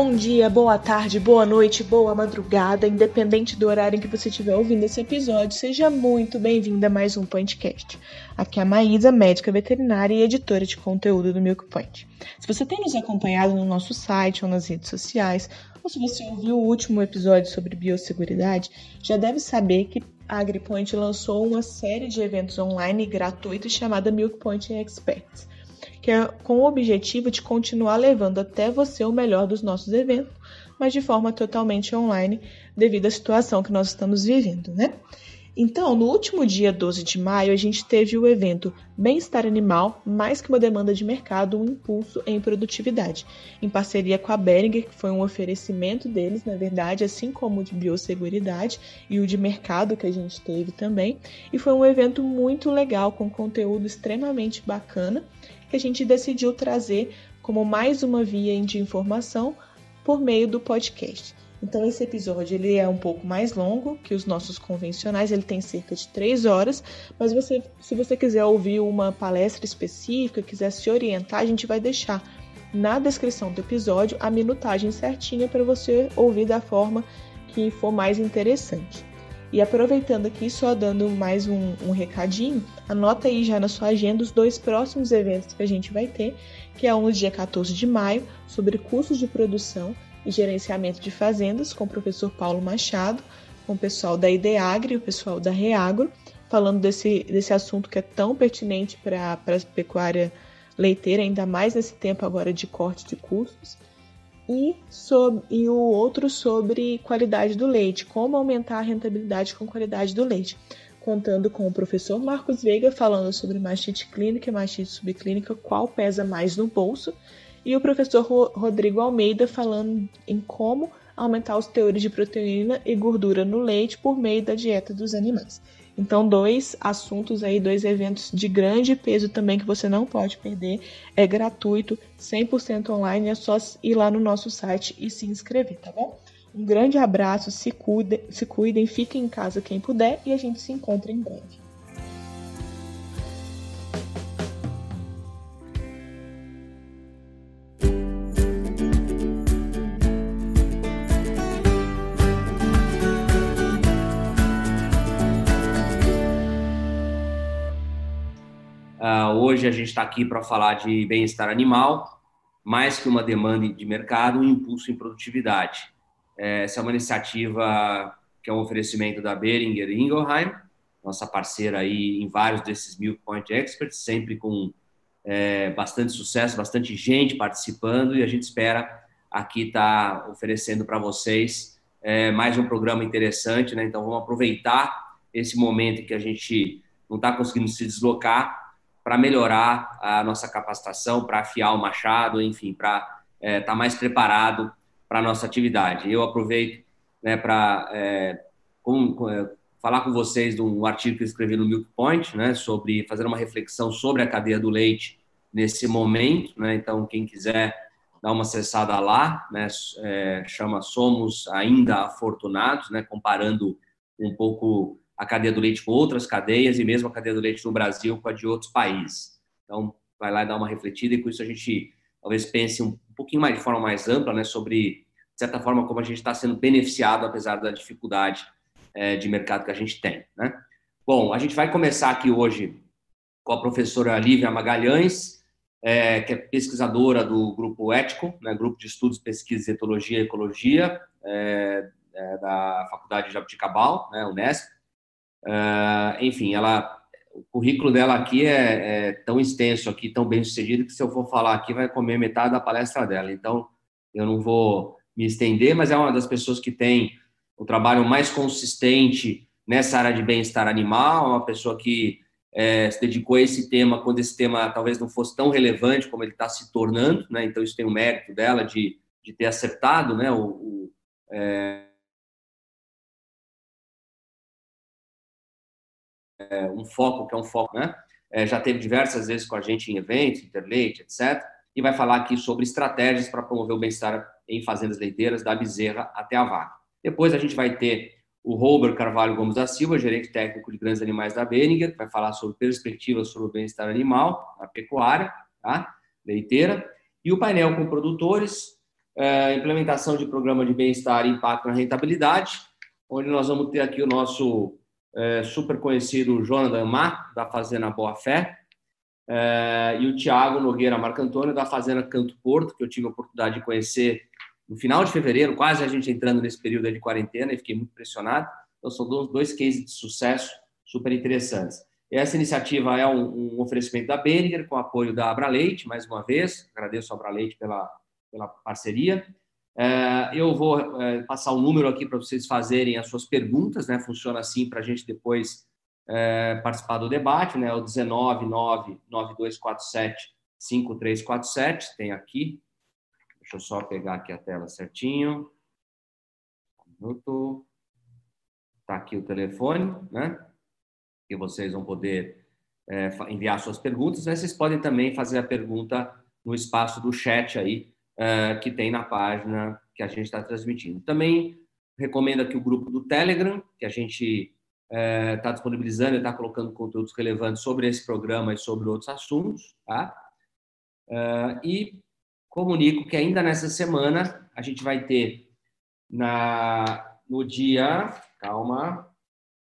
Bom dia, boa tarde, boa noite, boa madrugada, independente do horário em que você estiver ouvindo esse episódio, seja muito bem-vinda a mais um Pointcast. Aqui é a Maísa, médica veterinária e editora de conteúdo do Milk Point. Se você tem nos acompanhado no nosso site ou nas redes sociais, ou se você ouviu o último episódio sobre biosseguridade, já deve saber que a AgriPoint lançou uma série de eventos online gratuitos chamada Milk Point Experts que é com o objetivo de continuar levando até você o melhor dos nossos eventos, mas de forma totalmente online, devido à situação que nós estamos vivendo, né? Então, no último dia 12 de maio, a gente teve o evento Bem-Estar Animal, mais que uma demanda de mercado, um impulso em produtividade, em parceria com a Beringer, que foi um oferecimento deles, na verdade, assim como o de biosseguridade e o de mercado que a gente teve também. E foi um evento muito legal, com conteúdo extremamente bacana que a gente decidiu trazer como mais uma via de informação por meio do podcast. Então esse episódio ele é um pouco mais longo que os nossos convencionais, ele tem cerca de três horas, mas você, se você quiser ouvir uma palestra específica, quiser se orientar, a gente vai deixar na descrição do episódio a minutagem certinha para você ouvir da forma que for mais interessante. E aproveitando aqui, só dando mais um, um, recadinho, anota aí já na sua agenda os dois próximos eventos que a gente vai ter, que é um dia 14 de maio, sobre custos de produção e gerenciamento de fazendas, com o professor Paulo Machado, com o pessoal da IDEAGRE e o pessoal da REAGRO, falando desse, desse assunto que é tão pertinente para a pecuária leiteira, ainda mais nesse tempo agora de corte de custos e, sobre, e o outro sobre qualidade do leite, como aumentar a rentabilidade com qualidade do leite, contando com o professor Marcos Veiga falando sobre mastite clínica e mastite subclínica, qual pesa mais no bolso, e o professor Rodrigo Almeida falando em como aumentar os teores de proteína e gordura no leite por meio da dieta dos animais. Então, dois assuntos aí, dois eventos de grande peso também que você não pode perder. É gratuito, 100% online, é só ir lá no nosso site e se inscrever, tá bom? Um grande abraço, se cuidem, se cuidem, fiquem em casa quem puder e a gente se encontra em breve. Hoje a gente está aqui para falar de bem-estar animal, mais que uma demanda de mercado, um impulso em produtividade. É, essa é uma iniciativa que é um oferecimento da Beringer Ingelheim, nossa parceira aí em vários desses Milk Point Experts, sempre com é, bastante sucesso, bastante gente participando e a gente espera aqui estar tá oferecendo para vocês é, mais um programa interessante, né? Então vamos aproveitar esse momento que a gente não está conseguindo se deslocar para melhorar a nossa capacitação, para afiar o machado, enfim, para estar é, tá mais preparado para a nossa atividade. Eu aproveito né, para é, é, falar com vocês de um artigo que eu escrevi no Milk Point, né, sobre fazer uma reflexão sobre a cadeia do leite nesse momento. Né, então, quem quiser dar uma acessada lá, né, é, chama Somos Ainda Afortunados, né, comparando um pouco a cadeia do leite com outras cadeias e mesmo a cadeia do leite no Brasil com a de outros países. Então, vai lá e dá uma refletida e com isso a gente talvez pense um pouquinho mais de forma mais ampla, né, sobre de certa forma como a gente está sendo beneficiado apesar da dificuldade é, de mercado que a gente tem, né? Bom, a gente vai começar aqui hoje com a professora Lívia Magalhães, é, que é pesquisadora do Grupo Ético, né, Grupo de Estudos, Pesquisa, Etologia e Ecologia, é, é, da Faculdade de Jabuticabal, né, Unesp. Uh, enfim, ela, o currículo dela aqui é, é, tão extenso, aqui tão bem sucedido que se eu for falar aqui vai comer metade da palestra dela. Então, eu não vou me estender, mas é uma das pessoas que tem o trabalho mais consistente nessa área de bem-estar animal, uma pessoa que é, se dedicou a esse tema quando esse tema talvez não fosse tão relevante como ele está se tornando, né? Então isso tem o mérito dela de, de ter acertado, né? O, o é, é, um foco, que é um foco, né? É, já teve diversas vezes com a gente em eventos, interleite, etc. E vai falar aqui sobre estratégias para promover o bem-estar em fazendas leiteiras, da bezerra até a vaca. Depois a gente vai ter o Robert Carvalho Gomes da Silva, gerente técnico de grandes animais da Beniger, que vai falar sobre perspectivas sobre o bem-estar animal na pecuária, tá? leiteira, e o painel com produtores, é, implementação de programa de bem-estar e impacto na rentabilidade, onde nós vamos ter aqui o nosso é, super conhecido Jonathan Mar, da Fazenda Boa Fé, é, e o Tiago Nogueira Marco Antônio, da Fazenda Canto Porto, que eu tive a oportunidade de conhecer no final de fevereiro, quase a gente entrando nesse período de quarentena, e fiquei muito impressionado. Então, são dois cases de sucesso super interessantes. Essa iniciativa é um, um oferecimento da Beringer, com apoio da Abra Leite, mais uma vez. Agradeço a Abra Leite pela, pela parceria. É, eu vou é, passar o um número aqui para vocês fazerem as suas perguntas, né? Funciona assim para a gente depois é, participar do debate, né? O 19992475347 tem aqui. Deixa eu só pegar aqui a tela certinho. Um minuto. Está aqui o telefone, né? E vocês vão poder enviar suas perguntas. Né? Vocês podem também fazer a pergunta no espaço do chat aí, é, que tem na página que a gente está transmitindo. Também recomendo aqui o grupo do Telegram, que a gente está é, tá disponibilizando e está colocando conteúdos relevantes sobre esse programa e sobre outros assuntos. Tá? É, e comunico que ainda nessa semana a gente vai ter na, no dia, calma,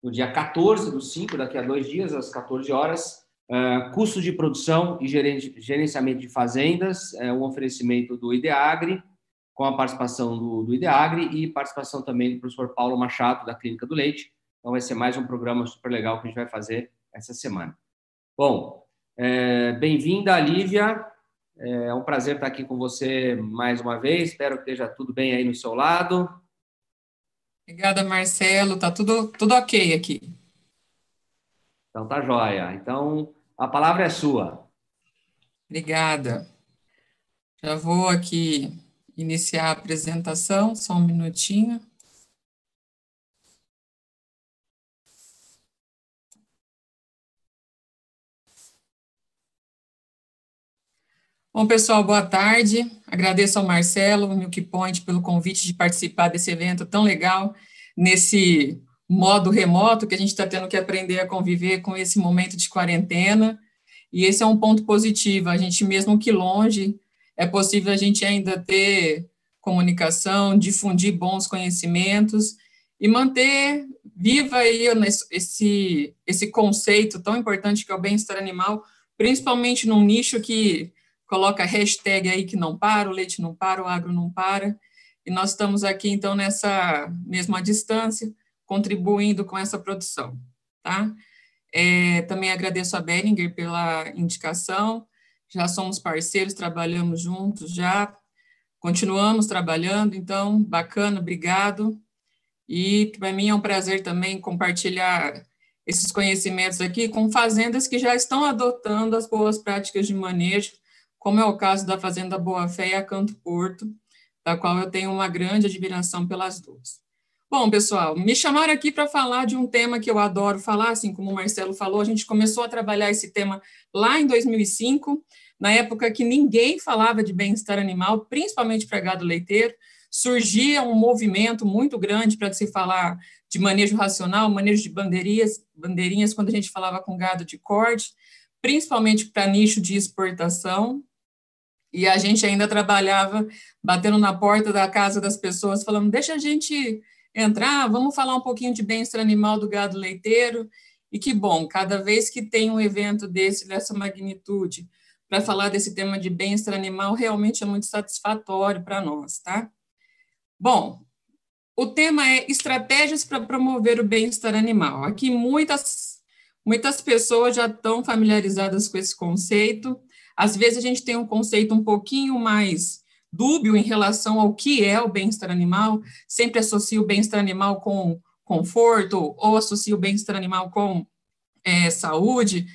no dia 14 do 5, daqui a dois dias, às 14 horas, uh, custo de produção e gerenciamento de fazendas, é um oferecimento do IDEAGRE, com a participação do, do IDEAGRE e participação também do professor Paulo Machado, da Clínica do Leite. Então, vai ser mais um programa super legal que a gente vai fazer essa semana. Bom, é, bem-vinda, Lívia. É um prazer estar aqui com você mais uma vez. Espero que esteja tudo bem aí no seu lado. Obrigada, Marcelo. Tá tudo, tudo ok aqui. Então tá joia. Então a palavra é sua. Obrigada. Já vou aqui iniciar a apresentação, só um minutinho. Bom, pessoal, boa tarde. Agradeço ao Marcelo, Milk Point, pelo convite de participar desse evento tão legal, nesse modo remoto que a gente está tendo que aprender a conviver com esse momento de quarentena. E esse é um ponto positivo. A gente, mesmo que longe, é possível a gente ainda ter comunicação, difundir bons conhecimentos e manter viva aí esse, esse conceito tão importante que é o bem-estar animal, principalmente num nicho que coloca hashtag aí que não para, o leite não para, o agro não para. E nós estamos aqui, então, nessa mesma distância, contribuindo com essa produção, tá? É, também agradeço a Beringer pela indicação, já somos parceiros, trabalhamos juntos já, continuamos trabalhando, então, bacana, obrigado. E para mim é um prazer também compartilhar esses conhecimentos aqui com fazendas que já estão adotando as boas práticas de manejo como é o caso da Fazenda Boa Fé e a Canto Porto, da qual eu tenho uma grande admiração pelas duas. Bom, pessoal, me chamaram aqui para falar de um tema que eu adoro falar, assim como o Marcelo falou, a gente começou a trabalhar esse tema lá em 2005, na época que ninguém falava de bem-estar animal, principalmente para gado leiteiro, surgia um movimento muito grande para se falar de manejo racional, manejo de bandeirinhas, bandeirinhas quando a gente falava com gado de corte, principalmente para nicho de exportação, e a gente ainda trabalhava batendo na porta da casa das pessoas, falando: deixa a gente entrar, vamos falar um pouquinho de bem-estar animal do gado leiteiro. E que bom, cada vez que tem um evento desse, dessa magnitude, para falar desse tema de bem-estar animal, realmente é muito satisfatório para nós, tá? Bom, o tema é estratégias para promover o bem-estar animal. Aqui muitas, muitas pessoas já estão familiarizadas com esse conceito, às vezes a gente tem um conceito um pouquinho mais dúbio em relação ao que é o bem-estar animal, sempre associa o bem-estar animal com conforto ou associa o bem-estar animal com é, saúde.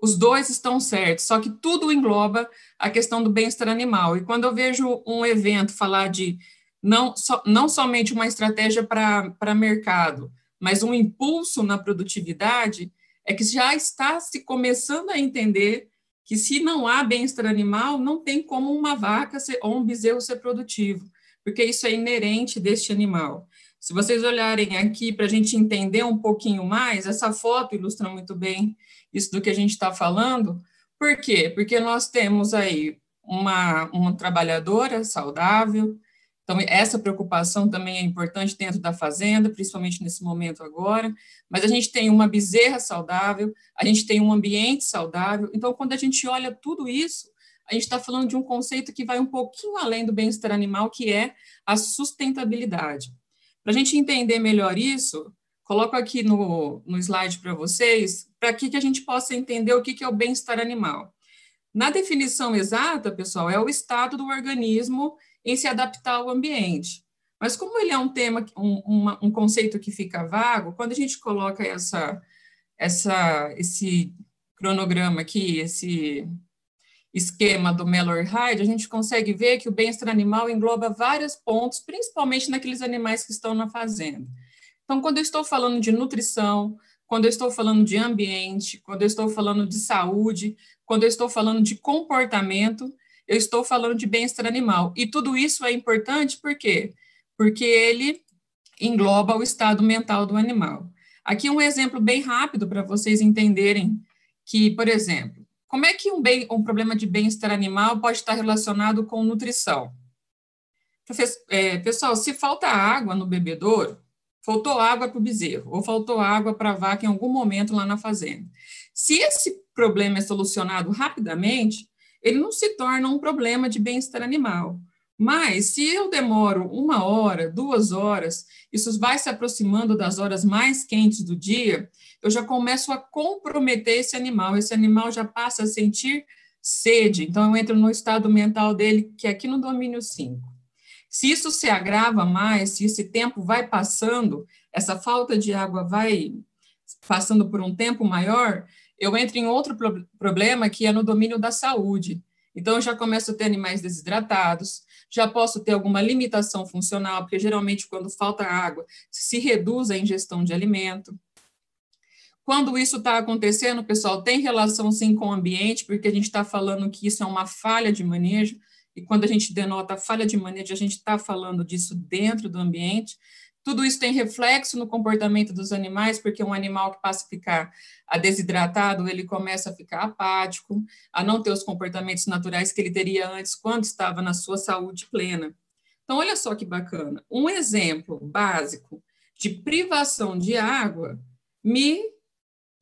Os dois estão certos, só que tudo engloba a questão do bem-estar animal. E quando eu vejo um evento falar de não, so, não somente uma estratégia para mercado, mas um impulso na produtividade, é que já está se começando a entender que se não há bem-estar animal, não tem como uma vaca ser, ou um bezerro ser produtivo, porque isso é inerente deste animal. Se vocês olharem aqui para a gente entender um pouquinho mais, essa foto ilustra muito bem isso do que a gente está falando. Por quê? Porque nós temos aí uma, uma trabalhadora saudável, então, essa preocupação também é importante dentro da fazenda, principalmente nesse momento agora. Mas a gente tem uma bezerra saudável, a gente tem um ambiente saudável. Então, quando a gente olha tudo isso, a gente está falando de um conceito que vai um pouquinho além do bem-estar animal, que é a sustentabilidade. Para a gente entender melhor isso, coloco aqui no, no slide para vocês, para que, que a gente possa entender o que, que é o bem-estar animal. Na definição exata, pessoal, é o estado do organismo em se adaptar ao ambiente. Mas como ele é um tema, um, uma, um conceito que fica vago, quando a gente coloca essa, essa, esse cronograma aqui, esse esquema do Mallory Hyde, a gente consegue ver que o bem-estar animal engloba vários pontos, principalmente naqueles animais que estão na fazenda. Então, quando eu estou falando de nutrição, quando eu estou falando de ambiente, quando eu estou falando de saúde, quando eu estou falando de comportamento, eu estou falando de bem-estar animal. E tudo isso é importante por quê? Porque ele engloba o estado mental do animal. Aqui um exemplo bem rápido para vocês entenderem que, por exemplo, como é que um, bem, um problema de bem-estar animal pode estar relacionado com nutrição? É, pessoal, se falta água no bebedouro, faltou água para o bezerro, ou faltou água para a vaca em algum momento lá na fazenda. Se esse problema é solucionado rapidamente, ele não se torna um problema de bem-estar animal. Mas, se eu demoro uma hora, duas horas, isso vai se aproximando das horas mais quentes do dia, eu já começo a comprometer esse animal. Esse animal já passa a sentir sede. Então, eu entro no estado mental dele, que é aqui no domínio 5. Se isso se agrava mais, se esse tempo vai passando, essa falta de água vai passando por um tempo maior, eu entro em outro pro problema que é no domínio da saúde. Então, eu já começo a ter animais desidratados, já posso ter alguma limitação funcional, porque geralmente, quando falta água, se reduz a ingestão de alimento. Quando isso está acontecendo, pessoal, tem relação sim com o ambiente, porque a gente está falando que isso é uma falha de manejo, e quando a gente denota falha de manejo, a gente está falando disso dentro do ambiente. Tudo isso tem reflexo no comportamento dos animais, porque um animal que passa a ficar desidratado, ele começa a ficar apático, a não ter os comportamentos naturais que ele teria antes, quando estava na sua saúde plena. Então, olha só que bacana. Um exemplo básico de privação de água me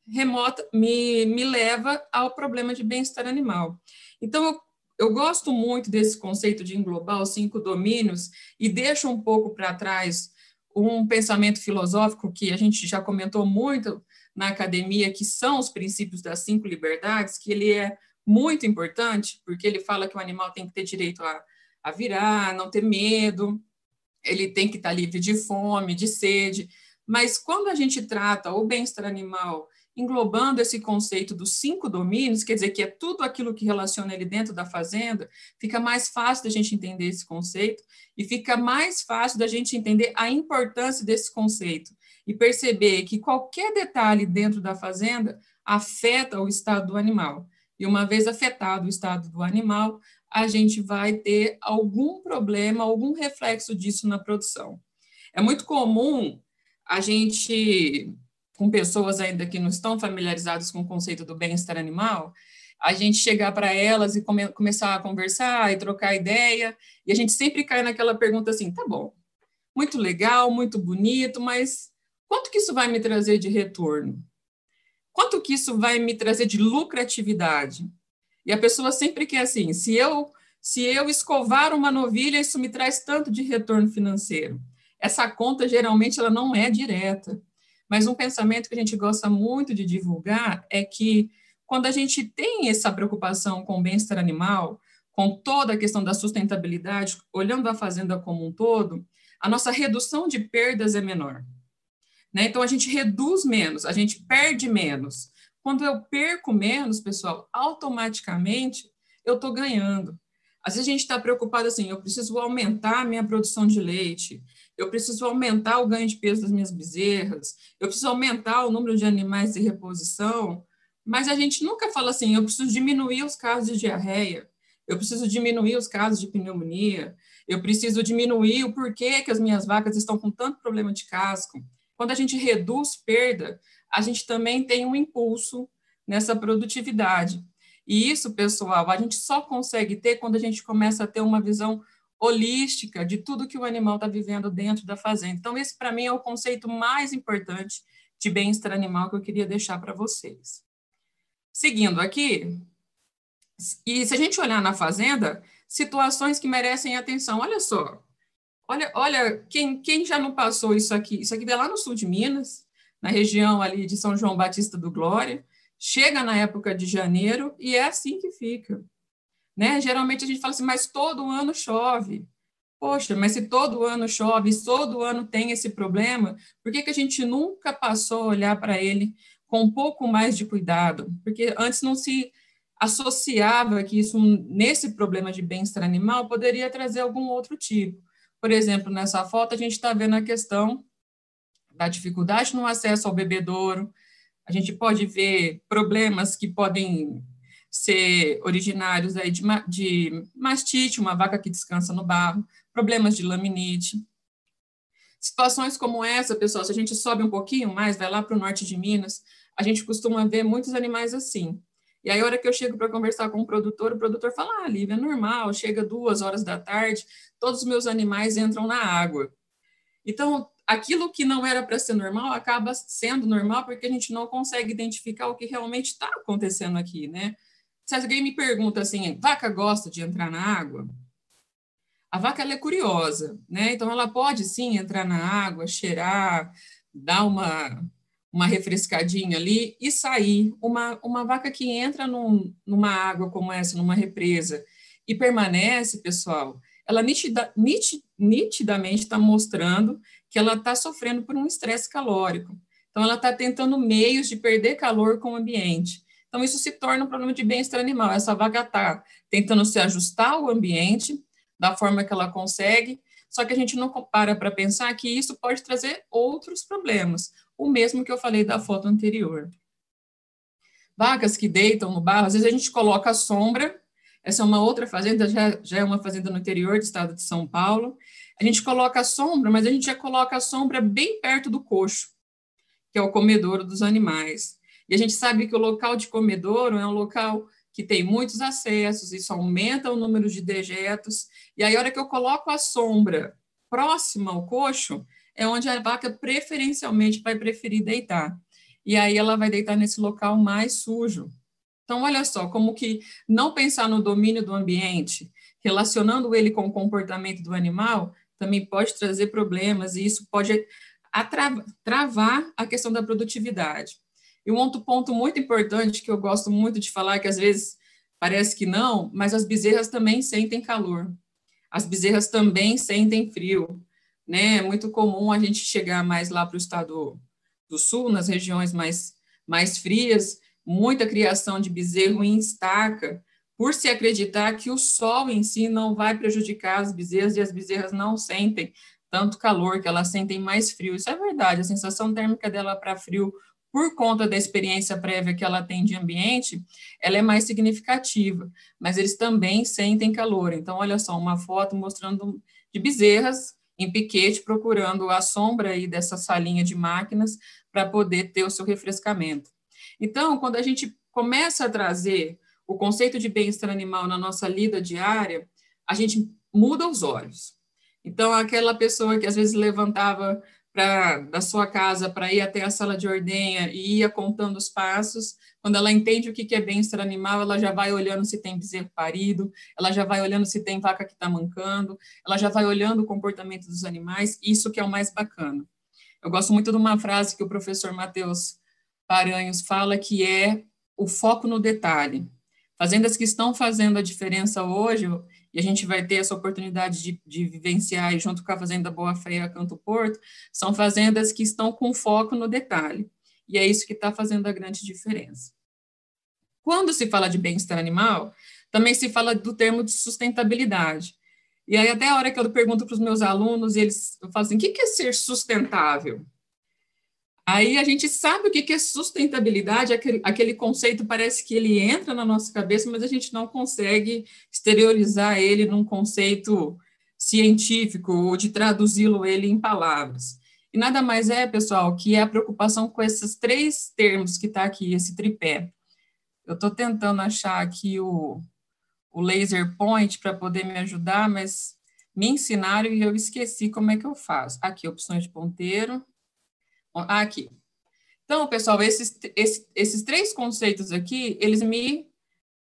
remota, me, me leva ao problema de bem-estar animal. Então, eu, eu gosto muito desse conceito de englobar os cinco domínios e deixo um pouco para trás um pensamento filosófico que a gente já comentou muito na academia, que são os princípios das cinco liberdades, que ele é muito importante, porque ele fala que o animal tem que ter direito a, a virar, não ter medo, ele tem que estar livre de fome, de sede. Mas quando a gente trata o bem-estar animal englobando esse conceito dos cinco domínios, quer dizer que é tudo aquilo que relaciona ele dentro da fazenda, fica mais fácil da gente entender esse conceito e fica mais fácil da gente entender a importância desse conceito e perceber que qualquer detalhe dentro da fazenda afeta o estado do animal. E uma vez afetado o estado do animal, a gente vai ter algum problema, algum reflexo disso na produção. É muito comum a gente com pessoas ainda que não estão familiarizadas com o conceito do bem-estar animal, a gente chegar para elas e come, começar a conversar e trocar ideia, e a gente sempre cai naquela pergunta assim: tá bom, muito legal, muito bonito, mas quanto que isso vai me trazer de retorno? Quanto que isso vai me trazer de lucratividade? E a pessoa sempre quer assim: se eu se eu escovar uma novilha, isso me traz tanto de retorno financeiro. Essa conta geralmente ela não é direta. Mas um pensamento que a gente gosta muito de divulgar é que quando a gente tem essa preocupação com o bem-estar animal, com toda a questão da sustentabilidade, olhando a fazenda como um todo, a nossa redução de perdas é menor. Né? Então, a gente reduz menos, a gente perde menos. Quando eu perco menos, pessoal, automaticamente eu estou ganhando. Às vezes a gente está preocupado assim, eu preciso aumentar a minha produção de leite, eu preciso aumentar o ganho de peso das minhas bezerras, eu preciso aumentar o número de animais de reposição, mas a gente nunca fala assim, eu preciso diminuir os casos de diarreia, eu preciso diminuir os casos de pneumonia, eu preciso diminuir o porquê que as minhas vacas estão com tanto problema de casco. Quando a gente reduz perda, a gente também tem um impulso nessa produtividade. E isso, pessoal, a gente só consegue ter quando a gente começa a ter uma visão holística de tudo que o animal está vivendo dentro da fazenda. Então, esse, para mim, é o conceito mais importante de bem-estar animal que eu queria deixar para vocês. Seguindo aqui, e se a gente olhar na fazenda, situações que merecem atenção. Olha só, olha, olha quem, quem já não passou isso aqui? Isso aqui é lá no sul de Minas, na região ali de São João Batista do Glória. Chega na época de janeiro e é assim que fica. Né? Geralmente a gente fala assim, mas todo ano chove. Poxa, mas se todo ano chove, se todo ano tem esse problema, por que, que a gente nunca passou a olhar para ele com um pouco mais de cuidado? Porque antes não se associava que isso, nesse problema de bem-estar animal, poderia trazer algum outro tipo. Por exemplo, nessa foto, a gente está vendo a questão da dificuldade no acesso ao bebedouro, a gente pode ver problemas que podem ser originários aí de, de mastite, uma vaca que descansa no barro, problemas de laminite. Situações como essa, pessoal, se a gente sobe um pouquinho mais, vai lá para o norte de Minas, a gente costuma ver muitos animais assim. E aí, a hora que eu chego para conversar com o produtor, o produtor fala: Ah, Lívia, é normal, chega duas horas da tarde, todos os meus animais entram na água. Então, aquilo que não era para ser normal acaba sendo normal porque a gente não consegue identificar o que realmente está acontecendo aqui, né? Se alguém me pergunta assim, vaca gosta de entrar na água? A vaca é curiosa, né? Então ela pode sim entrar na água, cheirar, dar uma uma refrescadinha ali e sair. Uma, uma vaca que entra num, numa água como essa, numa represa, e permanece, pessoal, ela nitida, nit, nitidamente está mostrando que ela está sofrendo por um estresse calórico. Então, ela está tentando meios de perder calor com o ambiente. Então, isso se torna um problema de bem-estar animal. Essa vaca está tentando se ajustar ao ambiente da forma que ela consegue, só que a gente não para para pensar que isso pode trazer outros problemas o mesmo que eu falei da foto anterior. Vacas que deitam no barro, às vezes a gente coloca a sombra, essa é uma outra fazenda, já, já é uma fazenda no interior do estado de São Paulo, a gente coloca a sombra, mas a gente já coloca a sombra bem perto do coxo, que é o comedouro dos animais. E a gente sabe que o local de comedouro é um local que tem muitos acessos, isso aumenta o número de dejetos, e aí a hora que eu coloco a sombra próxima ao coxo, é onde a vaca preferencialmente vai preferir deitar. E aí ela vai deitar nesse local mais sujo. Então, olha só, como que não pensar no domínio do ambiente, relacionando ele com o comportamento do animal, também pode trazer problemas, e isso pode travar a questão da produtividade. E um outro ponto muito importante que eu gosto muito de falar, que às vezes parece que não, mas as bezerras também sentem calor. As bezerras também sentem frio né? É muito comum a gente chegar mais lá para o estado do sul, nas regiões mais, mais frias, muita criação de bezerro em estaca, por se acreditar que o sol em si não vai prejudicar as bezerras e as bezerras não sentem tanto calor, que elas sentem mais frio. Isso é verdade, a sensação térmica dela para frio, por conta da experiência prévia que ela tem de ambiente, ela é mais significativa, mas eles também sentem calor. Então, olha só, uma foto mostrando de bezerras em piquete, procurando a sombra aí dessa salinha de máquinas para poder ter o seu refrescamento. Então, quando a gente começa a trazer o conceito de bem-estar animal na nossa lida diária, a gente muda os olhos. Então, aquela pessoa que às vezes levantava pra, da sua casa para ir até a sala de ordenha e ia contando os passos, quando ela entende o que é bem-estar animal, ela já vai olhando se tem bezerro parido, ela já vai olhando se tem vaca que está mancando, ela já vai olhando o comportamento dos animais, isso que é o mais bacana. Eu gosto muito de uma frase que o professor Matheus Paranhos fala, que é o foco no detalhe. Fazendas que estão fazendo a diferença hoje, e a gente vai ter essa oportunidade de, de vivenciar junto com a Fazenda Boa Fé e a Canto Porto, são fazendas que estão com foco no detalhe e é isso que está fazendo a grande diferença. Quando se fala de bem-estar animal, também se fala do termo de sustentabilidade. E aí, até a hora que eu pergunto para os meus alunos, eles falo assim: o que é ser sustentável? Aí a gente sabe o que é sustentabilidade, aquele, aquele conceito parece que ele entra na nossa cabeça, mas a gente não consegue exteriorizar ele num conceito científico ou de traduzi-lo ele em palavras. E nada mais é, pessoal, que é a preocupação com esses três termos que está aqui, esse tripé. Eu estou tentando achar aqui o, o laser point para poder me ajudar, mas me ensinaram e eu esqueci como é que eu faço. Aqui, opções de ponteiro. Aqui. Então, pessoal, esses, esses, três conceitos aqui, eles me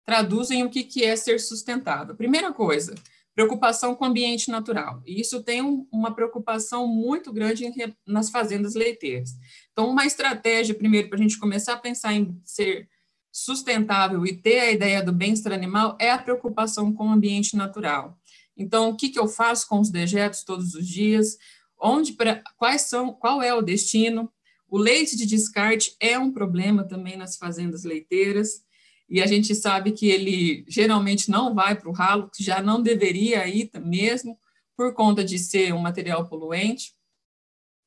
traduzem o que, que é ser sustentável. Primeira coisa, preocupação com o ambiente natural. E isso tem um, uma preocupação muito grande nas fazendas leiteiras. Então, uma estratégia, primeiro, para a gente começar a pensar em ser sustentável e ter a ideia do bem-estar animal é a preocupação com o ambiente natural. Então, o que, que eu faço com os dejetos todos os dias? Onde, pra, quais são, qual é o destino? O leite de descarte é um problema também nas fazendas leiteiras e a gente sabe que ele geralmente não vai para o ralo, que já não deveria ir mesmo, por conta de ser um material poluente,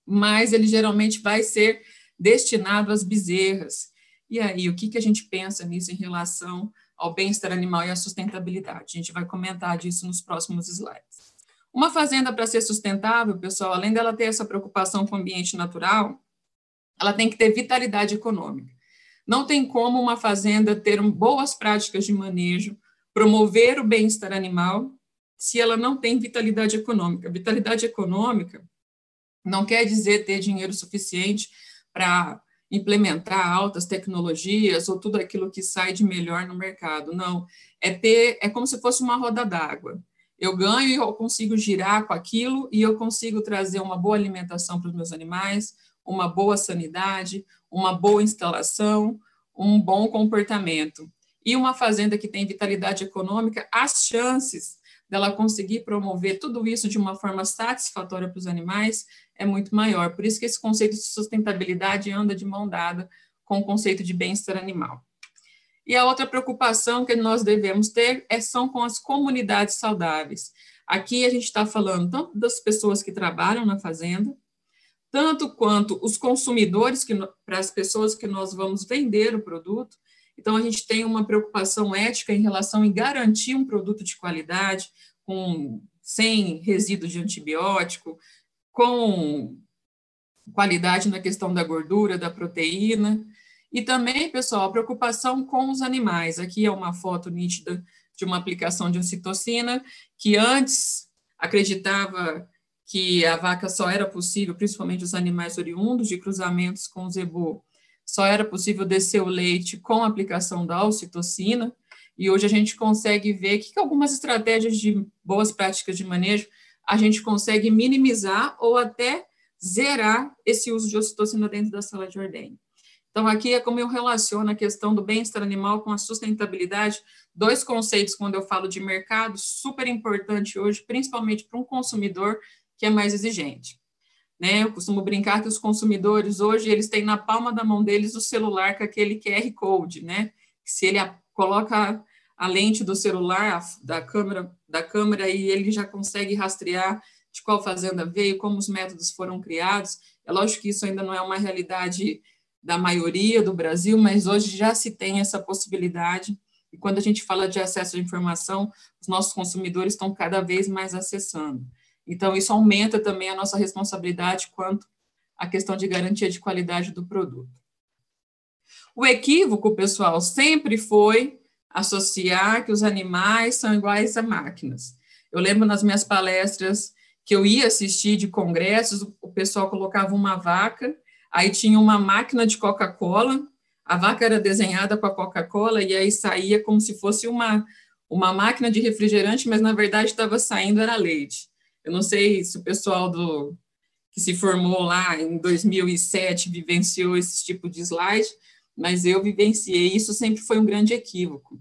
mas ele geralmente vai ser destinado às bezerras. E aí, o que, que a gente pensa nisso em relação ao bem-estar animal e à sustentabilidade? A gente vai comentar disso nos próximos slides. Uma fazenda, para ser sustentável, pessoal, além dela ter essa preocupação com o ambiente natural, ela tem que ter vitalidade econômica. Não tem como uma fazenda ter boas práticas de manejo, promover o bem-estar animal, se ela não tem vitalidade econômica. Vitalidade econômica não quer dizer ter dinheiro suficiente para implementar altas tecnologias ou tudo aquilo que sai de melhor no mercado. Não, é ter, é como se fosse uma roda d'água. Eu ganho e eu consigo girar com aquilo e eu consigo trazer uma boa alimentação para os meus animais, uma boa sanidade, uma boa instalação, um bom comportamento. E uma fazenda que tem vitalidade econômica, as chances dela conseguir promover tudo isso de uma forma satisfatória para os animais é muito maior. Por isso que esse conceito de sustentabilidade anda de mão dada com o conceito de bem-estar animal. E a outra preocupação que nós devemos ter é, são com as comunidades saudáveis. Aqui a gente está falando tanto das pessoas que trabalham na fazenda, tanto quanto os consumidores, que, para as pessoas que nós vamos vender o produto. Então, a gente tem uma preocupação ética em relação em garantir um produto de qualidade, com, sem resíduos de antibiótico, com qualidade na questão da gordura, da proteína. E também, pessoal, a preocupação com os animais. Aqui é uma foto nítida de uma aplicação de ocitocina, que antes acreditava que a vaca só era possível, principalmente os animais oriundos de cruzamentos com o zebu, só era possível descer o leite com a aplicação da ocitocina, e hoje a gente consegue ver que algumas estratégias de boas práticas de manejo a gente consegue minimizar ou até zerar esse uso de ocitocina dentro da sala de ordenha. Então, aqui é como eu relaciono a questão do bem-estar animal com a sustentabilidade, dois conceitos quando eu falo de mercado, super importante hoje, principalmente para um consumidor que é mais exigente. Né? Eu costumo brincar que os consumidores hoje eles têm na palma da mão deles o celular com aquele QR Code, né? Se ele coloca a lente do celular, a, da câmera, da câmera, e ele já consegue rastrear de qual fazenda veio, como os métodos foram criados. É lógico que isso ainda não é uma realidade da maioria do Brasil, mas hoje já se tem essa possibilidade. E quando a gente fala de acesso à informação, os nossos consumidores estão cada vez mais acessando. Então, isso aumenta também a nossa responsabilidade quanto à questão de garantia de qualidade do produto. O equívoco, pessoal, sempre foi associar que os animais são iguais a máquinas. Eu lembro nas minhas palestras que eu ia assistir de congressos, o pessoal colocava uma vaca, aí tinha uma máquina de Coca-Cola, a vaca era desenhada com a Coca-Cola e aí saía como se fosse uma, uma máquina de refrigerante, mas na verdade estava saindo era leite. Eu não sei se o pessoal do que se formou lá em 2007 vivenciou esse tipo de slide, mas eu vivenciei isso sempre foi um grande equívoco.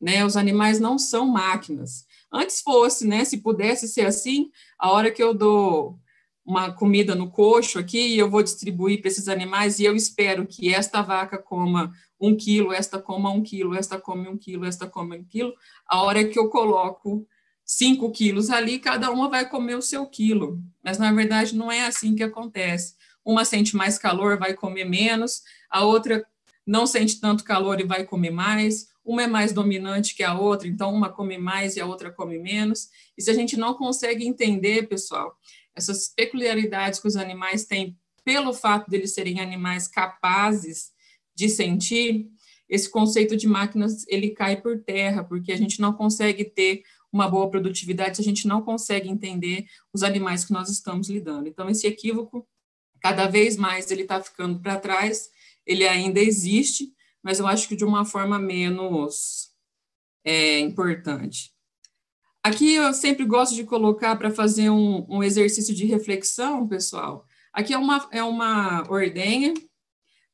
Né? Os animais não são máquinas. Antes fosse, né? Se pudesse ser assim, a hora que eu dou uma comida no coxo aqui e eu vou distribuir para esses animais e eu espero que esta vaca coma um quilo, esta coma um quilo, esta come um quilo, esta come um quilo. A hora que eu coloco 5 quilos ali, cada uma vai comer o seu quilo. Mas, na verdade, não é assim que acontece. Uma sente mais calor, vai comer menos, a outra não sente tanto calor e vai comer mais, uma é mais dominante que a outra, então uma come mais e a outra come menos. E se a gente não consegue entender, pessoal, essas peculiaridades que os animais têm pelo fato de eles serem animais capazes de sentir, esse conceito de máquinas ele cai por terra, porque a gente não consegue ter uma boa produtividade se a gente não consegue entender os animais que nós estamos lidando. Então, esse equívoco, cada vez mais, ele está ficando para trás, ele ainda existe, mas eu acho que de uma forma menos é, importante. Aqui eu sempre gosto de colocar para fazer um, um, exercício de reflexão, pessoal. Aqui é uma, é uma ordenha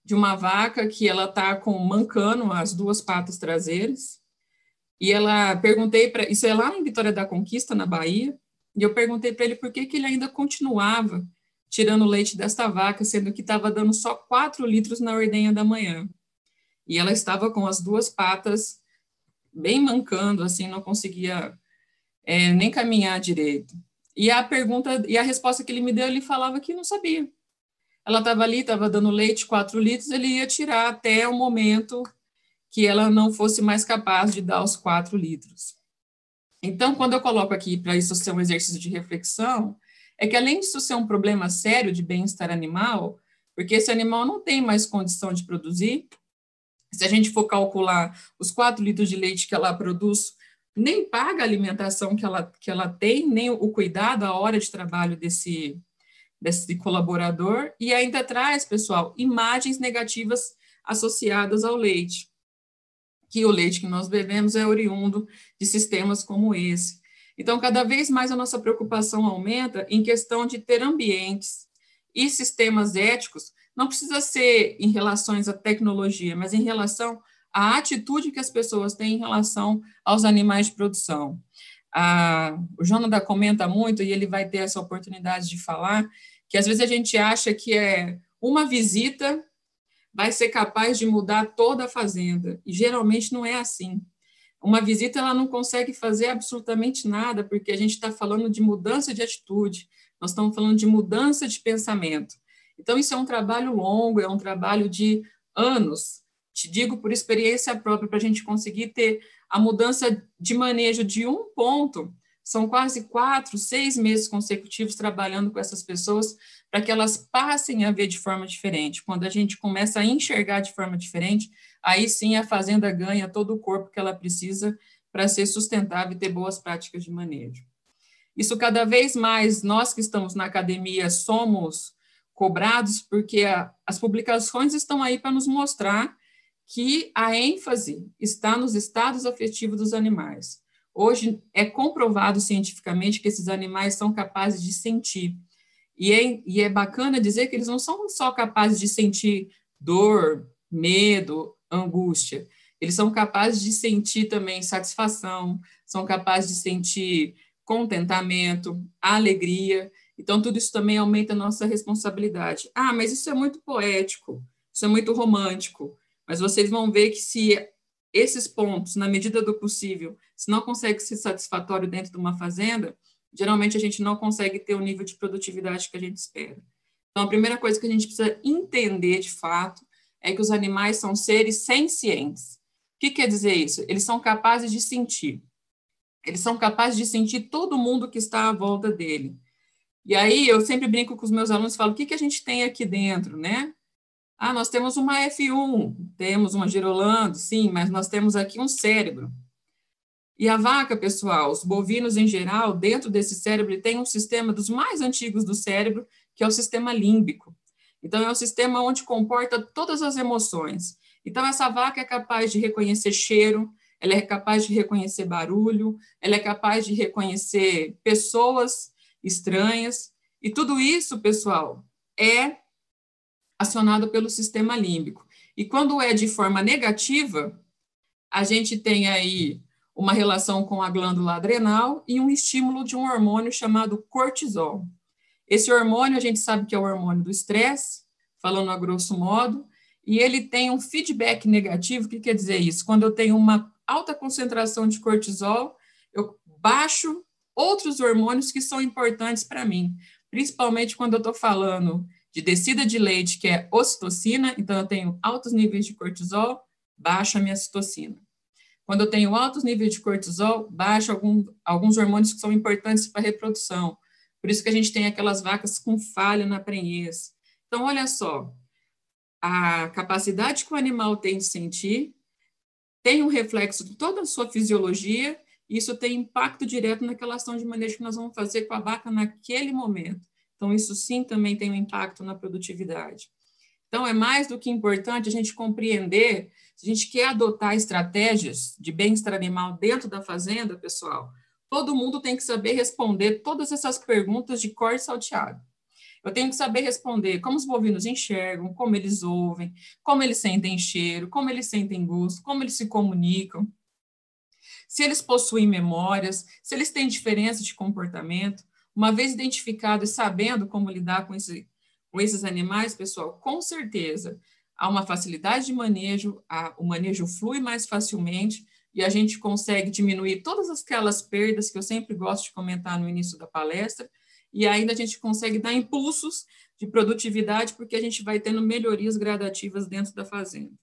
de uma vaca que ela está com mancando as duas patas traseiras. E ela perguntei para isso é lá em Vitória da Conquista, na Bahia. E eu perguntei para ele por que, que ele ainda continuava tirando leite desta vaca, sendo que estava dando só 4 litros na ordenha da manhã. E ela estava com as duas patas bem mancando, assim, não conseguia é, nem caminhar direito. E a pergunta e a resposta que ele me deu, ele falava que não sabia. Ela estava ali, estava dando leite, 4 litros, ele ia tirar até o momento que ela não fosse mais capaz de dar os 4 litros. Então, quando eu coloco aqui para isso ser um exercício de reflexão, é que além disso ser um problema sério de bem-estar animal, porque esse animal não tem mais condição de produzir, se a gente for calcular os 4 litros de leite que ela produz, nem paga a alimentação que ela, que ela tem, nem o cuidado, a hora de trabalho desse, desse colaborador, e ainda traz, pessoal, imagens negativas associadas ao leite. Que o leite que nós bebemos é oriundo de sistemas como esse. Então, cada vez mais a nossa preocupação aumenta em questão de ter ambientes e sistemas éticos, não precisa ser em relações à tecnologia, mas em relação à atitude que as pessoas têm em relação aos animais de produção. Ah, o Jonathan comenta muito, e ele vai ter essa oportunidade de falar, que às vezes a gente acha que é uma visita vai ser capaz de mudar toda a fazenda, e geralmente não é assim. Uma visita ela não consegue fazer absolutamente nada, porque a gente está falando de mudança de atitude, nós estamos falando de mudança de pensamento. Então, isso é um trabalho longo, é um trabalho de anos. Te digo por experiência própria, para a gente conseguir ter a mudança de manejo de um ponto, são quase quatro, seis meses consecutivos trabalhando com essas pessoas para que elas passem a ver de forma diferente. Quando a gente começa a enxergar de forma diferente, aí sim a fazenda ganha todo o corpo que ela precisa para ser sustentável e ter boas práticas de manejo. Isso cada vez mais, nós que estamos na academia somos cobrados, porque a, as publicações estão aí para nos mostrar que a ênfase está nos estados afetivos dos animais. Hoje é comprovado cientificamente que esses animais são capazes de sentir. E é, e é bacana dizer que eles não são só capazes de sentir dor, medo, angústia. Eles são capazes de sentir também satisfação, são capazes de sentir contentamento, alegria. Então, tudo isso também aumenta a nossa responsabilidade. Ah, mas isso é muito poético, isso é muito romântico. Mas vocês vão ver que se esses pontos, na medida do possível, se não consegue ser satisfatório dentro de uma fazenda, geralmente a gente não consegue ter o nível de produtividade que a gente espera. Então, a primeira coisa que a gente precisa entender de fato é que os animais são seres sencientes. O que quer dizer isso? Eles são capazes de sentir. Eles são capazes de sentir todo mundo que está à volta dele. E aí eu sempre brinco com os meus alunos e falo: o que, que a gente tem aqui dentro, né? Ah, nós temos uma F1, temos uma Girolando, sim, mas nós temos aqui um cérebro. E a vaca, pessoal, os bovinos em geral, dentro desse cérebro, tem um sistema dos mais antigos do cérebro, que é o sistema límbico. Então, é um sistema onde comporta todas as emoções. Então, essa vaca é capaz de reconhecer cheiro, ela é capaz de reconhecer barulho, ela é capaz de reconhecer pessoas estranhas, e tudo isso, pessoal, é acionado pelo sistema límbico. E quando é de forma negativa, a gente tem aí uma relação com a glândula adrenal e um estímulo de um hormônio chamado cortisol. Esse hormônio, a gente sabe que é o hormônio do estresse, falando a grosso modo, e ele tem um feedback negativo. O que quer dizer isso? Quando eu tenho uma alta concentração de cortisol, eu baixo outros hormônios que são importantes para mim, principalmente quando eu estou falando de descida de leite, que é ocitocina, então eu tenho altos níveis de cortisol, baixa a minha citocina. Quando eu tenho altos níveis de cortisol, baixa algum, alguns hormônios que são importantes para a reprodução. Por isso que a gente tem aquelas vacas com falha na prenhez. Então, olha só, a capacidade que o animal tem de sentir tem um reflexo de toda a sua fisiologia, e isso tem impacto direto naquela ação de manejo que nós vamos fazer com a vaca naquele momento. Então, isso sim também tem um impacto na produtividade. Então, é mais do que importante a gente compreender, se a gente quer adotar estratégias de bem-estar animal dentro da fazenda, pessoal, todo mundo tem que saber responder todas essas perguntas de cor salteado. Eu tenho que saber responder como os bovinos enxergam, como eles ouvem, como eles sentem cheiro, como eles sentem gosto, como eles se comunicam, se eles possuem memórias, se eles têm diferença de comportamento. Uma vez identificado e sabendo como lidar com, esse, com esses animais, pessoal, com certeza há uma facilidade de manejo, o manejo flui mais facilmente e a gente consegue diminuir todas aquelas perdas que eu sempre gosto de comentar no início da palestra, e ainda a gente consegue dar impulsos de produtividade, porque a gente vai tendo melhorias gradativas dentro da fazenda.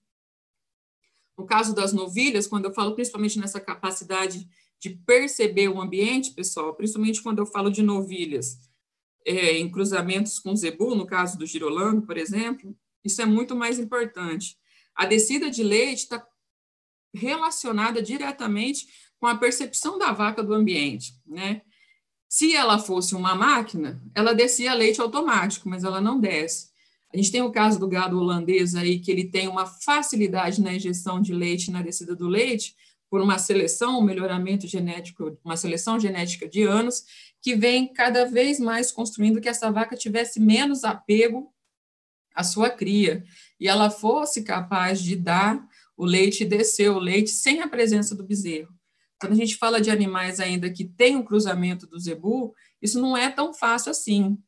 No caso das novilhas, quando eu falo principalmente nessa capacidade de perceber o ambiente, pessoal, principalmente quando eu falo de novilhas é, em cruzamentos com zebu, no caso do girolando, por exemplo, isso é muito mais importante. A descida de leite está relacionada diretamente com a percepção da vaca do ambiente, né? Se ela fosse uma máquina, ela descia leite automático, mas ela não desce. A gente tem o caso do gado holandês aí, que ele tem uma facilidade na injeção de leite, na descida do leite, por uma seleção, um melhoramento genético, uma seleção genética de anos, que vem cada vez mais construindo que essa vaca tivesse menos apego à sua cria e ela fosse capaz de dar o leite e descer o leite sem a presença do bezerro. Quando a gente fala de animais ainda que tem o um cruzamento do zebu, isso não é tão fácil assim,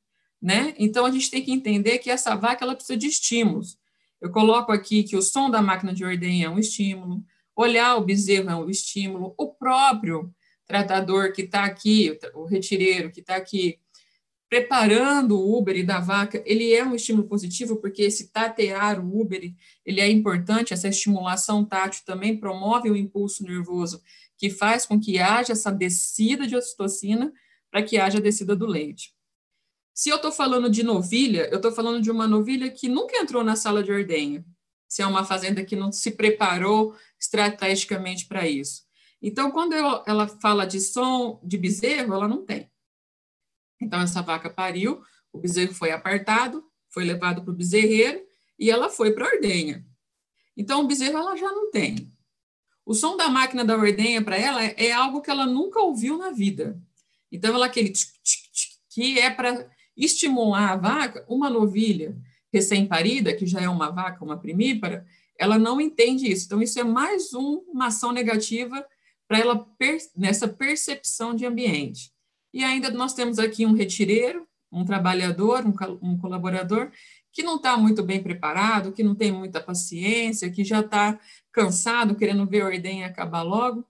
né? Então a gente tem que entender que essa vaca ela precisa de estímulos. Eu coloco aqui que o som da máquina de ordenha é um estímulo, olhar o bezerro é um estímulo, o próprio tratador que está aqui, o retireiro que está aqui preparando o Uber da vaca, ele é um estímulo positivo, porque esse tatear o Uber, ele é importante, essa estimulação tátil também promove o impulso nervoso que faz com que haja essa descida de ocitocina para que haja a descida do leite. Se eu estou falando de novilha, eu estou falando de uma novilha que nunca entrou na sala de ordenha, se é uma fazenda que não se preparou estrategicamente para isso. Então, quando eu, ela fala de som de bezerro, ela não tem. Então, essa vaca pariu, o bezerro foi apartado, foi levado para o bezerreiro e ela foi para a ordenha. Então, o bezerro ela já não tem. O som da máquina da ordenha para ela é, algo que ela nunca ouviu na vida. Então, ela aquele que é para estimular a vaca, uma novilha recém-parida, que já é uma vaca, uma primípara, ela não entende isso. Então, isso é mais um, uma ação negativa para ela per, nessa percepção de ambiente. E ainda nós temos aqui um retireiro, um trabalhador, um, um colaborador, que não está muito bem preparado, que não tem muita paciência, que já está cansado, querendo ver a ordem acabar logo,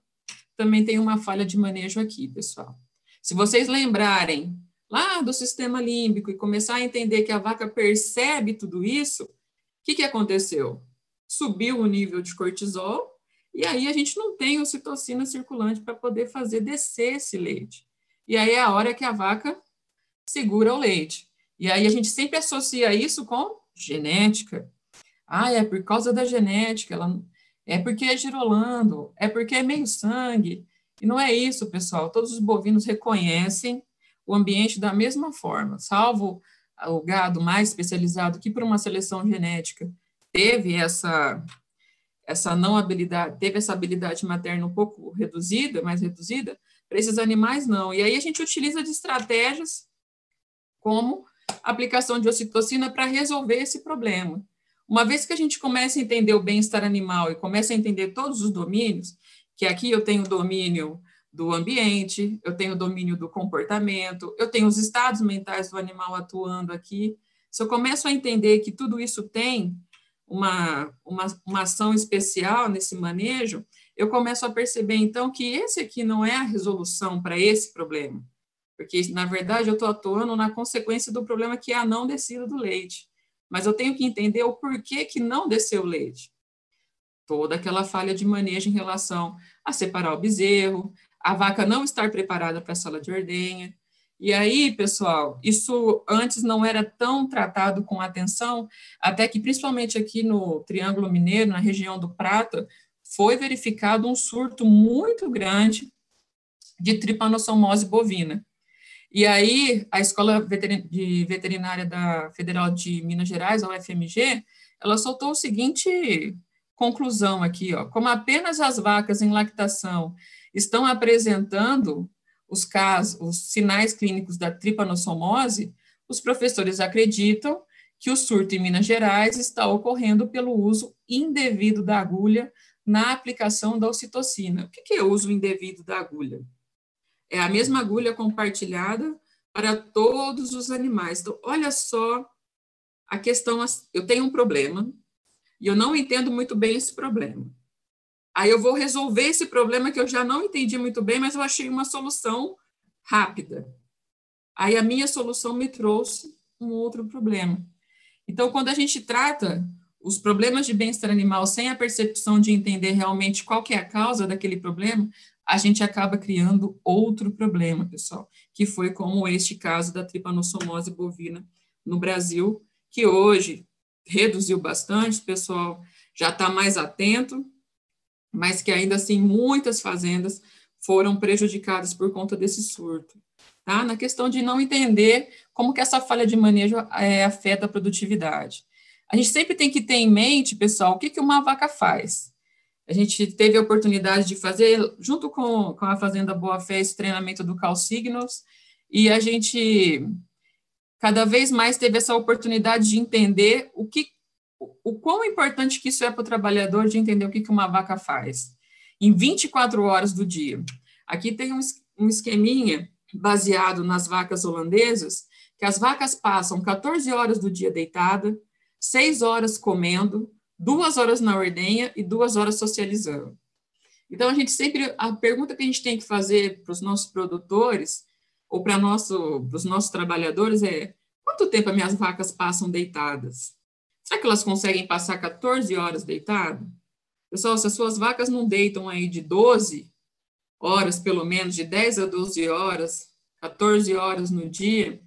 também tem uma falha de manejo aqui, pessoal. Se vocês lembrarem lá do sistema límbico e começar a entender que a vaca percebe tudo isso, o que, que aconteceu? Subiu o nível de cortisol e aí a gente não tem ocitocina circulante para poder fazer descer esse leite. E aí é a hora que a vaca segura o leite. E aí a gente sempre associa isso com genética. Ah, é por causa da genética, ela é porque é girolando, é porque é meio sangue. E não é isso, pessoal. Todos os bovinos reconhecem o ambiente da mesma forma, salvo o gado mais especializado que por uma seleção genética teve essa essa não habilidade, teve essa habilidade materna um pouco reduzida, mais reduzida, para esses animais não. E aí a gente utiliza de estratégias como aplicação de ocitocina para resolver esse problema. Uma vez que a gente começa a entender o bem-estar animal e começa a entender todos os domínios, que aqui eu tenho domínio do ambiente, eu tenho domínio do comportamento, eu tenho os estados mentais do animal atuando aqui. Se eu começo a entender que tudo isso tem uma, uma, uma ação especial nesse manejo, eu começo a perceber, então, que esse aqui não é a resolução para esse problema. Porque, na verdade, eu estou atuando na consequência do problema que é a não descida do leite. Mas eu tenho que entender o porquê que não desceu o leite. Toda aquela falha de manejo em relação a separar o bezerro, a vaca não estar preparada para a sala de ordenha, e aí, pessoal, isso antes não era tão tratado com atenção, até que, principalmente aqui no Triângulo Mineiro, na região do Prata, foi verificado um surto muito grande de tripanossomose bovina. E aí, a Escola de Veterinária da Federal de Minas Gerais, a UFMG, ela soltou o seguinte conclusão aqui, ó, como apenas as vacas em lactação estão apresentando os casos, os sinais clínicos da tripanossomose, os professores acreditam que o surto em Minas Gerais está ocorrendo pelo uso indevido da agulha na aplicação da ocitocina. O que é o uso indevido da agulha? É a mesma agulha compartilhada para todos os animais. Então, olha só a questão. Eu tenho um problema e eu não entendo muito bem esse problema. Aí eu vou resolver esse problema que eu já não entendi muito bem, mas eu achei uma solução rápida. Aí a minha solução me trouxe um outro problema. Então, quando a gente trata os problemas de bem-estar animal sem a percepção de entender realmente qual que é a causa daquele problema, a gente acaba criando outro problema, pessoal, que foi como este caso da tripanossomose bovina no Brasil, que hoje reduziu bastante, pessoal já está mais atento, mas que ainda assim muitas fazendas foram prejudicadas por conta desse surto. Tá? Na questão de não entender como que essa falha de manejo é, afeta a produtividade. A gente sempre tem que ter em mente, pessoal, o que, que uma vaca faz. A gente teve a oportunidade de fazer, junto com, com a Fazenda Boa Fé, esse treinamento do CalSignos, e a gente cada vez mais teve essa oportunidade de entender o que o quão importante que isso é para o trabalhador de entender o que, que uma vaca faz em 24 horas do dia. Aqui tem um esqueminha baseado nas vacas holandesas, que as vacas passam 14 horas do dia deitada, 6 horas comendo, duas horas na ordenha e duas horas socializando. Então, a gente sempre, a pergunta que a gente tem que fazer para os nossos produtores, ou para nosso, os nossos trabalhadores é, quanto tempo as minhas vacas passam deitadas? Será que elas conseguem passar 14 horas deitado? Pessoal, se as suas vacas não deitam aí de 12 horas, pelo menos, de 10 a 12 horas, 14 horas no dia,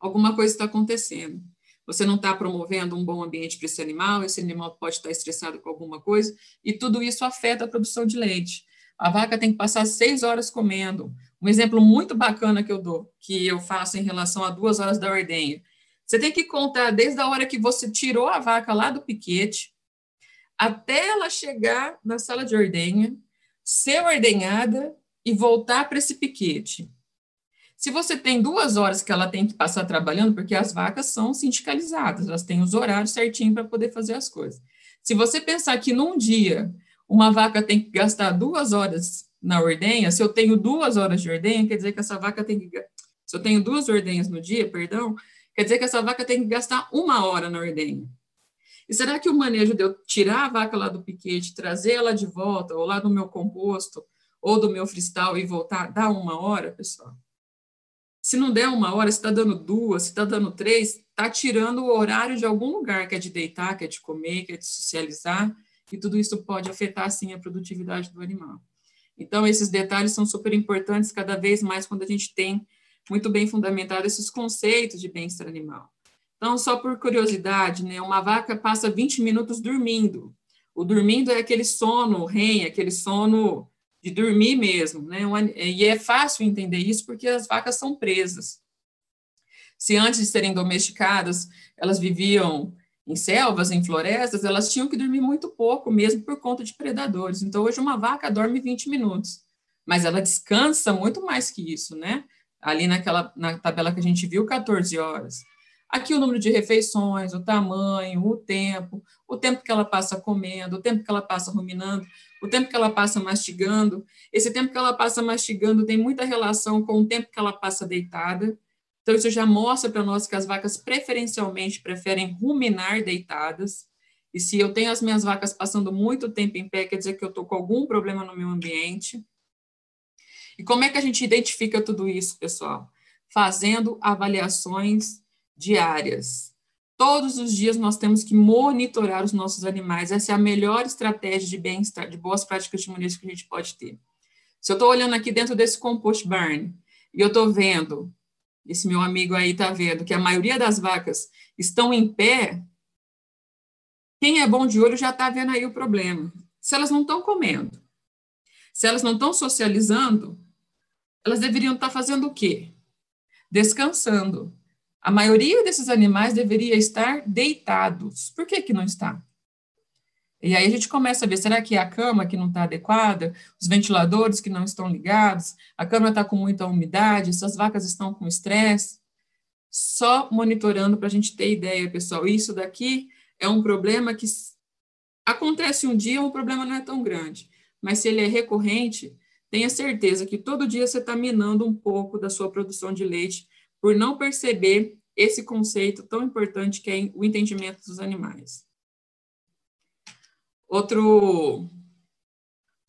alguma coisa está acontecendo. Você não está promovendo um bom ambiente para esse animal, esse animal pode estar estressado com alguma coisa, e tudo isso afeta a produção de leite. A vaca tem que passar seis horas comendo. Um exemplo muito bacana que eu dou, que eu faço em relação a duas horas da ordenha. Você tem que contar desde a hora que você tirou a vaca lá do piquete, até ela chegar na sala de ordenha, ser ordenhada e voltar para esse piquete. Se você tem duas horas que ela tem que passar trabalhando, porque as vacas são sindicalizadas, elas têm os horários certinho para poder fazer as coisas. Se você pensar que num dia uma vaca tem que gastar duas horas na ordenha, se eu tenho duas horas de ordenha, quer dizer que essa vaca tem que. Se eu tenho duas ordenhas no dia, perdão, Quer dizer que essa vaca tem que gastar uma hora na ordenha. E será que o manejo de eu tirar a vaca lá do piquete, trazer ela de volta, ou lá do meu composto, ou do meu freestyle e voltar, dá uma hora, pessoal? Se não der uma hora, se está dando duas, se está dando três, está tirando o horário de algum lugar, que é de deitar, que é de comer, que é de socializar, e tudo isso pode afetar, sim, a produtividade do animal. Então, esses detalhes são super importantes cada vez mais quando a gente tem muito bem fundamentado esses conceitos de bem-estar animal. Então, só por curiosidade, né, uma vaca passa 20 minutos dormindo. O dormindo é aquele sono REM, aquele sono de dormir mesmo, né? E é fácil entender isso porque as vacas são presas. Se antes de serem domesticadas, elas viviam em selvas, em florestas, elas tinham que dormir muito pouco, mesmo por conta de predadores. Então, hoje uma vaca dorme 20 minutos, mas ela descansa muito mais que isso, né? Ali naquela na tabela que a gente viu, 14 horas. Aqui o número de refeições, o tamanho, o tempo, o tempo que ela passa comendo, o tempo que ela passa ruminando, o tempo que ela passa mastigando. Esse tempo que ela passa mastigando tem muita relação com o tempo que ela passa deitada. Então, isso já mostra para nós que as vacas preferencialmente preferem ruminar deitadas. E se eu tenho as minhas vacas passando muito tempo em pé, quer dizer que eu estou com algum problema no meu ambiente. E como é que a gente identifica tudo isso, pessoal? Fazendo avaliações diárias. Todos os dias nós temos que monitorar os nossos animais. Essa é a melhor estratégia de bem-estar, de boas práticas de manejo que a gente pode ter. Se eu estou olhando aqui dentro desse compost barn e eu estou vendo, esse meu amigo aí está vendo, que a maioria das vacas estão em pé, quem é bom de olho já está vendo aí o problema. Se elas não estão comendo, se elas não estão socializando, elas deveriam estar tá fazendo o quê? Descansando. A maioria desses animais deveria estar deitados. Por que, que não está? E aí a gente começa a ver, será que é a cama que não está adequada, os ventiladores que não estão ligados, a cama está com muita umidade, essas vacas estão com estresse? Só monitorando para a gente ter ideia, pessoal. Isso daqui é um problema que acontece um dia, o problema não é tão grande. Mas se ele é recorrente, tenha certeza que todo dia você está minando um pouco da sua produção de leite por não perceber esse conceito tão importante que é o entendimento dos animais. Outro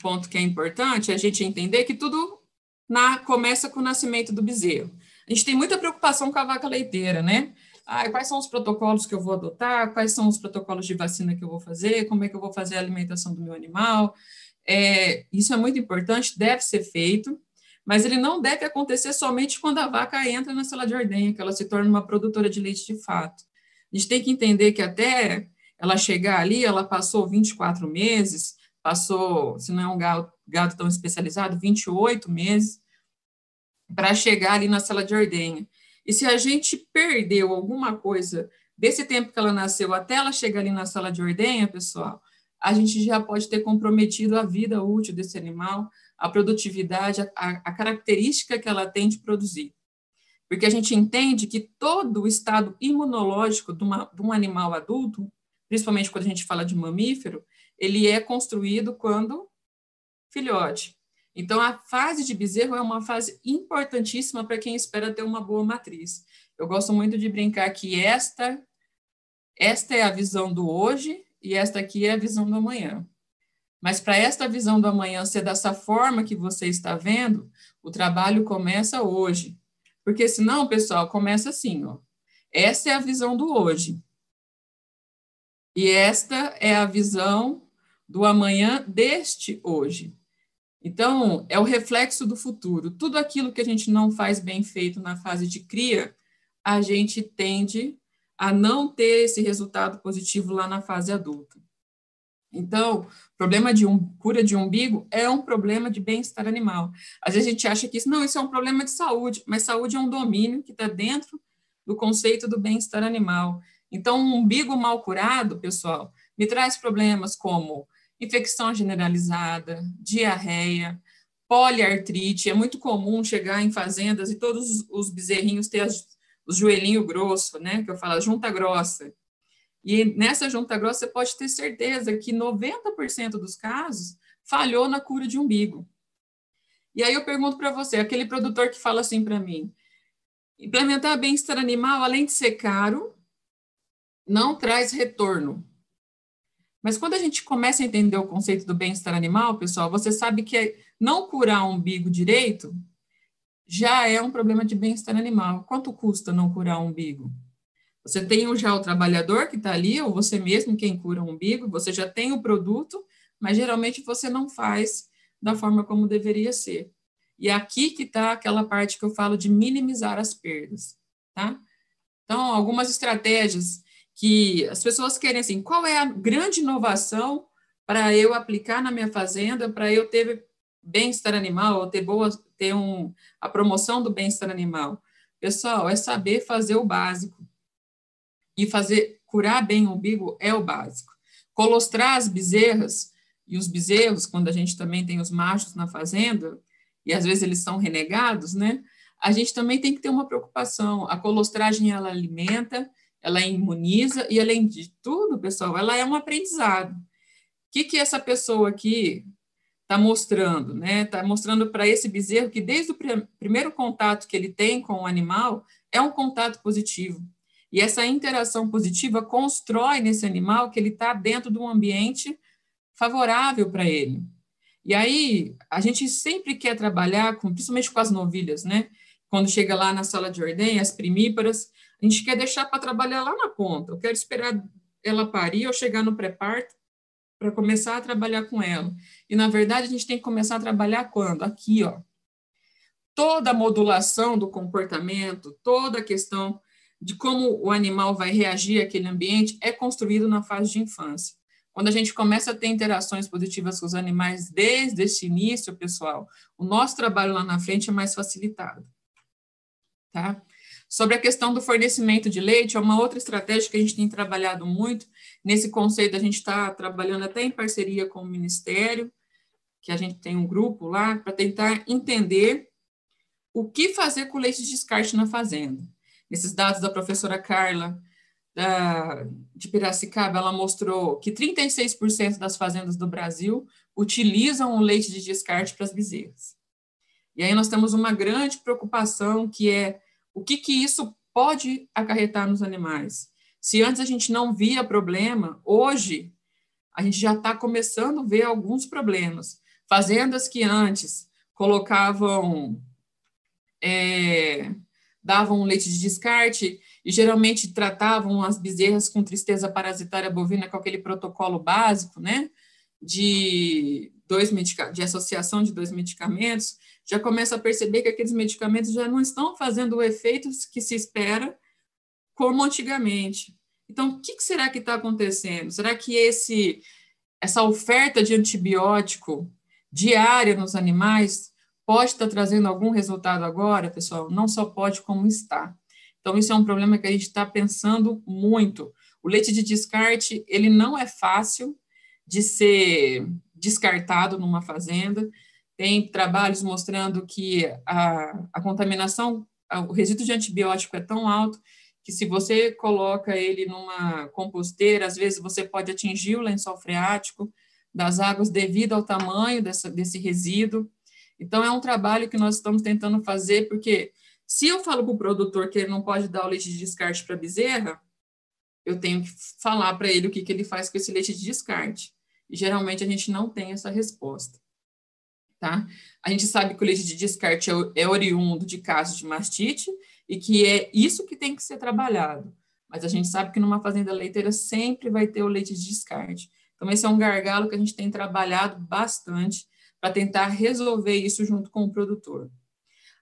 ponto que é importante é a gente entender que tudo na, começa com o nascimento do bezerro. A gente tem muita preocupação com a vaca leiteira, né? Ah, quais são os protocolos que eu vou adotar, quais são os protocolos de vacina que eu vou fazer, como é que eu vou fazer a alimentação do meu animal. É, isso é muito importante, deve ser feito, mas ele não deve acontecer somente quando a vaca entra na sala de ordenha, que ela se torna uma produtora de leite de fato. A gente tem que entender que até ela chegar ali, ela passou 24 meses, passou, se não é um gado, tão especializado, 28 meses, para chegar ali na sala de ordenha. E se a gente perdeu alguma coisa desse tempo que ela nasceu até ela chegar ali na sala de ordenha, pessoal, a gente já pode ter comprometido a vida útil desse animal, a produtividade, a, a característica que ela tem de produzir. Porque a gente entende que todo o estado imunológico de, uma, de um animal adulto, principalmente quando a gente fala de mamífero, ele é construído quando filhote. Então, a fase de bezerro é uma fase importantíssima para quem espera ter uma boa matriz. Eu gosto muito de brincar que esta, esta é a visão do hoje e esta aqui é a visão do amanhã. Mas para esta visão do amanhã ser dessa forma que você está vendo, o trabalho começa hoje. Porque senão, pessoal, começa assim, ó. Essa é a visão do hoje. E esta é a visão do amanhã deste hoje. Então, é o reflexo do futuro. Tudo aquilo que a gente não faz bem feito na fase de cria, a gente tende a não ter esse resultado positivo lá na fase adulta. Então, problema de um, cura de umbigo é um problema de bem-estar animal. Às vezes a gente acha que isso, não, isso é um problema de saúde, mas saúde é um domínio que está dentro do conceito do bem-estar animal. Então, um umbigo mal curado, pessoal, me traz problemas como infecção generalizada, diarreia, poliartrite. É muito comum chegar em fazendas e todos os bezerrinhos ter as, os joelhinhos grossos, né? Que eu falo, junta grossa. E nessa junta grossa você pode ter certeza que 90% dos casos falhou na cura de umbigo. E aí eu pergunto para você, aquele produtor que fala assim para mim, implementar bem-estar animal, além de ser caro, não traz retorno. Mas quando a gente começa a entender o conceito do bem-estar animal, pessoal, você sabe que não curar o umbigo direito já é um problema de bem-estar animal. Quanto custa não curar o umbigo? Você tem já o trabalhador que está ali, ou você mesmo quem cura o umbigo, você já tem o produto, mas geralmente você não faz da forma como deveria ser. E aqui que está aquela parte que eu falo de minimizar as perdas, tá? Então, algumas estratégias que as pessoas querem assim, qual é a grande inovação para eu aplicar na minha fazenda, para eu ter bem-estar animal, ou ter boa, ter um, a promoção do bem-estar animal. Pessoal, é saber fazer o básico. E fazer, curar bem o umbigo é o básico. Colostrar as bezerras e os bezerros, quando a gente também tem os machos na fazenda, e às vezes eles são renegados, né? A gente também tem que ter uma preocupação. A colostragem, ela alimenta, ela imuniza e, além de tudo, pessoal, ela é um aprendizado. O que, que essa pessoa aqui está mostrando? Está né? Tá mostrando para esse bezerro que, desde o pr primeiro contato que ele tem com o animal, é um contato positivo. E essa interação positiva constrói nesse animal que ele está dentro de um ambiente favorável para ele. E aí, a gente sempre quer trabalhar, com, principalmente com as novilhas, né? Quando chega lá na sala de ordem, as primíparas, a gente quer deixar para trabalhar lá na ponta. Eu quero esperar ela parir ou chegar no pré-parto para começar a trabalhar com ela. E, na verdade, a gente tem que começar a trabalhar quando? Aqui, ó. Toda a modulação do comportamento, toda a questão de como o animal vai reagir àquele ambiente é construído na fase de infância. Quando a gente começa a ter interações positivas com os animais desde esse início, pessoal, o nosso trabalho lá na frente é mais facilitado. Tá? Sobre a questão do fornecimento de leite, é uma outra estratégia que a gente tem trabalhado muito. Nesse conceito, a gente está trabalhando até em parceria com o Ministério, que a gente tem um grupo lá, para tentar entender o que fazer com o leite de descarte na fazenda. Esses dados da professora Carla da, de Piracicaba, ela mostrou que 36% das fazendas do Brasil utilizam o leite de descarte para as bezerras. E aí nós temos uma grande preocupação que é o que, que isso pode acarretar nos animais. Se antes a gente não via problema, hoje a gente já está começando a ver alguns problemas. Fazendas que antes colocavam, é, davam leite de descarte e geralmente tratavam as bezerras com tristeza parasitária bovina com aquele protocolo básico, né? De dois de associação de dois medicamentos, já começa a perceber que aqueles medicamentos já não estão fazendo o efeito que se espera como antigamente. Então, o que será que está acontecendo? Será que esse, essa oferta de antibiótico diária nos animais pode estar tá trazendo algum resultado agora, pessoal? Não só pode, como está. Então, isso é um problema que a gente está pensando muito. O leite de descarte, ele não é fácil de ser descartado numa fazenda. Tem trabalhos mostrando que a, a contaminação, o resíduo de antibiótico é tão alto que se você coloca ele numa composteira, às vezes você pode atingir o lençol freático das águas devido ao tamanho dessa, desse resíduo. Então, é um trabalho que nós estamos tentando fazer, porque se eu falo para o produtor que ele não pode dar o leite de descarte para bezerra, eu tenho que falar para ele o que, que ele faz com esse leite de descarte. E geralmente a gente não tem essa resposta. Tá? A gente sabe que o leite de descarte é, é oriundo de casos de mastite e que é isso que tem que ser trabalhado. Mas a gente sabe que numa fazenda leiteira sempre vai ter o leite de descarte. Então, esse é um gargalo que a gente tem trabalhado bastante para tentar resolver isso junto com o produtor.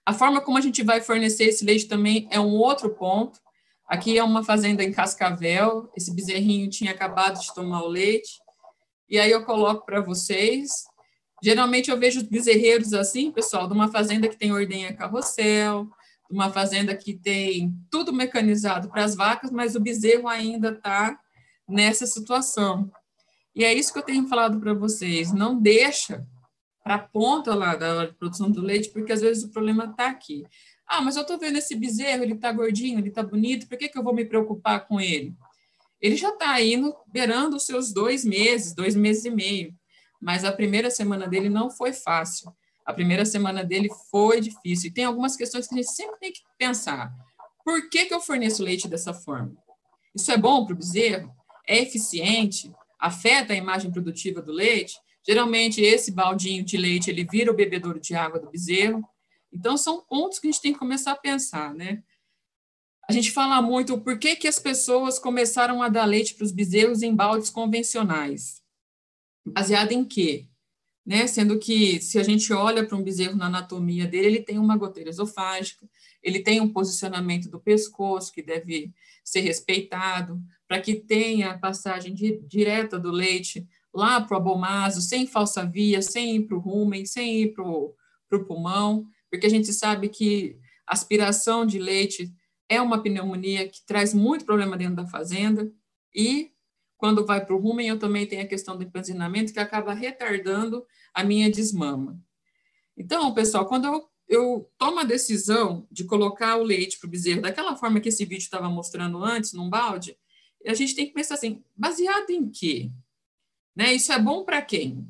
A forma como a gente vai fornecer esse leite também é um outro ponto. Aqui é uma fazenda em Cascavel, esse bezerrinho tinha acabado de tomar o leite, e aí eu coloco para vocês. Geralmente eu vejo bezerreiros assim, pessoal, de uma fazenda que tem ordenha carrossel, uma fazenda que tem tudo mecanizado para as vacas, mas o bezerro ainda está nessa situação. E é isso que eu tenho falado para vocês. Não deixa para a ponta lá da produção do leite, porque às vezes o problema está aqui. Ah, mas eu estou vendo esse bezerro, ele está gordinho, ele está bonito, por que, que eu vou me preocupar com ele? ele já está indo beirando os seus dois meses, dois meses e meio. Mas a primeira semana dele não foi fácil. A primeira semana dele foi difícil. E tem algumas questões que a gente sempre tem que pensar. Por que, que eu forneço leite dessa forma? Isso é bom para o bezerro? É eficiente? Afeta a imagem produtiva do leite? Geralmente, esse baldinho de leite, ele vira o bebedouro de água do bezerro. Então, são pontos que a gente tem que começar a pensar, né? A gente fala muito por que, que as pessoas começaram a dar leite para os bezerros em baldes convencionais. Baseado em quê? Né? Sendo que, se a gente olha para um bezerro na anatomia dele, ele tem uma goteira esofágica, ele tem um posicionamento do pescoço que deve ser respeitado, para que tenha a passagem de, direta do leite lá para o abomaso, sem falsa via, sem ir para o rumen, sem ir para o pulmão, porque a gente sabe que aspiração de leite é uma pneumonia que traz muito problema dentro da fazenda e quando vai para o rumen, eu também tenho a questão do empanzinamento que acaba retardando a minha desmama. Então, pessoal, quando eu, eu tomo a decisão de colocar o leite para o bezerro daquela forma que esse vídeo estava mostrando antes, num balde, a gente tem que pensar assim, baseado em quê? Né? Isso é bom para quem?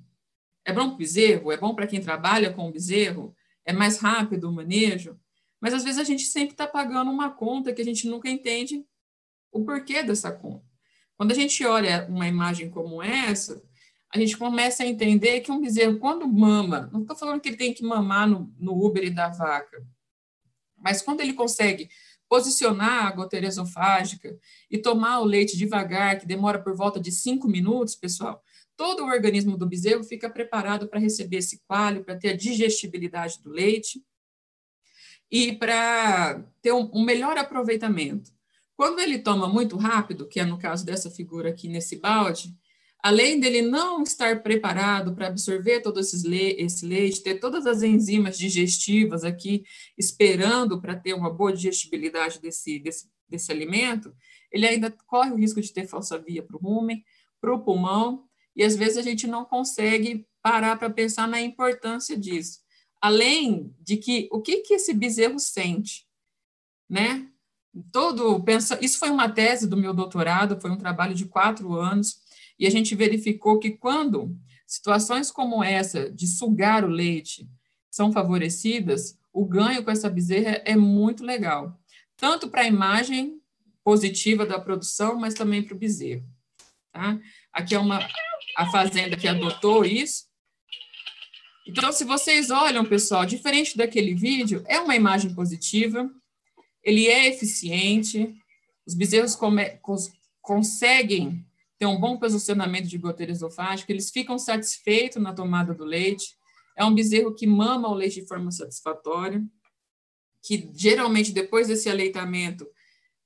É bom para o bezerro? É bom para quem trabalha com o bezerro? É mais rápido o manejo? Mas às vezes a gente sempre está pagando uma conta que a gente nunca entende o porquê dessa conta. Quando a gente olha uma imagem como essa, a gente começa a entender que um bezerro, quando mama, não estou falando que ele tem que mamar no, no úbere da vaca, mas quando ele consegue posicionar a goteira esofágica e tomar o leite devagar, que demora por volta de cinco minutos, pessoal, todo o organismo do bezerro fica preparado para receber esse coalho, para ter a digestibilidade do leite e para ter um, um, melhor aproveitamento. Quando ele toma muito rápido, que é no caso dessa figura aqui nesse balde, além dele não estar preparado para absorver todo esse leite, ter todas as enzimas digestivas aqui esperando para ter uma boa digestibilidade desse, desse, desse alimento, ele ainda corre o risco de ter falsa via para o rumen, para o pulmão, e às vezes a gente não consegue parar para pensar na importância disso. Além de que o que, que esse bezerro sente, né? Todo pensa, isso foi uma tese do meu doutorado, foi um trabalho de quatro anos, e a gente verificou que quando situações como essa de sugar o leite são favorecidas, o ganho com essa bezerra é muito legal, tanto para a imagem positiva da produção, mas também para o bezerro. Tá? Aqui é uma a fazenda que adotou isso. Então, se vocês olham, pessoal, diferente daquele vídeo, é uma imagem positiva, ele é eficiente, os bezerros come, cons, conseguem ter um bom posicionamento de goteira esofágica, eles ficam satisfeitos na tomada do leite, é um bezerro que mama o leite de forma satisfatória, que geralmente depois desse aleitamento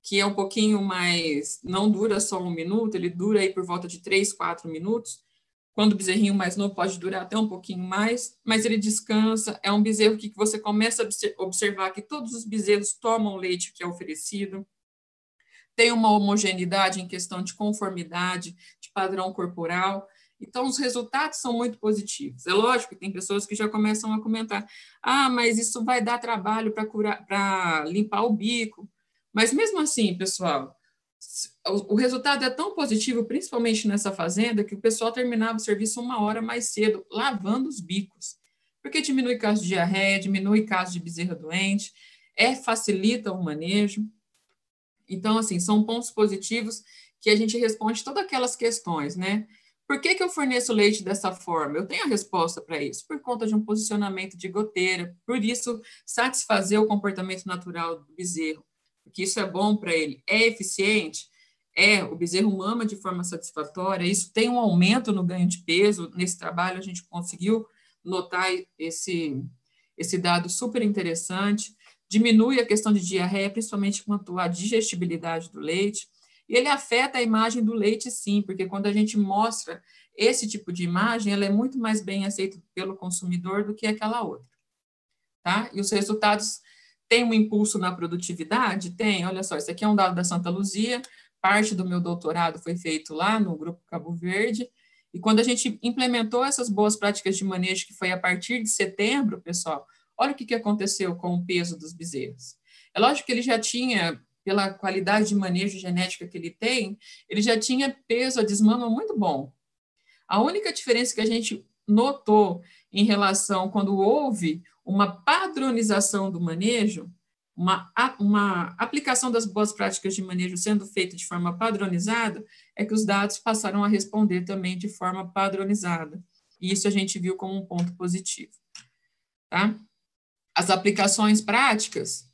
que é um pouquinho mais, não dura só um minuto, ele dura aí por volta de três, quatro minutos. Quando o bezerrinho mais novo pode durar até um pouquinho mais, mas ele descansa. É um bezerro que você começa a observar que todos os bezerros tomam o leite que é oferecido. Tem uma homogeneidade em questão de conformidade, de padrão corporal. Então, os resultados são muito positivos. É lógico que tem pessoas que já começam a comentar: ah, mas isso vai dar trabalho para limpar o bico. Mas mesmo assim, pessoal, o resultado é tão positivo, principalmente nessa fazenda, que o pessoal terminava o serviço uma hora mais cedo, lavando os bicos, porque diminui caso de diarreia, diminui caso de bezerra doente, é facilita o manejo. Então, assim, são pontos positivos que a gente responde todas aquelas questões, né? Por que, que eu forneço leite dessa forma? Eu tenho a resposta para isso, por conta de um posicionamento de goteira, por isso satisfazer o comportamento natural do bezerro que isso é bom para ele, é eficiente, é, o bezerro mama de forma satisfatória, isso tem um aumento no ganho de peso, nesse trabalho a gente conseguiu notar esse, esse dado super interessante, diminui a questão de diarreia, principalmente quanto à digestibilidade do leite, e ele afeta a imagem do leite sim, porque quando a gente mostra esse tipo de imagem, ela é muito mais bem aceita pelo consumidor do que aquela outra, tá? E os resultados tem um impulso na produtividade? Tem, olha só, isso aqui é um dado da Santa Luzia, parte do meu doutorado foi feito lá no Grupo Cabo Verde, e quando a gente implementou essas boas práticas de manejo, que foi a partir de setembro, pessoal, olha o que, aconteceu com o peso dos bezerros. É lógico que ele já tinha, pela qualidade de manejo genética que ele tem, ele já tinha peso a desmama muito bom. A única diferença que a gente notou em relação quando houve uma padronização do manejo, uma, uma aplicação das boas práticas de manejo sendo feita de forma padronizada, é que os dados passaram a responder também de forma padronizada. E isso a gente viu como um ponto positivo. Tá? As aplicações práticas,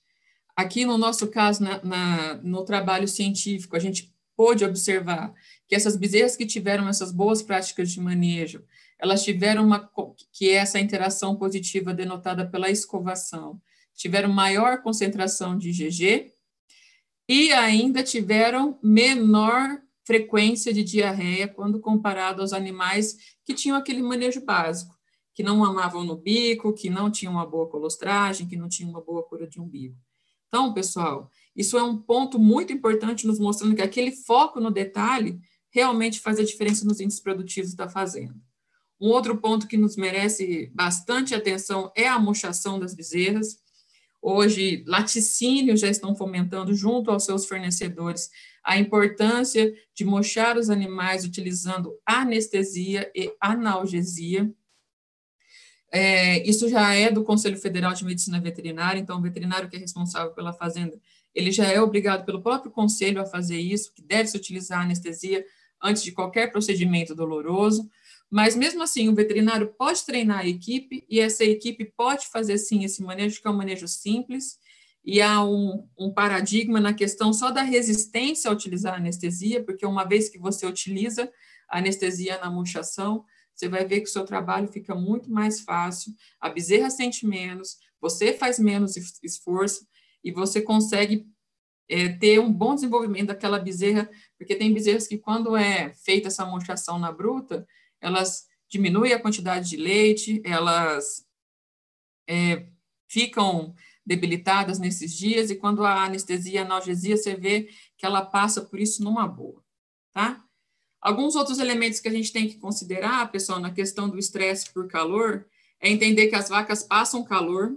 aqui no nosso caso, na, na, no trabalho científico, a gente pôde observar que essas bezerras que tiveram essas boas práticas de manejo, elas tiveram uma, que é essa interação positiva denotada pela escovação, tiveram maior concentração de IgG e ainda tiveram menor frequência de diarreia quando comparado aos animais que tinham aquele manejo básico, que não mamavam no bico, que não tinham uma boa colostragem, que não tinham uma boa cura de umbigo. Então, pessoal, isso é um ponto muito importante nos mostrando que aquele foco no detalhe realmente faz a diferença nos índices produtivos da fazenda. Um outro ponto que nos merece bastante atenção é a mochação das bezerras. Hoje, laticínios já estão fomentando, junto aos seus fornecedores, a importância de mochar os animais utilizando anestesia e analgesia. É, isso já é do Conselho Federal de Medicina Veterinária, então o veterinário que é responsável pela fazenda, ele já é obrigado pelo próprio conselho a fazer isso, que deve se utilizar anestesia antes de qualquer procedimento doloroso, mas mesmo assim o veterinário pode treinar a equipe e essa equipe pode fazer sim esse manejo, que é um manejo simples, e há um, um, paradigma na questão só da resistência a utilizar a anestesia, porque uma vez que você utiliza a anestesia na murchação, você vai ver que o seu trabalho fica muito mais fácil, a bezerra sente menos, você faz menos esforço e você consegue é, ter um bom desenvolvimento daquela bezerra, porque tem bezerras que quando é feita essa murchação na bruta, elas diminuem a quantidade de leite, elas é, ficam debilitadas nesses dias, e quando a anestesia, a analgesia, você vê que ela passa por isso numa boa, tá? Alguns outros elementos que a gente tem que considerar, pessoal, na questão do estresse por calor, é entender que as vacas passam calor,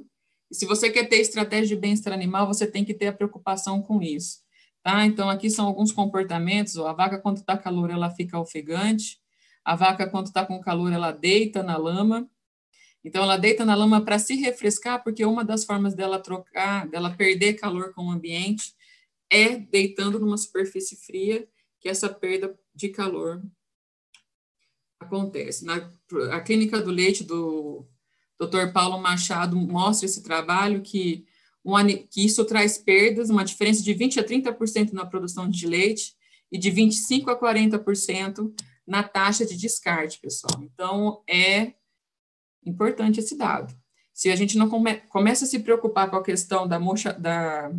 e se você quer ter estratégia de bem-estar animal, você tem que ter a preocupação com isso, tá? Então, aqui são alguns comportamentos, a vaca, quando está calor, ela fica ofegante, a vaca, quando está com calor, ela deita na lama, então, ela deita na lama para se refrescar, porque uma das formas dela trocar, dela perder calor com o ambiente, é deitando numa superfície fria, que essa perda de calor acontece. Na a clínica do leite do Dr. Paulo Machado mostra esse trabalho que, um, que isso traz perdas, uma diferença de 20 a 30% na produção de leite e de 25 a 40% na taxa de descarte, pessoal. Então, é Importante esse dado. Se a gente não come, começa a se preocupar com a questão da, mocha, da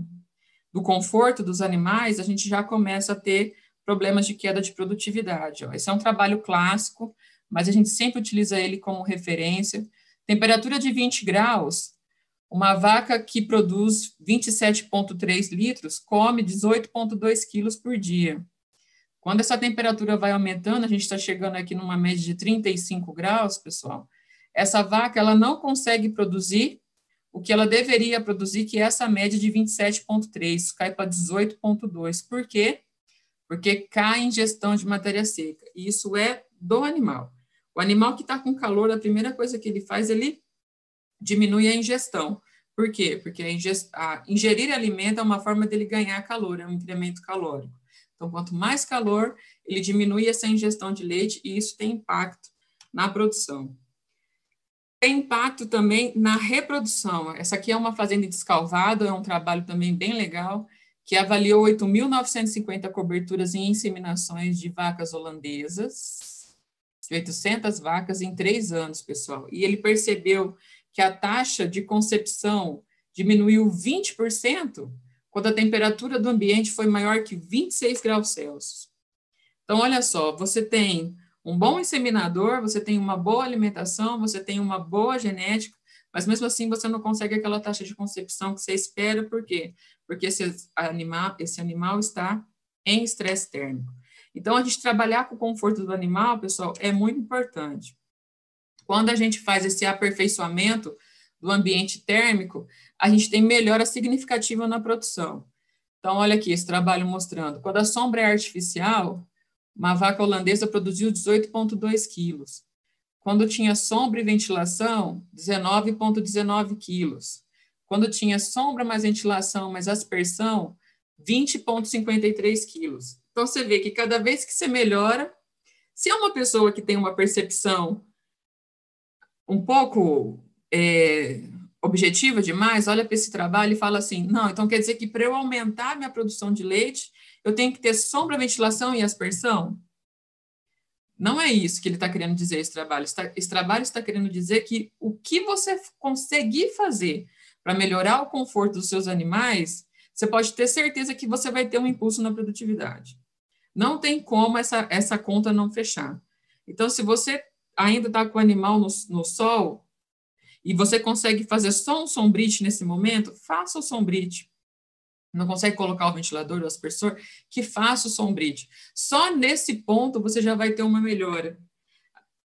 do conforto dos animais, a gente já começa a ter problemas de queda de produtividade. Ó. Esse é um trabalho clássico, mas a gente sempre utiliza ele como referência. Temperatura de 20 graus, uma vaca que produz 27,3 litros come 18,2 quilos por dia. Quando essa temperatura vai aumentando, a gente está chegando aqui numa média de 35 graus, pessoal, essa vaca ela não consegue produzir o que ela deveria produzir, que é essa média de 27,3, cai para 18,2. Por quê? Porque cai a ingestão de matéria seca. E isso é do animal. O animal que está com calor, a primeira coisa que ele faz, ele diminui a ingestão. Por quê? Porque a ingest... a ingerir alimento é uma forma dele ganhar calor, é um incremento calórico. Então, quanto mais calor, ele diminui essa ingestão de leite e isso tem impacto na produção. Tem impacto também na reprodução. Essa aqui é uma fazenda descalvada, é um trabalho também bem legal, que avaliou 8.950 coberturas em inseminações de vacas holandesas, 800 vacas em três anos, pessoal. E ele percebeu que a taxa de concepção diminuiu 20% quando a temperatura do ambiente foi maior que 26 graus Celsius. Então, olha só, você tem um bom inseminador, você tem uma boa alimentação, você tem uma boa genética, mas mesmo assim você não consegue aquela taxa de concepção que você espera, por quê? Porque esse animal, esse animal está em estresse térmico. Então, a gente trabalhar com o conforto do animal, pessoal, é muito importante. Quando a gente faz esse aperfeiçoamento do ambiente térmico, a gente tem melhora significativa na produção. Então, olha aqui esse trabalho mostrando. Quando a sombra é artificial, uma vaca holandesa produziu 18,2 quilos. Quando tinha sombra e ventilação, 19,19 quilos. Quando tinha sombra mais ventilação mais aspersão, 20,53 quilos. Então, você vê que cada vez que você melhora, se é uma pessoa que tem uma percepção um pouco é, objetiva demais, olha para esse trabalho e fala assim: não, então quer dizer que para eu aumentar minha produção de leite, eu tenho que ter sombra, ventilação e aspersão? Não é isso que ele está querendo dizer, esse trabalho. Esse trabalho está querendo dizer que o que você conseguir fazer para melhorar o conforto dos seus animais, você pode ter certeza que você vai ter um impulso na produtividade. Não tem como essa, essa conta não fechar. Então, se você ainda está com o animal no, no sol e você consegue fazer só um sombrite nesse momento, faça o sombrite não consegue colocar o ventilador, o aspersor, que faça o sombrite. Só nesse ponto você já vai ter uma melhora.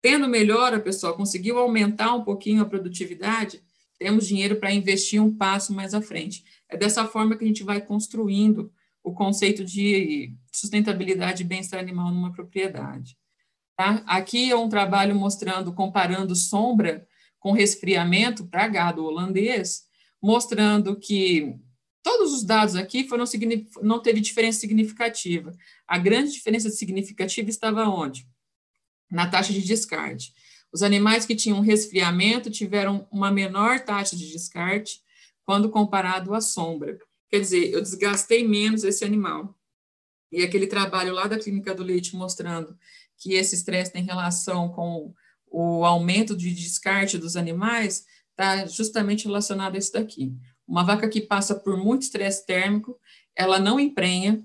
Tendo melhora, pessoal, conseguiu aumentar um pouquinho a produtividade, temos dinheiro para investir um passo mais à frente. É dessa forma que a gente vai construindo o conceito de sustentabilidade e bem-estar animal numa propriedade. Tá? Aqui é um trabalho mostrando, comparando sombra com resfriamento para gado holandês, mostrando que Todos os dados aqui foram não teve diferença significativa. A grande diferença significativa estava onde? Na taxa de descarte. Os animais que tinham resfriamento tiveram uma menor taxa de descarte quando comparado à sombra. Quer dizer, eu desgastei menos esse animal. E aquele trabalho lá da clínica do leite mostrando que esse estresse tem relação com o aumento de descarte dos animais, está justamente relacionado a isso daqui. Uma vaca que passa por muito estresse térmico, ela não emprenha,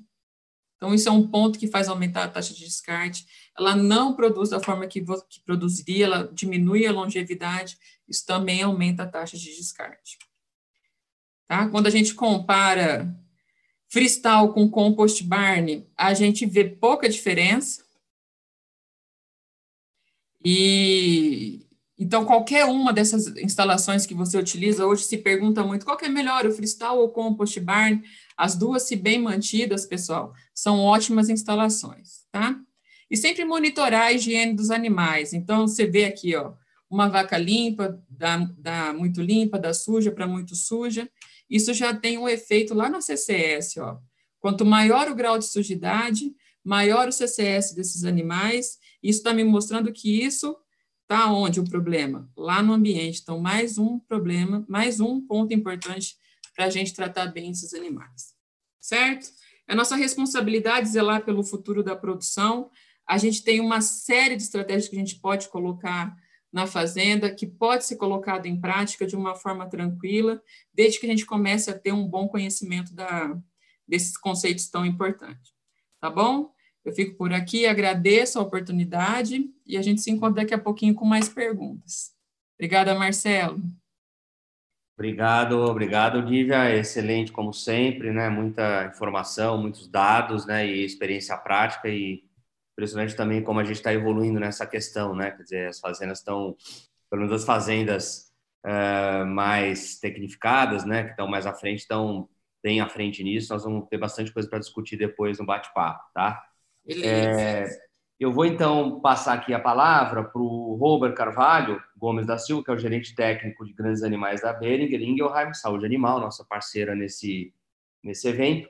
então isso é um ponto que faz aumentar a taxa de descarte. Ela não produz da forma que, que produziria, ela diminui a longevidade, isso também aumenta a taxa de descarte. Tá? Quando a gente compara freestyle com compost barn, a gente vê pouca diferença. E então, qualquer uma dessas instalações que você utiliza, hoje se pergunta muito qual é melhor, o freestyle ou o compost barn. As duas, se bem mantidas, pessoal, são ótimas instalações, tá? E sempre monitorar a higiene dos animais. Então, você vê aqui, ó, uma vaca limpa, da, da muito limpa, da suja para muito suja. Isso já tem um efeito lá na CCS, ó. Quanto maior o grau de sujidade, maior o CCS desses animais. Isso está me mostrando que isso Está onde o problema? Lá no ambiente. Então, mais um problema, mais um ponto importante para a gente tratar bem esses animais. Certo? É nossa responsabilidade zelar pelo futuro da produção. A gente tem uma série de estratégias que a gente pode colocar na fazenda, que pode ser colocado em prática de uma forma tranquila, desde que a gente comece a ter um bom conhecimento da, desses conceitos tão importantes. Tá bom? Eu fico por aqui, agradeço a oportunidade e a gente se encontra daqui a pouquinho com mais perguntas. Obrigada, Marcelo. Obrigado, obrigado, Lívia. Excelente, como sempre, né? Muita informação, muitos dados, né? E experiência prática e impressionante também como a gente está evoluindo nessa questão, né? Quer dizer, as fazendas estão, pelo menos as fazendas uh, mais tecnificadas, né? Que estão mais à frente, estão bem à frente nisso. Nós vamos ter bastante coisa para discutir depois no bate-papo, tá? É, eu vou então passar aqui a palavra para o Robert Carvalho Gomes da Silva, que é o gerente técnico de grandes animais da Beringer Ingelheim Saúde Animal, nossa parceira nesse, nesse evento.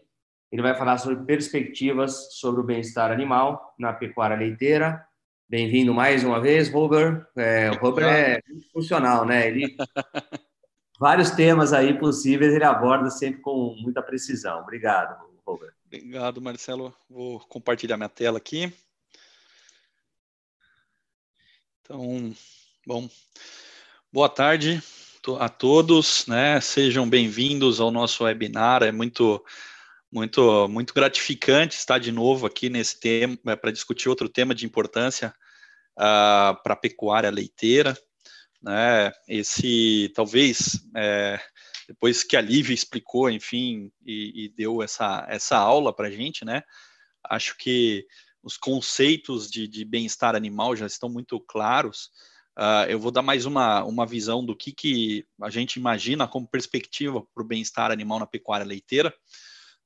Ele vai falar sobre perspectivas sobre o bem-estar animal na pecuária leiteira. Bem-vindo mais uma vez, Robert. É, o Robert é funcional, né? Ele vários temas aí possíveis ele aborda sempre com muita precisão. Obrigado, Obrigado, Marcelo. Vou compartilhar minha tela aqui. Então, bom, boa tarde a todos, né? Sejam bem-vindos ao nosso webinar. É muito, muito, muito gratificante estar de novo aqui nesse tema é, para discutir outro tema de importância uh, para a pecuária leiteira. Né? Esse, talvez, é, depois que a Lívia explicou, enfim, e, e deu essa, essa aula para a gente, né? Acho que os conceitos de, de bem-estar animal já estão muito claros. Uh, eu vou dar mais uma, uma visão do que, que a gente imagina como perspectiva para o bem-estar animal na pecuária leiteira.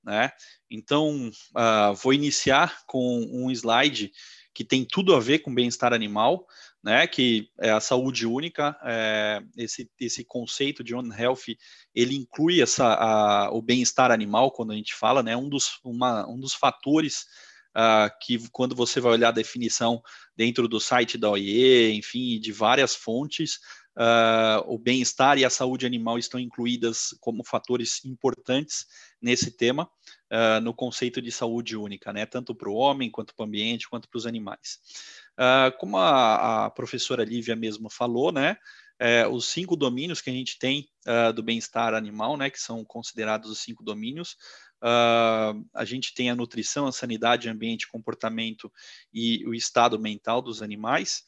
Né? Então, uh, vou iniciar com um slide que tem tudo a ver com bem-estar animal, né, que é a saúde única, é, esse, esse conceito de One Health, ele inclui essa, a, o bem-estar animal, quando a gente fala, né, um dos, uma, um dos fatores uh, que, quando você vai olhar a definição dentro do site da OIE, enfim, de várias fontes, uh, o bem-estar e a saúde animal estão incluídas como fatores importantes nesse tema, uh, no conceito de saúde única, né, tanto para o homem, quanto para o ambiente, quanto para os animais. Uh, como a, a, professora Lívia mesmo falou, né, é, os cinco domínios que a gente tem do bem-estar animal, né, que são considerados os cinco domínios, uh, a gente tem a nutrição, a sanidade, ambiente, comportamento e o estado mental dos animais.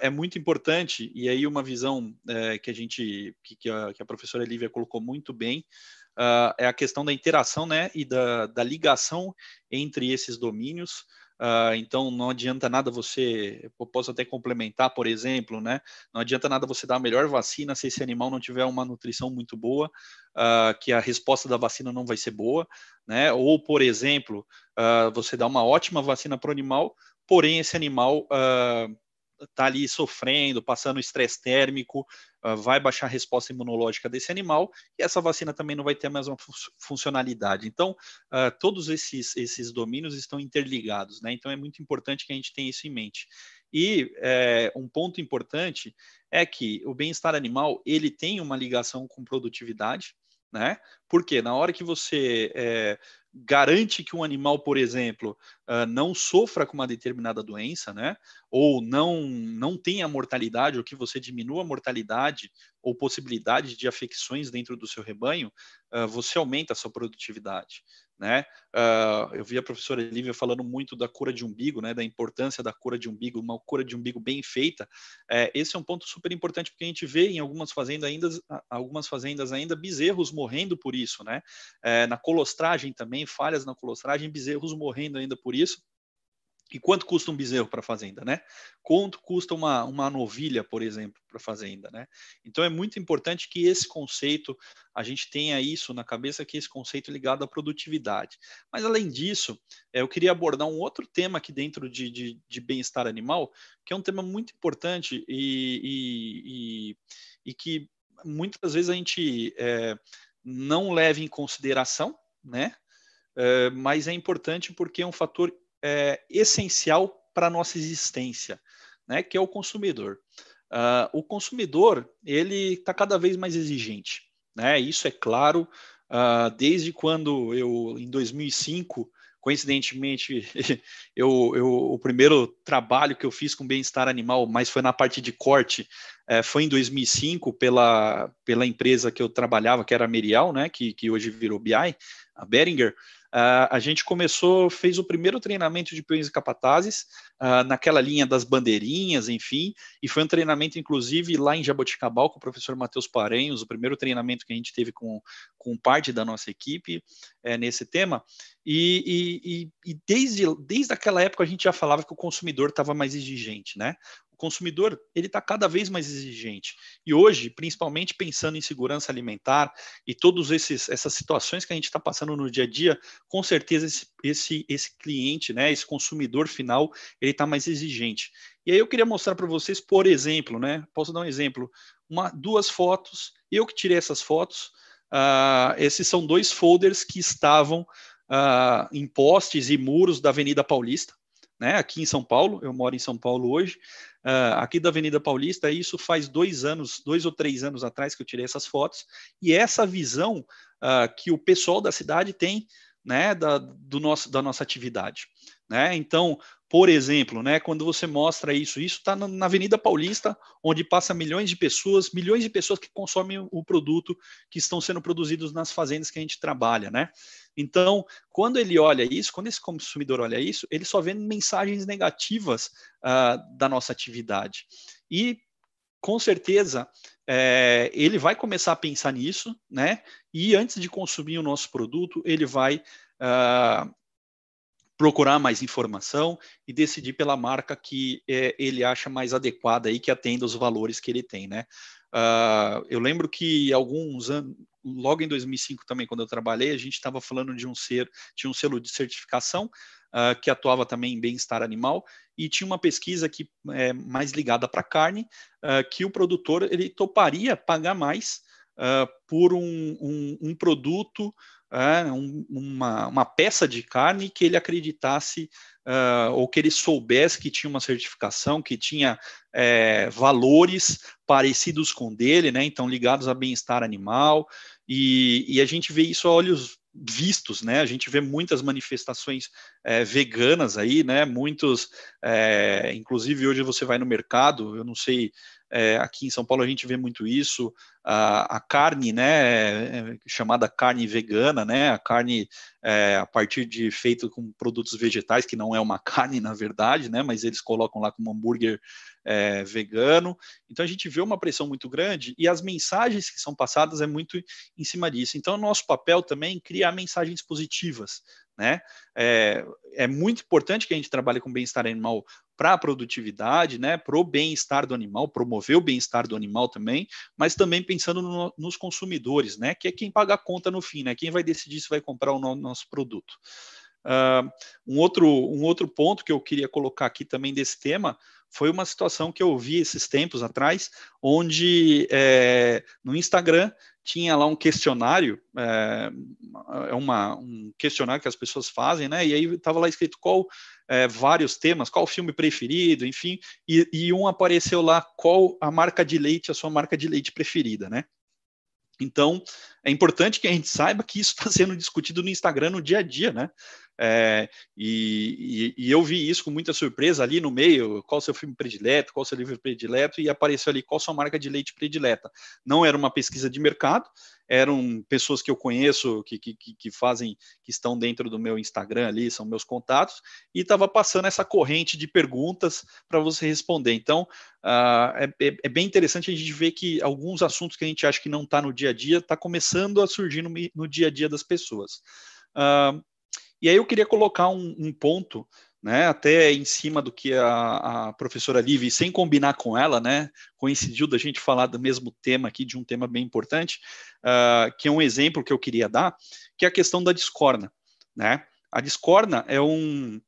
É muito importante, e aí uma visão é, que a gente, que, que, a, que, a, professora Lívia colocou muito bem, é a questão da interação né, e da, da ligação entre esses domínios, Uh, então não adianta nada você, eu posso até complementar, por exemplo, né? Não adianta nada você dar a melhor vacina se esse animal não tiver uma nutrição muito boa, uh, que a resposta da vacina não vai ser boa, né? Ou, por exemplo, uh, você dá uma ótima vacina para o animal, porém esse animal está ali sofrendo, passando estresse térmico, uh, vai baixar a resposta imunológica desse animal e essa vacina também não vai ter a mesma funcionalidade. Então, uh, todos esses, esses domínios estão interligados, né? Então, é muito importante que a gente tenha isso em mente. E é, um ponto importante é que o bem-estar animal ele tem uma ligação com produtividade, né? Porque na hora que você é, garante que um animal, por exemplo, uh, não sofra com uma determinada doença, né? Ou não não tenha mortalidade, ou que você diminua a mortalidade ou possibilidade de afecções dentro do seu rebanho, uh, você aumenta a sua produtividade né? Uh, eu vi a professora Lívia falando muito da cura de umbigo, né? Da importância da cura de umbigo, uma cura de umbigo bem feita. É, esse é um ponto super importante porque a gente vê em algumas fazendas ainda, algumas fazendas ainda bezerros morrendo por isso, né? É, na colostragem também, falhas na colostragem, bezerros morrendo ainda por isso. E quanto custa um bezerro para fazenda, né? Quanto custa uma, uma novilha, por exemplo, para fazenda, né? Então é muito importante que esse conceito, a gente tenha isso na cabeça, que esse conceito ligado à produtividade. Mas além disso, é, eu queria abordar um outro tema aqui dentro de, de, de bem-estar animal, que é um tema muito importante e, e, e, e que muitas vezes a gente é, não leva em consideração, né? É, mas é importante porque é um fator é, essencial para a nossa existência, né, que é o consumidor. Uh, o consumidor ele está cada vez mais exigente, né? Isso é claro. Uh, desde quando eu, em 2005, coincidentemente, eu, eu, o primeiro trabalho que eu fiz com bem-estar animal, mas foi na parte de corte, é, foi em 2005 pela, pela empresa que eu trabalhava, que era a Merial, né, que, que hoje virou BI, a Beringer. Uh, a gente começou, fez o primeiro treinamento de peões e capatazes, uh, naquela linha das bandeirinhas, enfim, e foi um treinamento, inclusive, lá em Jaboticabal, com o professor Matheus Parenhos, o primeiro treinamento que a gente teve com, com parte da nossa equipe é, nesse tema, e, e, e, desde, desde aquela época a gente já falava que o consumidor estava mais exigente, né? O consumidor ele está cada vez mais exigente. E hoje, principalmente pensando em segurança alimentar e todas essas situações que a gente está passando no dia a dia, com certeza esse, esse, esse cliente, né, esse consumidor final, ele está mais exigente. E aí eu queria mostrar para vocês, por exemplo, né, posso dar um exemplo, uma, duas fotos, eu que tirei essas fotos, uh, esses são dois folders que estavam uh, em postes e muros da Avenida Paulista, né, aqui em São Paulo, eu moro em São Paulo hoje, uh, aqui da Avenida Paulista, isso faz dois anos, dois ou três anos atrás que eu tirei essas fotos, e essa visão uh, que o pessoal da cidade tem né, da, do nosso, da nossa atividade. Né? Então, por exemplo, né, quando você mostra isso, isso está na Avenida Paulista, onde passa milhões de pessoas, milhões de pessoas que consomem o produto que estão sendo produzidos nas fazendas que a gente trabalha, né? Então, quando ele olha isso, quando esse consumidor olha isso, ele só vê mensagens negativas uh, da nossa atividade. E, com certeza, é, ele vai começar a pensar nisso, né? E antes de consumir o nosso produto, ele vai uh, procurar mais informação e decidir pela marca que é, ele acha mais adequada e que atenda os valores que ele tem, né? Uh, eu lembro que alguns anos, logo em 2005 também, quando eu trabalhei, a gente estava falando de um ser, tinha um selo de certificação uh, que atuava também em bem-estar animal e tinha uma pesquisa que é mais ligada para carne, uh, que o produtor ele toparia pagar mais por um, um, um produto um, uma, uma, peça de carne que ele acreditasse uh, ou que ele soubesse que tinha uma certificação, que tinha é, valores parecidos com dele, né? Então ligados a bem-estar animal e, e, a gente vê isso a olhos vistos, né? A gente vê muitas manifestações é, veganas aí, né? Muitos, é, inclusive hoje você vai no mercado, eu não sei é, aqui em São Paulo a gente vê muito isso, a, a carne, né, é, chamada carne vegana, né, a carne é, a partir de feito com produtos vegetais, que não é uma carne na verdade, né, mas eles colocam lá como hambúrguer é, vegano. Então a gente vê uma pressão muito grande e as mensagens que são passadas é muito em cima disso. Então, nosso papel também é criar mensagens positivas, né? É, é muito importante que a gente trabalhe com bem-estar animal para a produtividade, né, para o bem-estar do animal, promover o bem-estar do animal também, mas também pensando no, nos consumidores, né, que é quem paga a conta no fim, né, quem vai decidir se vai comprar o no, nosso produto. Uh, um, outro, um outro ponto que eu queria colocar aqui também desse tema foi uma situação que eu vi esses tempos atrás, onde é, no Instagram tinha lá um questionário, é, é uma, um questionário que as pessoas fazem, né? E aí estava lá escrito qual é, vários temas, qual o filme preferido, enfim, e, e, um apareceu lá qual a marca de leite, a sua marca de leite preferida, né? Então, é importante que a gente saiba que isso está sendo discutido no Instagram no dia a dia, né? É, e, e, e, eu vi isso com muita surpresa ali no meio, qual seu filme predileto, qual seu livro predileto, e apareceu ali qual sua marca de leite predileta. Não era uma pesquisa de mercado, eram pessoas que eu conheço, que, que, que fazem, que estão dentro do meu Instagram ali, são meus contatos, e estava passando essa corrente de perguntas para você responder. Então, uh, é, é, bem interessante a gente ver que alguns assuntos que a gente acha que não está no dia a dia, está começando a surgir no, no, dia a dia das pessoas. Uh, e aí eu queria colocar um, um ponto né, até em cima do que a, a professora Liv, sem combinar com ela, né, coincidiu da gente falar do mesmo tema aqui, de um tema bem importante, uh, que é um exemplo que eu queria dar, que é a questão da discorna. Né? A discorna é um,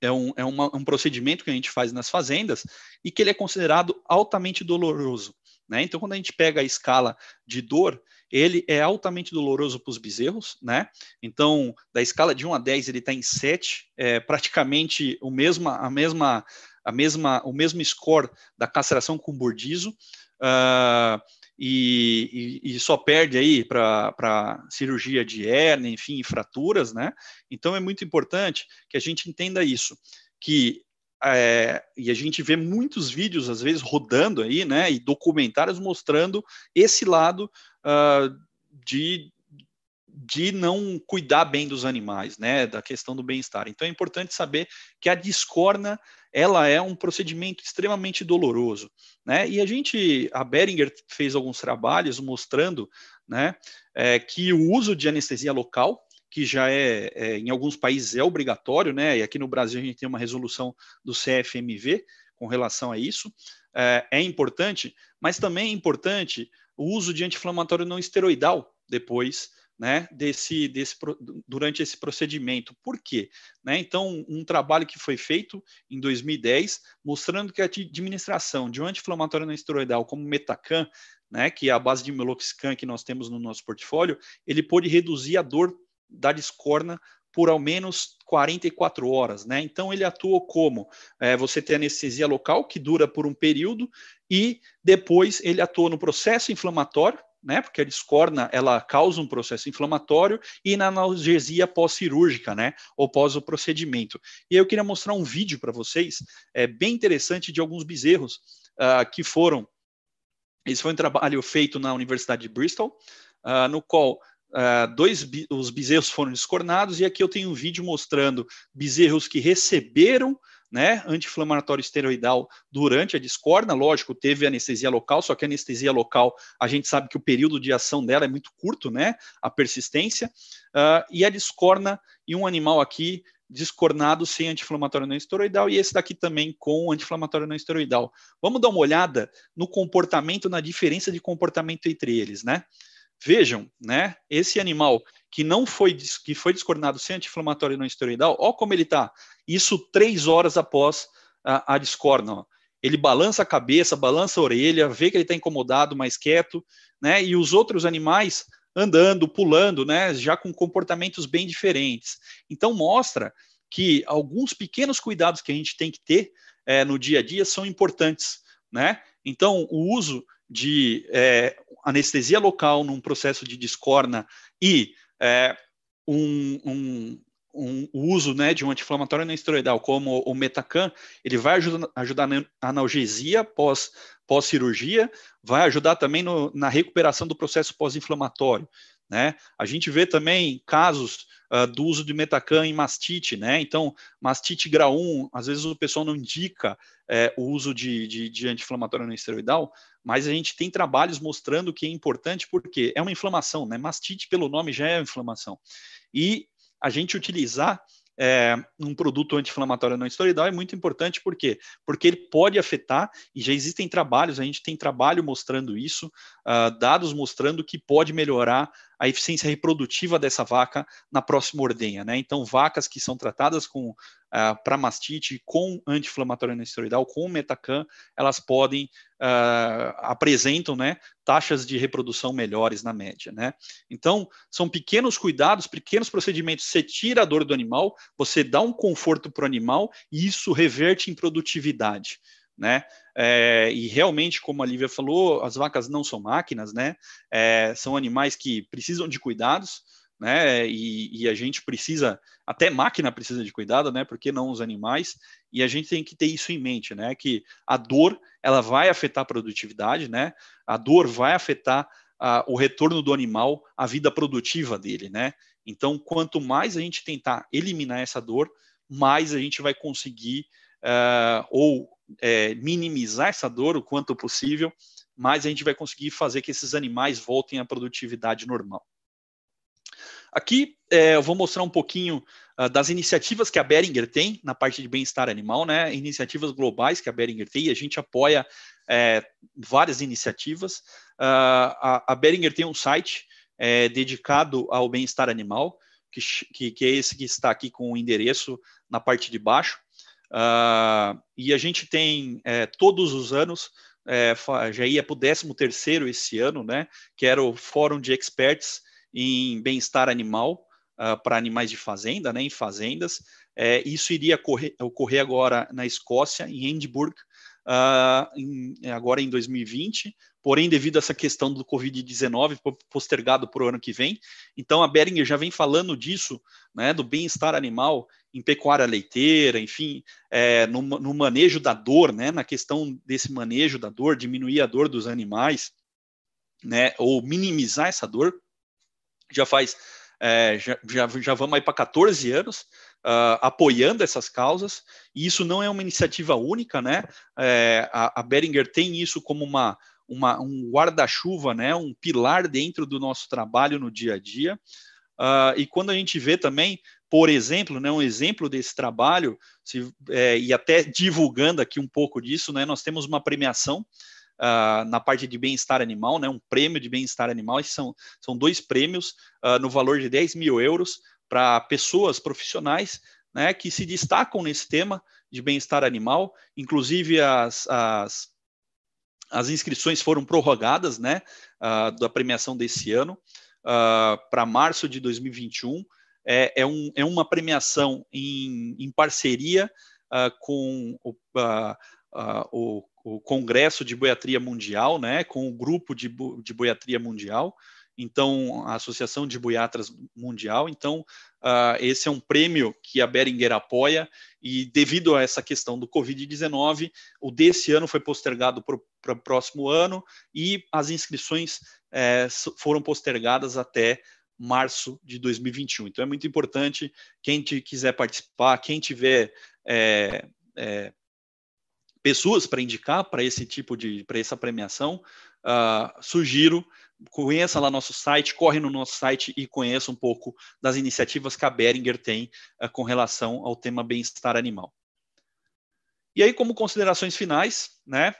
é, um, é uma, um procedimento que a gente faz nas fazendas e que ele é considerado altamente doloroso. Né? Então, quando a gente pega a escala de dor, ele é altamente doloroso para os bezerros, né? Então, da escala de 1 a 10, ele está em 7, é praticamente o mesmo, a mesma, a mesma, o mesmo score da castração com bordizo, uh, e, e, e, só perde aí para cirurgia de hernia, enfim, fraturas, né? Então, é muito importante que a gente entenda isso, que é, e a gente vê muitos vídeos, às vezes, rodando aí, né, e documentários mostrando esse lado uh, de, de não cuidar bem dos animais, né, da questão do bem-estar. Então é importante saber que a discorna, ela é um procedimento extremamente doloroso, né, e a gente, a Beringer fez alguns trabalhos mostrando, né, é, que o uso de anestesia local, que já é, é, em alguns países é obrigatório, né? E aqui no Brasil a gente tem uma resolução do CFMV com relação a isso. É, é importante, mas também é importante o uso de anti-inflamatório não esteroidal depois, né, desse, desse, durante esse procedimento. Por quê? Né, então, um trabalho que foi feito em 2010, mostrando que a administração de um anti-inflamatório não esteroidal como Metacan, né, que é a base de Meloxicam que nós temos no nosso portfólio, ele pôde reduzir a dor da discorna por ao menos 44 horas, né? Então ele atua como é, você tem anestesia local que dura por um período e depois ele atua no processo inflamatório, né? Porque a discorna ela causa um processo inflamatório e na analgesia pós-cirúrgica, né? Ou pós o procedimento. E eu queria mostrar um vídeo para vocês, é bem interessante de alguns bezerros uh, que foram. Esse foi um trabalho feito na Universidade de Bristol, uh, no qual Uh, dois os bezerros foram descornados e aqui eu tenho um vídeo mostrando bezerros que receberam né, anti-inflamatório esteroidal durante a discorna, lógico, teve anestesia local, só que a anestesia local, a gente sabe que o período de ação dela é muito curto, né, a persistência, uh, e a discorna em um animal aqui descornado sem anti-inflamatório não esteroidal e esse daqui também com anti-inflamatório não esteroidal. Vamos dar uma olhada no comportamento, na diferença de comportamento entre eles, né? Vejam, né? Esse animal que não foi que foi descoordenado sem anti-inflamatório não esteroidal, ó como ele está. Isso três horas após a, a. Ele balança a cabeça, balança a orelha, vê que ele está incomodado, mais quieto, né? E os outros animais andando, pulando, né? Já com comportamentos bem diferentes. Então mostra que alguns pequenos cuidados que a gente tem que ter é, no dia a dia são importantes, né? Então o uso de é, anestesia local num processo de discorna e é, um, um, um, uso né, de um anti-inflamatório não esteroidal como o Metacan, ele vai ajudar, ajudar na analgesia pós, pós-cirurgia, vai ajudar também no, na recuperação do processo pós-inflamatório. Né? A gente vê também casos uh, do uso de Metacan em mastite, né? Então, mastite grau 1, às vezes o pessoal não indica é, o uso de, de, de anti-inflamatório não esteroidal, mas a gente tem trabalhos mostrando que é importante porque é uma inflamação, né? Mastite, pelo nome, já é inflamação. E a gente utilizar é, um produto anti-inflamatório não esteroidal é muito importante, por quê? Porque ele pode afetar, e já existem trabalhos, a gente tem trabalho mostrando isso, uh, dados mostrando que pode melhorar a eficiência reprodutiva dessa vaca na próxima ordenha, né? Então, vacas que são tratadas com uh, ah, para mastite com anti-inflamatório não esteroidal, com metacam, elas podem uh, apresentam, né, taxas de reprodução melhores na média, né? Então, são pequenos cuidados, pequenos procedimentos. Você tira a dor do animal, você dá um conforto para o animal e isso reverte em produtividade né? É, e realmente, como a Lívia falou, as vacas não são máquinas, né? É, são animais que precisam de cuidados, né? E, e, a gente precisa, até máquina precisa de cuidado, né? Porque não os animais? E a gente tem que ter isso em mente, né? Que a dor ela vai afetar a produtividade, né? A dor vai afetar o retorno do animal à vida produtiva dele, né? Então, quanto mais a gente tentar eliminar essa dor, mais a gente vai conseguir uh, ou é, minimizar essa dor o quanto possível, mais a gente vai conseguir fazer que esses animais voltem à produtividade normal. Aqui é, eu vou mostrar um pouquinho uh, das iniciativas que a Beringer tem na parte de bem-estar animal, né? Iniciativas globais que a Beringer tem, e a gente apoia é, várias iniciativas. Uh, a, a Beringer tem um site é, dedicado ao bem-estar animal, que, que, que, é esse que está aqui com o endereço na parte de baixo. Uh, e a gente tem todos os anos, é, já ia para o 13 terceiro esse ano, né, que era o Fórum de Experts em Bem-Estar Animal uh, para animais de fazenda, né, em fazendas. É, isso iria ocorrer, ocorrer, agora na Escócia, em Edinburgh, uh, em, agora em 2020, porém, devido a essa questão do Covid-19, postergado para o ano que vem. Então, a Beringer já vem falando disso, né, do bem-estar animal em pecuária leiteira, enfim, é, no, no, manejo da dor, né, na questão desse manejo da dor, diminuir a dor dos animais, né, ou minimizar essa dor, já faz, é, já, já, já vamos aí para 14 anos, Uh, apoiando essas causas, e isso não é uma iniciativa única, né? É, a, a Beringer tem isso como uma, uma um guarda-chuva, né? Um pilar dentro do nosso trabalho no dia a dia. Uh, e quando a gente vê também por exemplo, né, um exemplo desse trabalho, se, é, e até divulgando aqui um pouco disso, né, nós temos uma premiação uh, na parte de bem-estar animal, né, um prêmio de bem-estar animal, e são, são dois prêmios uh, no valor de 10 mil euros para pessoas profissionais né, que se destacam nesse tema de bem-estar animal, inclusive as, as, as, inscrições foram prorrogadas né, uh, da premiação desse ano para março de 2021, é, é, um, é uma premiação em, em parceria uh, com o, uh, uh, o, o, Congresso de Boiatria Mundial, né, com o Grupo de, de Boiatria Mundial, então a Associação de Boiatras Mundial. Então, esse é um prêmio que a Beringer apoia, e devido a essa questão do Covid-19, o desse ano foi postergado para o próximo ano, e as inscrições é, foram postergadas até março de 2021. Então é muito importante quem quiser participar, quem tiver é, é, pessoas para indicar para esse tipo de para essa premiação, uh, sugiro conheça lá nosso site, corre no nosso site e conheça um pouco das iniciativas que a Beringer tem uh, com relação ao tema bem-estar animal. E aí, como considerações finais, né?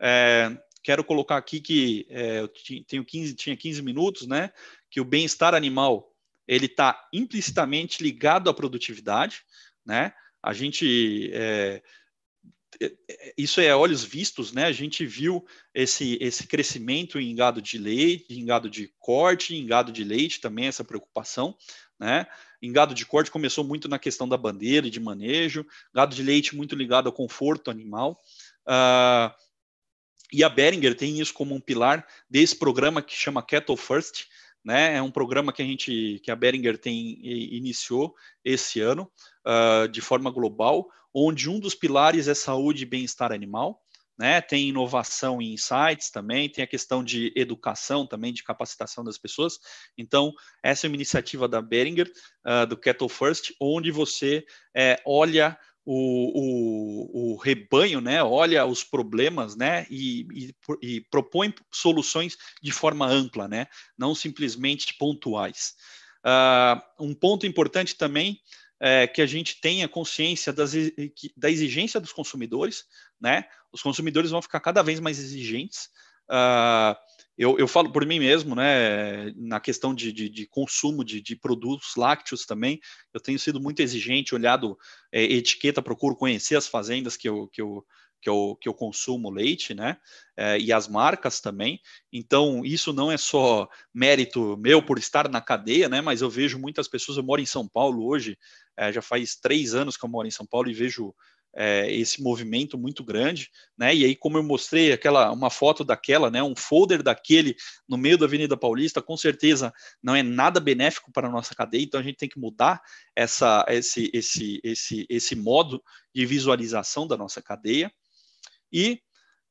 É, quero colocar aqui que é, eu tenho 15, tinha 15 minutos, né? Que o bem-estar animal ele está implicitamente ligado à produtividade, né? A gente é, isso é olhos vistos, né? A gente viu esse, esse crescimento em gado de leite, em gado de corte, em gado de leite também, essa preocupação, né? Em gado de corte começou muito na questão da bandeira e de manejo, gado de leite muito ligado ao conforto animal. Uh, e a Behringer tem isso como um pilar desse programa que chama Cattle First, né? É um programa que a gente, que a Behringer tem iniciou esse ano uh, de forma global, onde um dos pilares é saúde e bem-estar animal. Né, tem inovação e insights também, tem a questão de educação também, de capacitação das pessoas. Então, essa é uma iniciativa da Behringer, uh, do Cattle First, onde você é, olha o, o, o, rebanho, né, olha os problemas, né, e, e, e, propõe soluções de forma ampla, né, não simplesmente pontuais. Uh, um ponto importante também é que a gente tenha consciência das, da exigência dos consumidores, né, os consumidores vão ficar cada vez mais exigentes, uh, eu, eu falo por mim mesmo, né, na questão de, de, de consumo de, de, produtos lácteos também, eu tenho sido muito exigente, olhado é, etiqueta, procuro conhecer as fazendas que eu, que eu, que eu, que eu consumo leite, né, é, e as marcas também, então isso não é só mérito meu por estar na cadeia, né, mas eu vejo muitas pessoas, eu moro em São Paulo hoje, é, já faz três anos que eu moro em São Paulo e vejo é, esse movimento muito grande, né? E aí, como eu mostrei aquela uma foto daquela, né? Um folder daquele no meio da Avenida Paulista, com certeza não é nada benéfico para a nossa cadeia. Então a gente tem que mudar essa esse esse esse esse modo de visualização da nossa cadeia e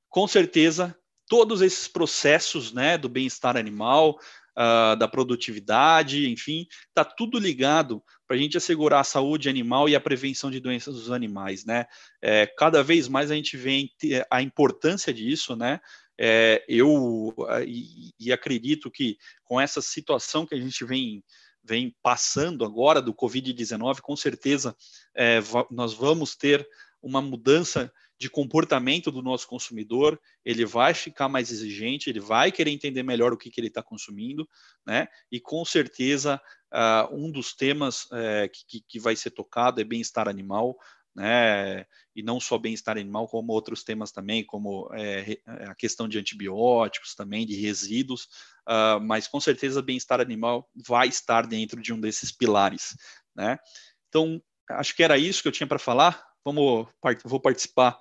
com certeza todos esses processos, né? Do bem-estar animal, uh, da produtividade, enfim, está tudo ligado para a gente assegurar a saúde animal e a prevenção de doenças dos animais, né? É, cada vez mais a gente vê a importância disso, né? É, eu e, e acredito que com essa situação que a gente vem vem passando agora do Covid-19, com certeza é, nós vamos ter uma mudança de comportamento do nosso consumidor, ele vai ficar mais exigente, ele vai querer entender melhor o que, que ele está consumindo, né? E com certeza uh, um dos temas uh, que, que vai ser tocado é bem-estar animal, né? E não só bem-estar animal, como outros temas também, como é, a questão de antibióticos, também de resíduos, uh, mas com certeza bem-estar animal vai estar dentro de um desses pilares, né? Então, acho que era isso que eu tinha para falar. Vamos, vou participar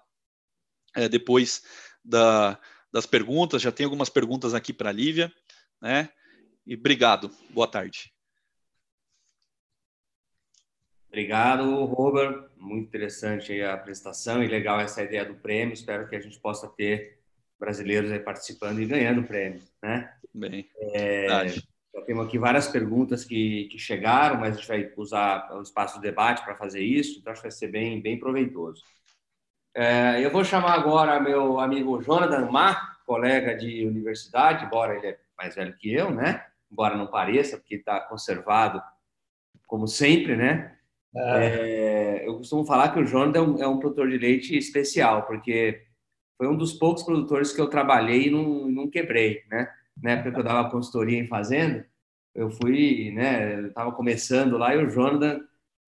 é, depois da, das perguntas. Já tem algumas perguntas aqui para a Lívia, né? E obrigado. Boa tarde. Obrigado, Robert. Muito interessante a apresentação e legal essa ideia do prêmio. Espero que a gente possa ter brasileiros participando e ganhando o prêmio, né? Bem, é, já temos aqui várias perguntas que, que chegaram, mas a gente vai usar o espaço do debate para fazer isso, então acho que vai ser bem, bem proveitoso. É, eu vou chamar agora meu amigo Jonathan Mar, colega de universidade, embora ele é mais velho que eu, né? Embora não pareça, porque está conservado como sempre, né? É. É, eu costumo falar que o Jonathan é um, é um, produtor de leite especial, porque foi um dos poucos produtores que eu trabalhei e não, não quebrei, né? Na época que eu dava consultoria em fazenda, eu fui, né? Eu estava começando lá e o Jonathan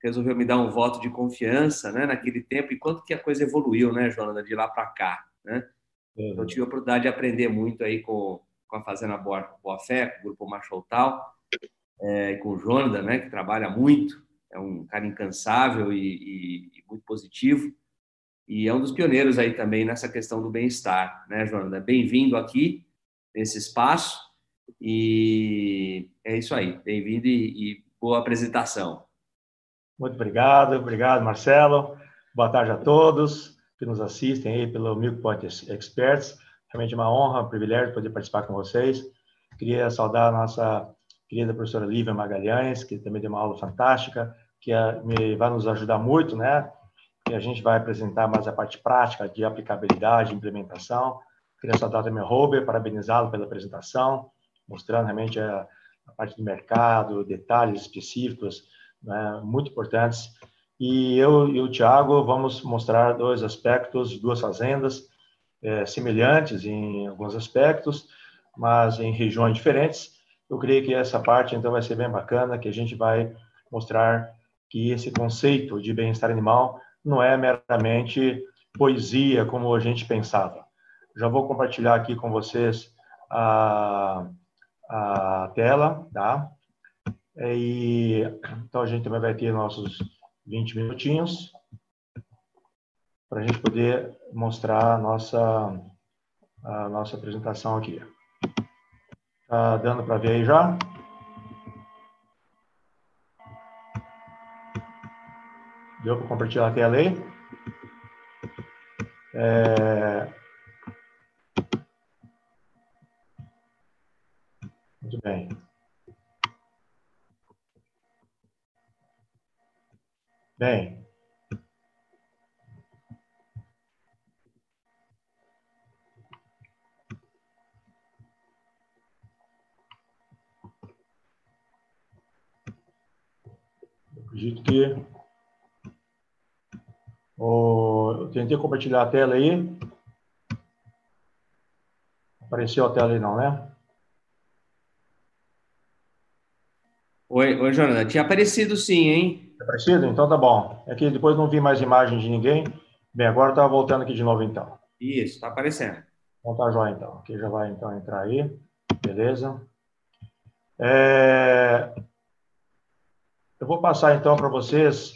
resolveu me dar um voto de confiança, né, naquele tempo, e quanto que a coisa evoluiu, né, Jonathan, de lá para cá, né? Uhum. Eu tive a oportunidade de aprender muito aí com, com a Fazenda Boa, Boa Fé, com o Grupo Machoutal, é, e com o Jonathan, né, que trabalha muito, é um cara incansável e, e, e, muito positivo, e é um dos pioneiros aí também nessa questão do bem-estar, né, Jonathan? Bem-vindo aqui nesse espaço, e é isso aí, bem-vindo e, e boa apresentação. Muito obrigado, obrigado, Marcelo. Boa tarde a todos que nos assistem aí pelo Milk Point Experts. Realmente uma honra, um privilégio poder participar com vocês. Queria saudar a nossa querida professora Lívia Magalhães, que também deu uma aula fantástica, que é, vai nos ajudar muito, né? E a gente vai apresentar mais a parte prática de aplicabilidade, implementação. Queria saudar também o Robert, parabenizá-lo pela apresentação, mostrando realmente a, a parte do mercado, detalhes específicos né, muito importantes. E eu e o Tiago vamos mostrar dois aspectos, duas fazendas é, semelhantes em alguns aspectos, mas em regiões diferentes. Eu creio que essa parte então vai ser bem bacana, que a gente vai mostrar que esse conceito de bem-estar animal não é meramente poesia como a gente pensava. Já vou compartilhar aqui com vocês a, tela, tá? E, então, a gente também vai ter nossos 20 minutinhos para a gente poder mostrar a nossa, a nossa apresentação aqui. Tá dando para ver aí já? Deu para compartilhar a tela aí? É... Muito bem. Bem, acredito que oh, eu tentei compartilhar a tela aí. Apareceu a tela aí não, né? Oi, oi, Jonathan. Tinha aparecido sim, hein? Aparecido? Então tá bom. É que depois não vi mais imagem de ninguém. Bem, agora tá voltando aqui de novo então. Isso, tá aparecendo. Então tá jóia então. Aqui já vai então entrar aí. Beleza. É... Eu vou passar então para vocês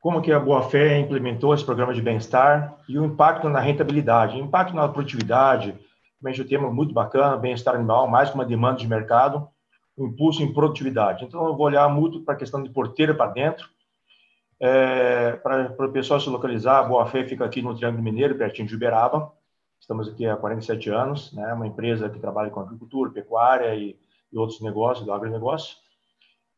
como que a Boa Fé implementou esse programa de bem-estar e o impacto na rentabilidade, impacto na produtividade, também é um tema muito bacana, bem-estar animal, mais que uma demanda de mercado, o impulso em produtividade. Então, eu vou olhar muito para a questão de porteira para dentro, é, para o pessoal se localizar, a Boa Fé fica aqui no Triângulo Mineiro, pertinho de Uberaba, estamos aqui há 47 anos, né, uma empresa que trabalha com agricultura, pecuária e, e outros negócios, do agronegócio,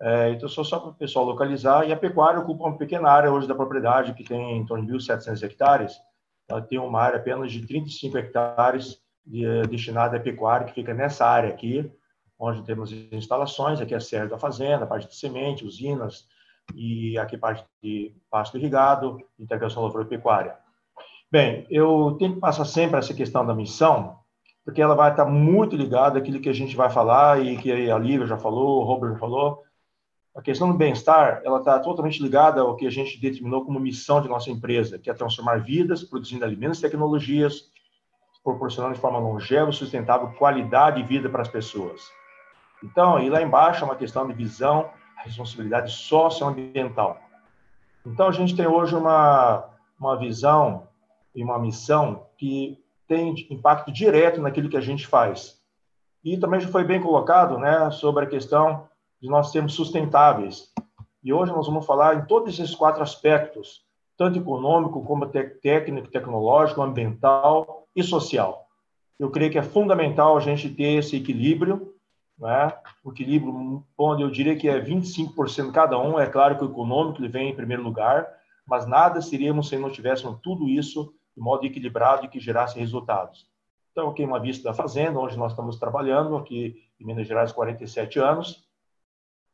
é, então, só, só para o pessoal localizar. E a pecuária ocupa uma pequena área hoje da propriedade, que tem em torno de 1.700 hectares. Ela tem uma área apenas de 35 hectares de, destinada à pecuária, que fica nessa área aqui, onde temos instalações. Aqui é a sede da fazenda, parte de semente, usinas, e aqui parte de pasto irrigado, integração lavoura-pecuária. Bem, eu tenho que passar sempre essa questão da missão, porque ela vai estar muito ligada àquilo que a gente vai falar e que a Lívia já falou, o Robert já falou, a questão do bem-estar, ela está totalmente ligada ao que a gente determinou como missão de nossa empresa, que é transformar vidas, produzindo alimentos e tecnologias, proporcionando de forma longeva, sustentável, qualidade de vida para as pessoas. Então, e lá embaixo é uma questão de visão, responsabilidade socioambiental. Então, a gente tem hoje uma, uma visão e uma missão que tem impacto direto naquilo que a gente faz. E também já foi bem colocado né, sobre a questão de nós sermos sustentáveis. E hoje nós vamos falar em todos esses quatro aspectos, tanto econômico como técnico, tecnológico, ambiental e social. Eu creio que é fundamental a gente ter esse equilíbrio, né? o equilíbrio onde eu diria que é 25% cada um, é claro que o econômico ele vem em primeiro lugar, mas nada seríamos se não tivéssemos tudo isso de modo equilibrado e que gerasse resultados. Então, aqui uma vista da fazenda, onde nós estamos trabalhando, aqui em Minas Gerais, 47 anos,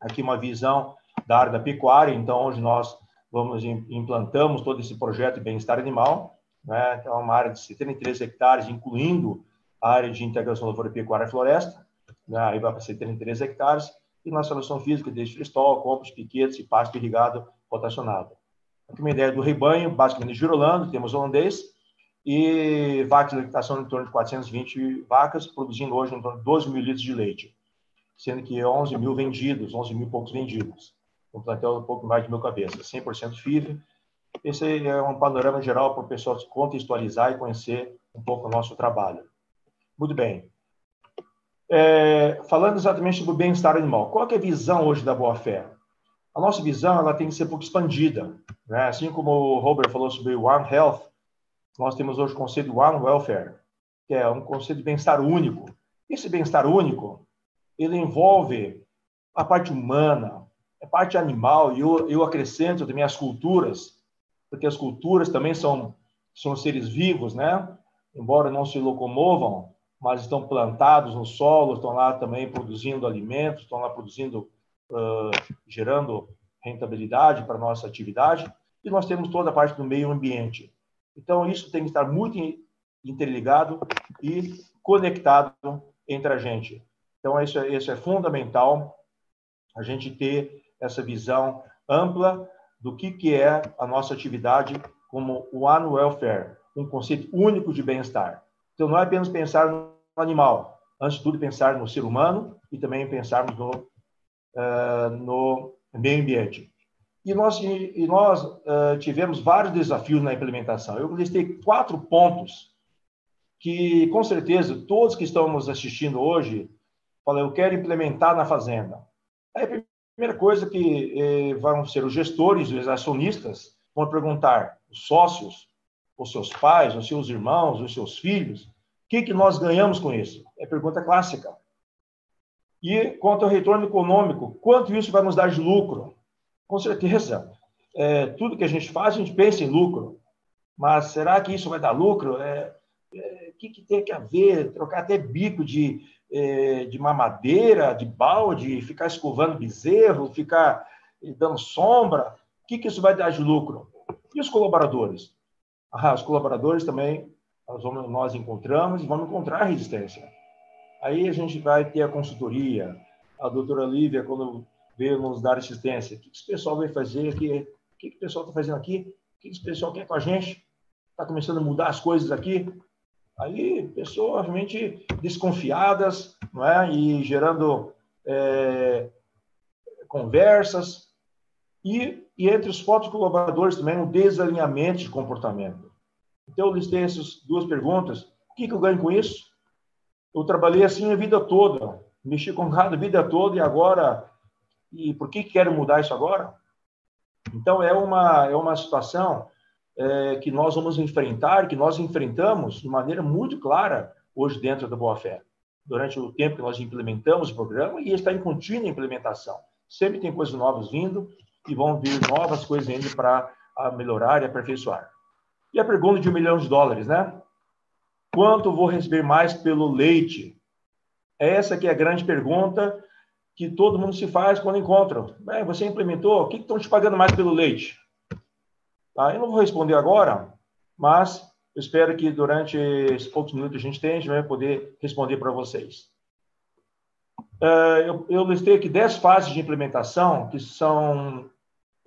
aqui uma visão da área da pecuária, então, onde nós vamos implantamos todo esse projeto de bem-estar animal, né? Então, é uma área de 73 hectares, incluindo a área de integração lavoura, pecuária e floresta, né? vai para 73 hectares, e na solução física desde freestall, campos, piquetes e pasto irrigado rotacionado. Aqui uma ideia do rebanho, basicamente girolando, temos holandês, e vacas de lactação em torno de 420 vacas, produzindo hoje em torno de 12 mil litros de leite sendo que 11 mil vendidos, 11 mil poucos vendidos. Um plantel um pouco mais de mil cabeças, 100% FIV. Esse é um panorama geral para o pessoal contextualizar e conhecer um pouco o nosso trabalho. Muito bem. É, falando exatamente sobre o bem-estar animal, qual é a visão hoje da boa-fé? A nossa visão ela tem que ser um pouco expandida. Né? Assim como o Robert falou sobre One Health, nós temos hoje o conceito One Welfare, que é um conceito de bem-estar único. Esse bem-estar único, ele envolve a parte humana, a parte animal, e eu, eu acrescento também as culturas, porque as culturas também são, são seres vivos, né? Embora não se locomovam, mas estão plantados no solo, estão lá também produzindo alimentos, estão lá produzindo, uh, gerando rentabilidade para a nossa atividade, e nós temos toda a parte do meio ambiente. Então, isso tem que estar muito interligado e conectado entre a gente. Então, isso, é, isso é fundamental, a gente ter essa visão ampla do que, que é a nossa atividade como o One Welfare, um conceito único de bem-estar. Então, não é apenas pensar animal, antes de tudo, pensar no ser humano e também pensarmos no, uh, no meio ambiente. E nós, e nós uh, tivemos vários desafios na implementação. Eu listei quatro pontos que, com certeza, todos que estamos assistindo hoje fala, eu quero implementar na fazenda. Aí a primeira coisa que eh, vão ser os gestores, os acionistas, vão perguntar, os sócios, os seus pais, os seus irmãos, os seus filhos, que, que nós ganhamos com isso? É pergunta clássica. E quanto ao retorno econômico, quanto isso vai nos dar de lucro? Com certeza, é, tudo que a gente faz, a gente pensa em lucro. Mas será que isso vai dar lucro? É, é, o que, que tem que haver? Trocar até bico de é, de mamadeira, de balde, ficar escovando bezerro, ficar dando sombra, o que, que isso vai dar de lucro? E os colaboradores? Ah, os colaboradores também nós, vamos, nós encontramos e vamos encontrar resistência. Aí a gente vai ter a consultoria. A doutora Lívia, quando veio nos dar assistência. O que esse pessoal vai fazer aqui? O que o pessoal está fazendo aqui? O que esse pessoal quer com a gente? Está começando a mudar as coisas aqui? Aí, pessoas realmente desconfiadas, não é? E gerando é, conversas. E, e entre os próprios colaboradores também um desalinhamento de comportamento. Então, eu listei essas duas perguntas. O que, que eu ganho com isso? Eu trabalhei assim a vida toda, mexi com gado a vida toda e agora, e por que quero mudar isso agora? Então é uma é uma situação é, que nós vamos enfrentar, que nós enfrentamos de maneira muito clara hoje dentro da Boa Fé. Durante o tempo que nós implementamos o programa e está em contínua implementação. Sempre tem coisas novas vindo e vão vir novas coisas indo para melhorar e aperfeiçoar. E a pergunta de um milhão de dólares, né? Quanto vou receber mais pelo leite? Essa que é a grande pergunta que todo mundo se faz quando encontra. Bem, você implementou, o que estão te pagando mais pelo leite? Tá? Eu não vou responder agora, mas eu espero que durante esses poucos minutos que a gente tem, a gente vai poder responder para vocês. Uh, eu, eu listei aqui 10 fases de implementação que são,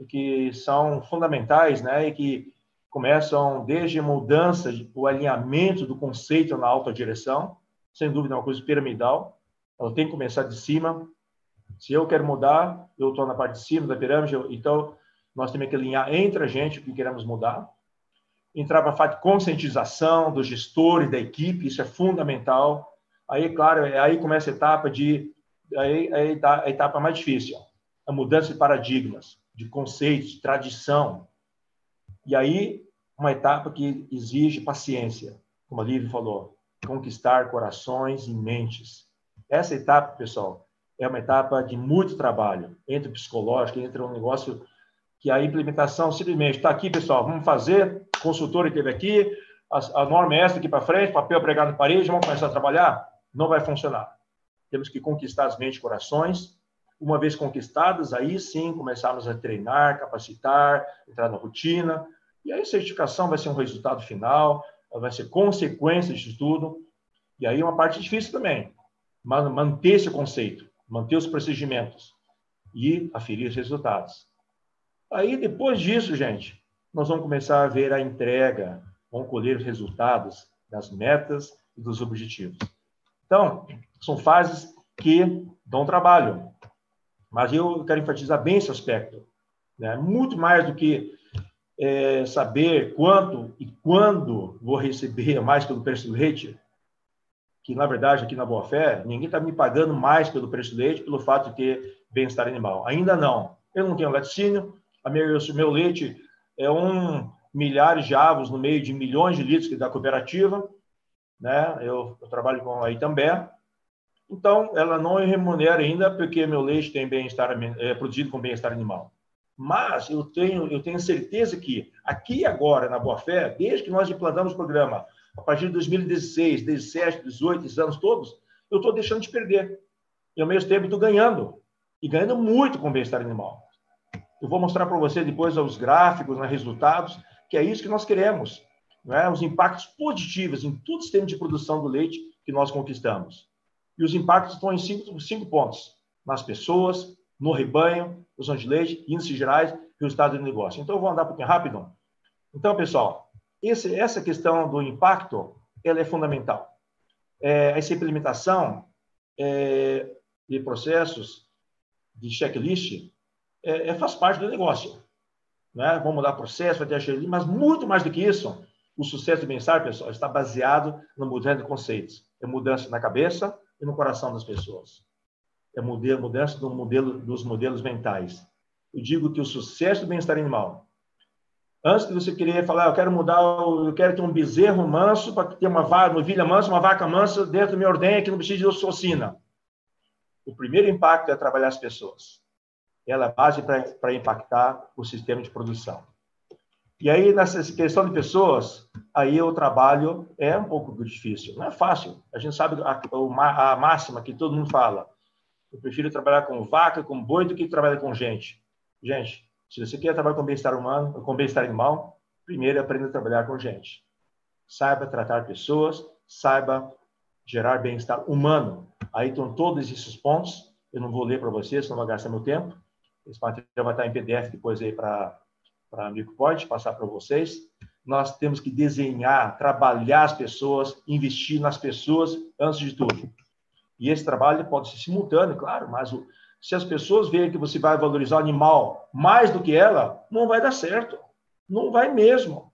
que são fundamentais né, e que começam desde mudança, o alinhamento do conceito na alta direção, sem dúvida é uma coisa piramidal, ela tem que começar de cima. Se eu quero mudar, eu estou na parte de cima da pirâmide, então nós temos que alinhar entre a gente o que queremos mudar. Entrar para a de conscientização dos gestores, da equipe, isso é fundamental. Aí, claro, é aí começa a etapa de aí, aí tá a etapa mais difícil, a mudança de paradigmas, de conceitos, de tradição, e aí, uma etapa que exige paciência, como a Lívia falou, conquistar corações e mentes. Essa etapa, pessoal, é uma etapa de muito trabalho, entre o psicológico, entre um negócio que a implementação simplesmente está aqui, pessoal, vamos fazer, consultor esteve aqui, a, a norma é essa aqui para frente, papel pregado na parede, vamos começar a trabalhar? Não vai funcionar. Temos que conquistar as mentes e corações. Uma vez conquistadas, aí sim começarmos a treinar, capacitar, entrar na rotina, e aí a certificação vai ser um resultado final, vai ser consequência disso tudo. E aí é uma parte difícil também, manter esse conceito, manter os procedimentos e aferir os resultados. Aí depois disso, gente, nós vamos começar a ver a entrega, vamos colher os resultados das metas e dos objetivos. Então, são fases que dão trabalho, mas eu quero enfatizar bem esse aspecto. Né? Muito mais do que é, saber quanto e quando vou receber mais pelo preço do leite, que na verdade aqui na Boa Fé, ninguém está me pagando mais pelo preço do leite pelo fato de ter bem-estar animal. Ainda não. Eu não tenho laticínio, a meu, meu leite é um milhares de avos no meio de milhões de litros da cooperativa, né? Eu, eu trabalho com a Itambé, então ela não remunera ainda porque meu leite tem bem-estar é produzido com bem-estar animal. Mas eu tenho, eu tenho certeza que aqui agora, na Boa Fé, desde que nós implantamos o programa, a partir de 2016, 17, 18, esses anos todos, eu estou deixando de perder. E ao mesmo tempo estou ganhando. E ganhando muito com bem-estar animal. Eu vou mostrar para você depois os gráficos, né, resultados, que é isso que nós queremos. Né? Os impactos positivos em todo o sistema de produção do leite que nós conquistamos. E os impactos estão em cinco, cinco pontos: nas pessoas, no rebanho, de leite, índices gerais, resultado do negócio. Então, eu vou andar um pouquinho rápido. Então, pessoal, esse, essa questão do impacto, ela é fundamental. É, essa implementação é, de processos, de checklist, é, é, faz parte do negócio. Né? Vamos mudar processo, vai ter checklist, mas muito mais do que isso, o sucesso do bem-estar, pessoal, está baseado no mudança de conceitos. É mudança na cabeça e no coração das pessoas é modelo, mudança do modelo, dos modelos mentais. Eu digo que o sucesso do bem-estar animal, antes de você querer falar, eu quero mudar, eu quero ter um bezerro manso para ter uma vaca, uma vilha mansa, uma vaca mansa dentro do meu ordenha que não precisa de ossocina. O primeiro impacto é trabalhar as pessoas. Ela é base para impactar o sistema de produção. E aí, nessa questão de pessoas, aí o trabalho é um pouco difícil. Não é fácil. A gente sabe a, a máxima que todo mundo fala. Eu prefiro trabalhar com vaca, com boi, do que trabalhar com gente. Gente, se você quer trabalhar com bem-estar humano, com bem-estar animal, primeiro aprenda a trabalhar com gente. Saiba tratar pessoas, saiba gerar bem-estar humano. Aí estão todos esses pontos. Eu não vou ler para vocês, senão vai gastar meu tempo. esse material vai estar em PDF depois aí para para MicroPoint, passar para vocês. Nós temos que desenhar, trabalhar as pessoas, investir nas pessoas antes de tudo. E esse trabalho pode ser simultâneo, claro, mas o, se as pessoas verem que você vai valorizar o animal mais do que ela, não vai dar certo. Não vai mesmo.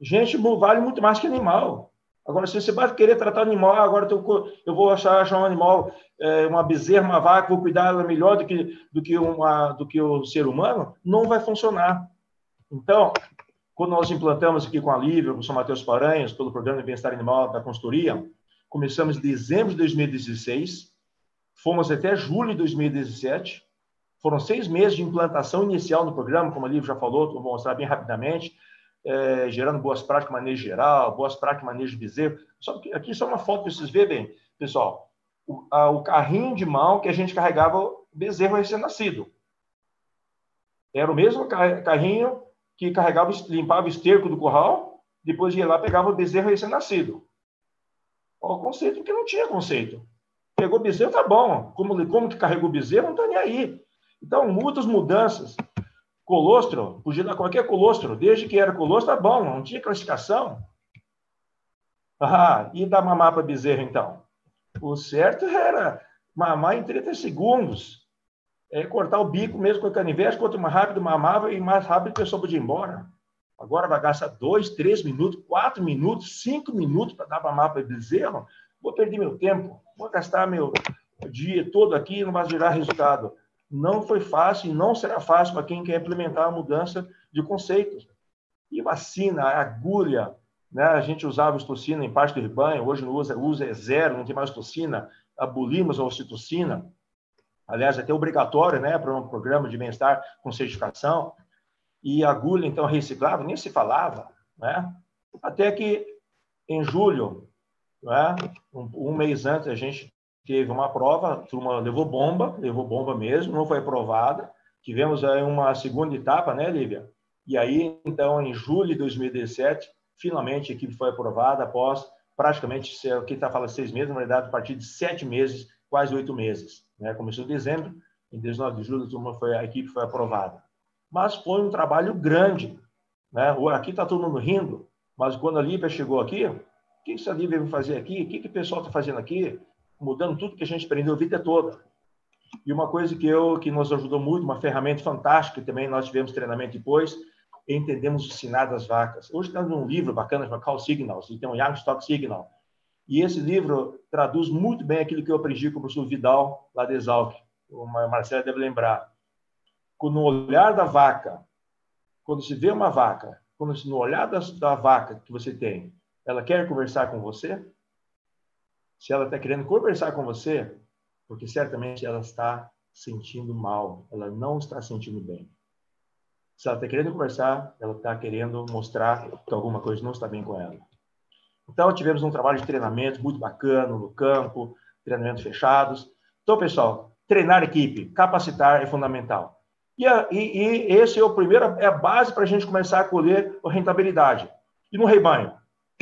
Gente vale muito mais que animal. Agora, se você vai querer tratar animal, ah, agora eu vou achar, achar um animal, é, uma bezerra, uma vaca, vou cuidar dela melhor do que, do, que uma, do que o ser humano, não vai funcionar. Então, quando nós implantamos aqui com a Lívia, com o São Mateus Paranhos, pelo programa de bem-estar animal da consultoria, começamos em dezembro de 2016, fomos até julho de 2017, foram seis meses de implantação inicial no programa, como a Lívia já falou, vou mostrar bem rapidamente, é, gerando boas práticas manejo geral, boas práticas manejo de bezerro. Só aqui só uma foto para vocês verem, pessoal. O, a, o, carrinho de mão que a gente carregava bezerro recém-nascido. Era o mesmo carrinho que carregava, limpava o esterco do curral, depois ia lá pegava o bezerro recém-nascido. O conceito que não tinha conceito. Pegou bezerro, tá bom. Como, como que carregou bezerro, não está nem aí. Então, muitas mudanças colostro, podia dar qualquer colostro, desde que era colostro, tá bom, não tinha classificação. Ah, e dar mamar para bezerro, então? O certo era mamar em 30 segundos. É cortar o bico mesmo com o canivete, quanto mais rápido mamava e mais rápido a pessoa podia ir embora. Agora vai gastar dois, três minutos, quatro minutos, cinco minutos para dar mamar para bezerro. Vou perder meu tempo, vou gastar meu dia todo aqui e não vai gerar resultado não foi fácil e não será fácil para quem quer implementar a mudança de conceitos. E vacina, agulha, né? a gente usava ocitocina em parte do rebanho, hoje não usa, usa é zero, não tem mais ocitocina, abolimos a ocitocina, aliás, até obrigatório né, para um programa de bem-estar com certificação, e agulha, então, reciclável, nem se falava, né? até que em julho, né, um, um mês antes, a gente teve uma prova, a turma levou bomba, levou bomba mesmo, não foi aprovada. Tivemos aí uma segunda etapa, né, Lívia? E aí, então, em julho de 2017, finalmente a equipe foi aprovada após praticamente, aqui está falando seis meses, na verdade, a partir de sete meses, quase oito meses. Né? Começou em dezembro, em 19 de julho a, turma foi, a equipe foi aprovada. Mas foi um trabalho grande. Né? Aqui está todo mundo rindo, mas quando a Lívia chegou aqui, o que essa Lívia veio fazer aqui? O que, que o pessoal está fazendo aqui? Mudando tudo que a gente aprendeu a vida toda. E uma coisa que eu que nos ajudou muito, uma ferramenta fantástica, também nós tivemos treinamento depois, entendemos o sinal das vacas. Hoje está um livro bacana chamado Call Signals, e tem um Young Stock Signal. E esse livro traduz muito bem aquilo que eu aprendi com o professor Vidal, lá de Exalc. O Marcelo deve lembrar. No olhar da vaca, quando se vê uma vaca, quando no olhar da, da vaca que você tem, ela quer conversar com você, se ela está querendo conversar com você, porque certamente ela está sentindo mal, ela não está sentindo bem. Se ela está querendo conversar, ela está querendo mostrar que alguma coisa não está bem com ela. Então, tivemos um trabalho de treinamento muito bacana no campo, treinamentos fechados. Então, pessoal, treinar equipe, capacitar é fundamental. E, e, e esse é o primeiro, é a base para a gente começar a colher a rentabilidade. E no rebanho?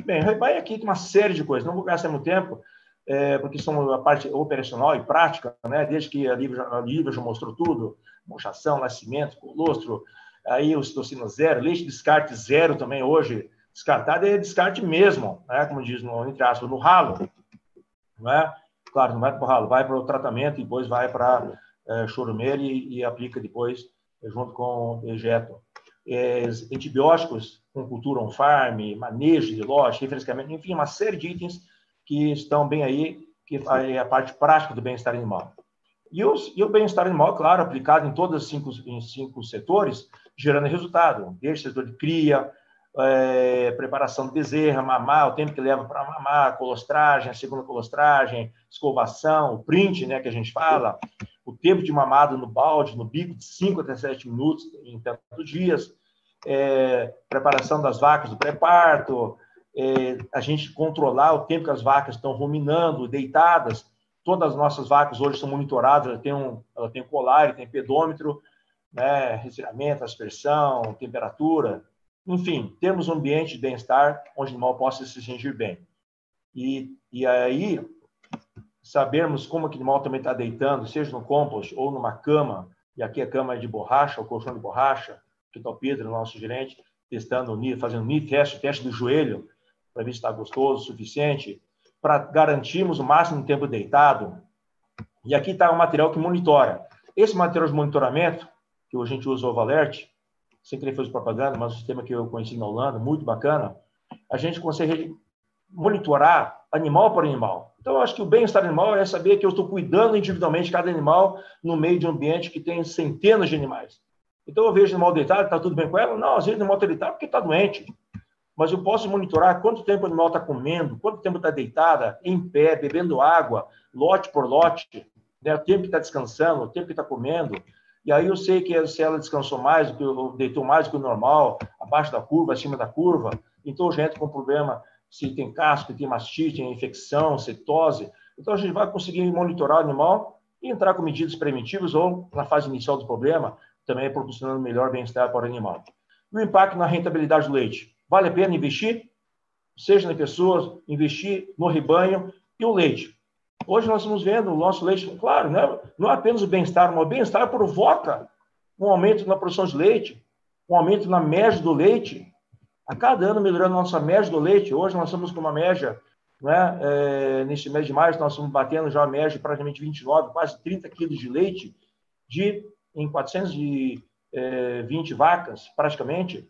Bem, rebanho aqui tem uma série de coisas, não vou gastar muito tempo, é, porque são a parte operacional e prática, né? desde que a Lívia, já mostrou tudo, mochação, nascimento, colostro, aí o citocina zero, leite de descarte zero também hoje, descartado é descarte mesmo, né? como diz no, entre aspas, no ralo, não é? Claro, não vai para o ralo, vai para o tratamento e depois vai para é, e, e, aplica depois junto com o ejeto. É, antibióticos com cultura on-farm, manejo de loja, refrescamento, enfim, uma série de itens que estão bem aí, que é a parte prática do bem-estar animal. E, os, e o bem-estar animal, claro, aplicado em todos os cinco, em cinco setores, gerando resultado, desde setor de cria, é, preparação de bezerra, mamar, o tempo que leva para mamar, colostragem, a segunda colostragem, escovação, o print, né, que a gente fala, o tempo de mamado no balde, no bico, de 5 até 7 minutos em tantos dias, é, preparação das vacas do pré-parto, é, a gente controlar o tempo que as vacas estão ruminando, deitadas. Todas as nossas vacas hoje são monitoradas, ela tem um, ela tem colar, tem pedômetro, né, resfriamento, aspersão, temperatura. Enfim, temos um ambiente de bem-estar onde o animal possa se sentir bem. E, e aí, sabermos como aquele animal também está deitando, seja no compost ou numa cama, e aqui a cama é de borracha, o colchão de borracha, que está o Pedro, nosso gerente, testando, fazendo o teste, teste do joelho, para ver se está gostoso o suficiente, para garantirmos o máximo tempo deitado. E aqui está o material que monitora. Esse material de monitoramento, que a gente usa o Ovalert, sem querer fazer propaganda, mas um sistema que eu conheci na Holanda, muito bacana, a gente consegue monitorar animal por animal. Então, eu acho que o bem-estar animal é saber que eu estou cuidando individualmente de cada animal no meio de um ambiente que tem centenas de animais. Então, eu vejo o animal deitado, está tudo bem com ela? Não, às vezes o animal está deitado porque está doente. Mas eu posso monitorar quanto tempo o animal está comendo, quanto tempo está deitada, em pé, bebendo água, lote por lote, né? o tempo que está descansando, o tempo que está comendo. E aí eu sei que se ela descansou mais, deitou mais do que o normal, abaixo da curva, acima da curva, então já entro com problema se tem casco, tem mastite, tem infecção, cetose. Então, a gente vai conseguir monitorar o animal e entrar com medidas preventivas ou, na fase inicial do problema, também proporcionando melhor bem-estar para o animal. o impacto na rentabilidade do leite. Vale a pena investir? Seja na pessoa, investir no rebanho e o leite. Hoje nós estamos vendo o nosso leite, claro, né? não é apenas o bem-estar, mas o bem-estar provoca um aumento na produção de leite, um aumento na média do leite, a cada ano melhorando a nossa média do leite. Hoje nós estamos com uma média, né, é, neste mês de março, nós estamos batendo já a média de praticamente 29, quase 30 quilos de leite de, em 420 é, vacas, praticamente.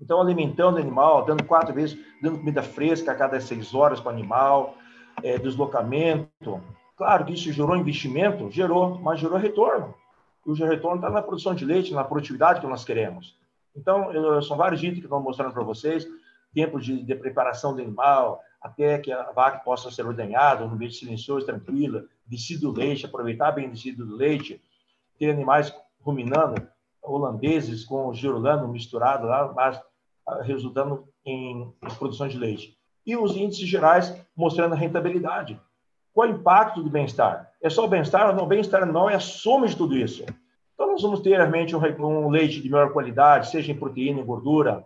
Então, alimentando o animal, dando quatro vezes, dando comida fresca a cada seis horas para o animal, é, deslocamento. Claro que isso gerou investimento, gerou, mas gerou retorno. E o retorno está na produção de leite, na produtividade que nós queremos. Então, eu, são vários itens que estou mostrando para vocês, tempo de, de, preparação do animal, até que a vaca possa ser ordenhada, no ambiente silencioso, tranquila, descido do leite, aproveitar bem o descido do leite, ter animais ruminando, holandeses com girolando misturado lá, mas resultando em, em produção de leite. E os índices gerais mostrando a rentabilidade. Qual é o impacto do bem-estar? É só o bem-estar? Não, bem-estar não é a soma de tudo isso. Então, nós vamos ter realmente um, leite de melhor qualidade, seja em proteína e gordura.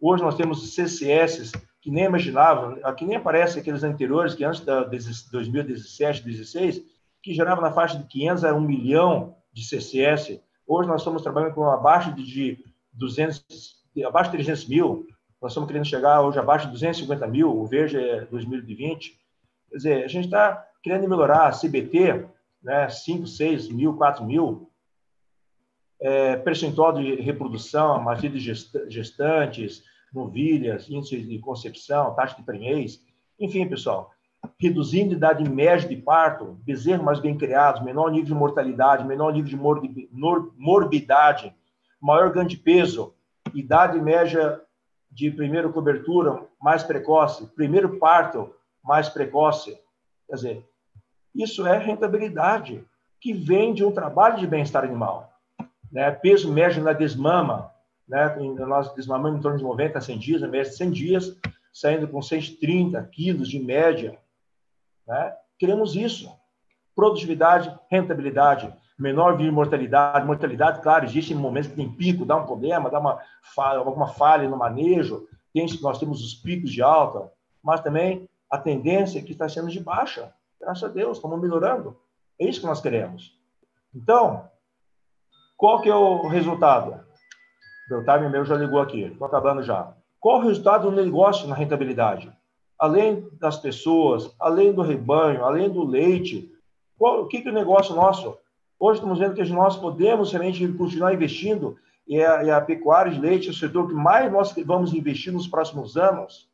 Hoje nós temos CCS que nem imaginava, que nem aparece aqueles anteriores, que antes da 2017, 2016, que geravam na faixa de 500 a 1 milhão de CCS. Hoje nós estamos trabalhando com abaixo de 200, abaixo de 300 mil. Nós estamos querendo chegar hoje abaixo de 250 mil, o verde é 2020. Quer dizer, a gente está querendo melhorar a CBT, né, 5, 6 mil, 4 mil, é, percentual de reprodução, marido gestantes, novilhas, índice de concepção, taxa de prenhez, enfim, pessoal, reduzindo a idade média de parto, bezerros mais bem criados, menor nível de mortalidade, menor nível de morbidade, maior ganho de peso, idade média de primeira cobertura mais precoce, primeiro parto mais precoce. Quer dizer, isso é rentabilidade que vem de um trabalho de bem-estar animal né? peso médio na desmama, né? nós desmamamos em torno de 90 a 100 dias, na média de 100 dias, saindo com 130 quilos de média. Né? Queremos isso. Produtividade, rentabilidade, menor de mortalidade. Mortalidade, claro, existe momentos que tem pico, dá um problema, dá uma falha, alguma falha no manejo, tem, nós temos os picos de alta, mas também a tendência é que está sendo de baixa. Graças a Deus, estamos melhorando. É isso que nós queremos. Então, qual que é o resultado? Meu time meu já ligou aqui, estou acabando já. Qual o resultado do negócio na rentabilidade? Além das pessoas, além do rebanho, além do leite, qual, o que, que o negócio nosso? Hoje estamos vendo que nós podemos realmente continuar investindo e a, e a pecuária de leite é o setor que mais nós vamos investir nos próximos anos.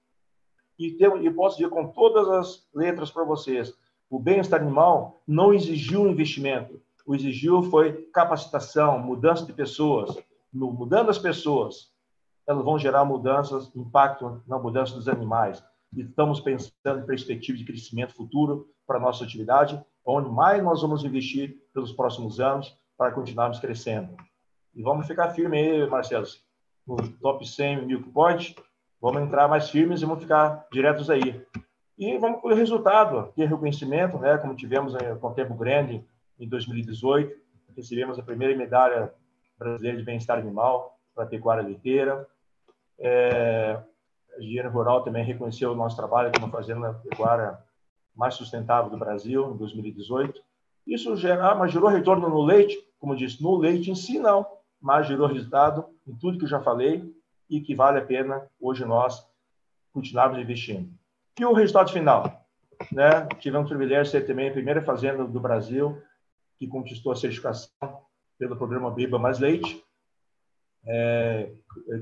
E, e posso dizer com todas as letras para vocês, o bem-estar animal não exigiu investimento o exigiu foi capacitação, mudança de pessoas. Mudando as pessoas, elas vão gerar mudanças, impacto na mudança dos animais. E estamos pensando em perspectiva de crescimento futuro para a nossa atividade, onde mais nós vamos investir pelos próximos anos para continuarmos crescendo. E vamos ficar firme aí, Marcelo, no top 100 Milk Point, vamos entrar mais firmes e vamos ficar diretos aí. E vamos colher resultado, ter reconhecimento, né, como tivemos eh, com o Tempo Grande, em 2018, recebemos a primeira medalha brasileira de bem-estar animal para a pecuária leiteira. É, a Engenharia Rural também reconheceu o nosso trabalho como fazenda pecuária mais sustentável do Brasil, em 2018. Isso gera, mas gerou retorno no leite? Como disse, no leite em si não, mas gerou resultado em tudo que eu já falei e que vale a pena hoje nós continuarmos investindo. E o resultado final? Né? Tivemos o privilégio de ser também a primeira fazenda do Brasil que conquistou a certificação pelo programa Biba Mais Leite, é,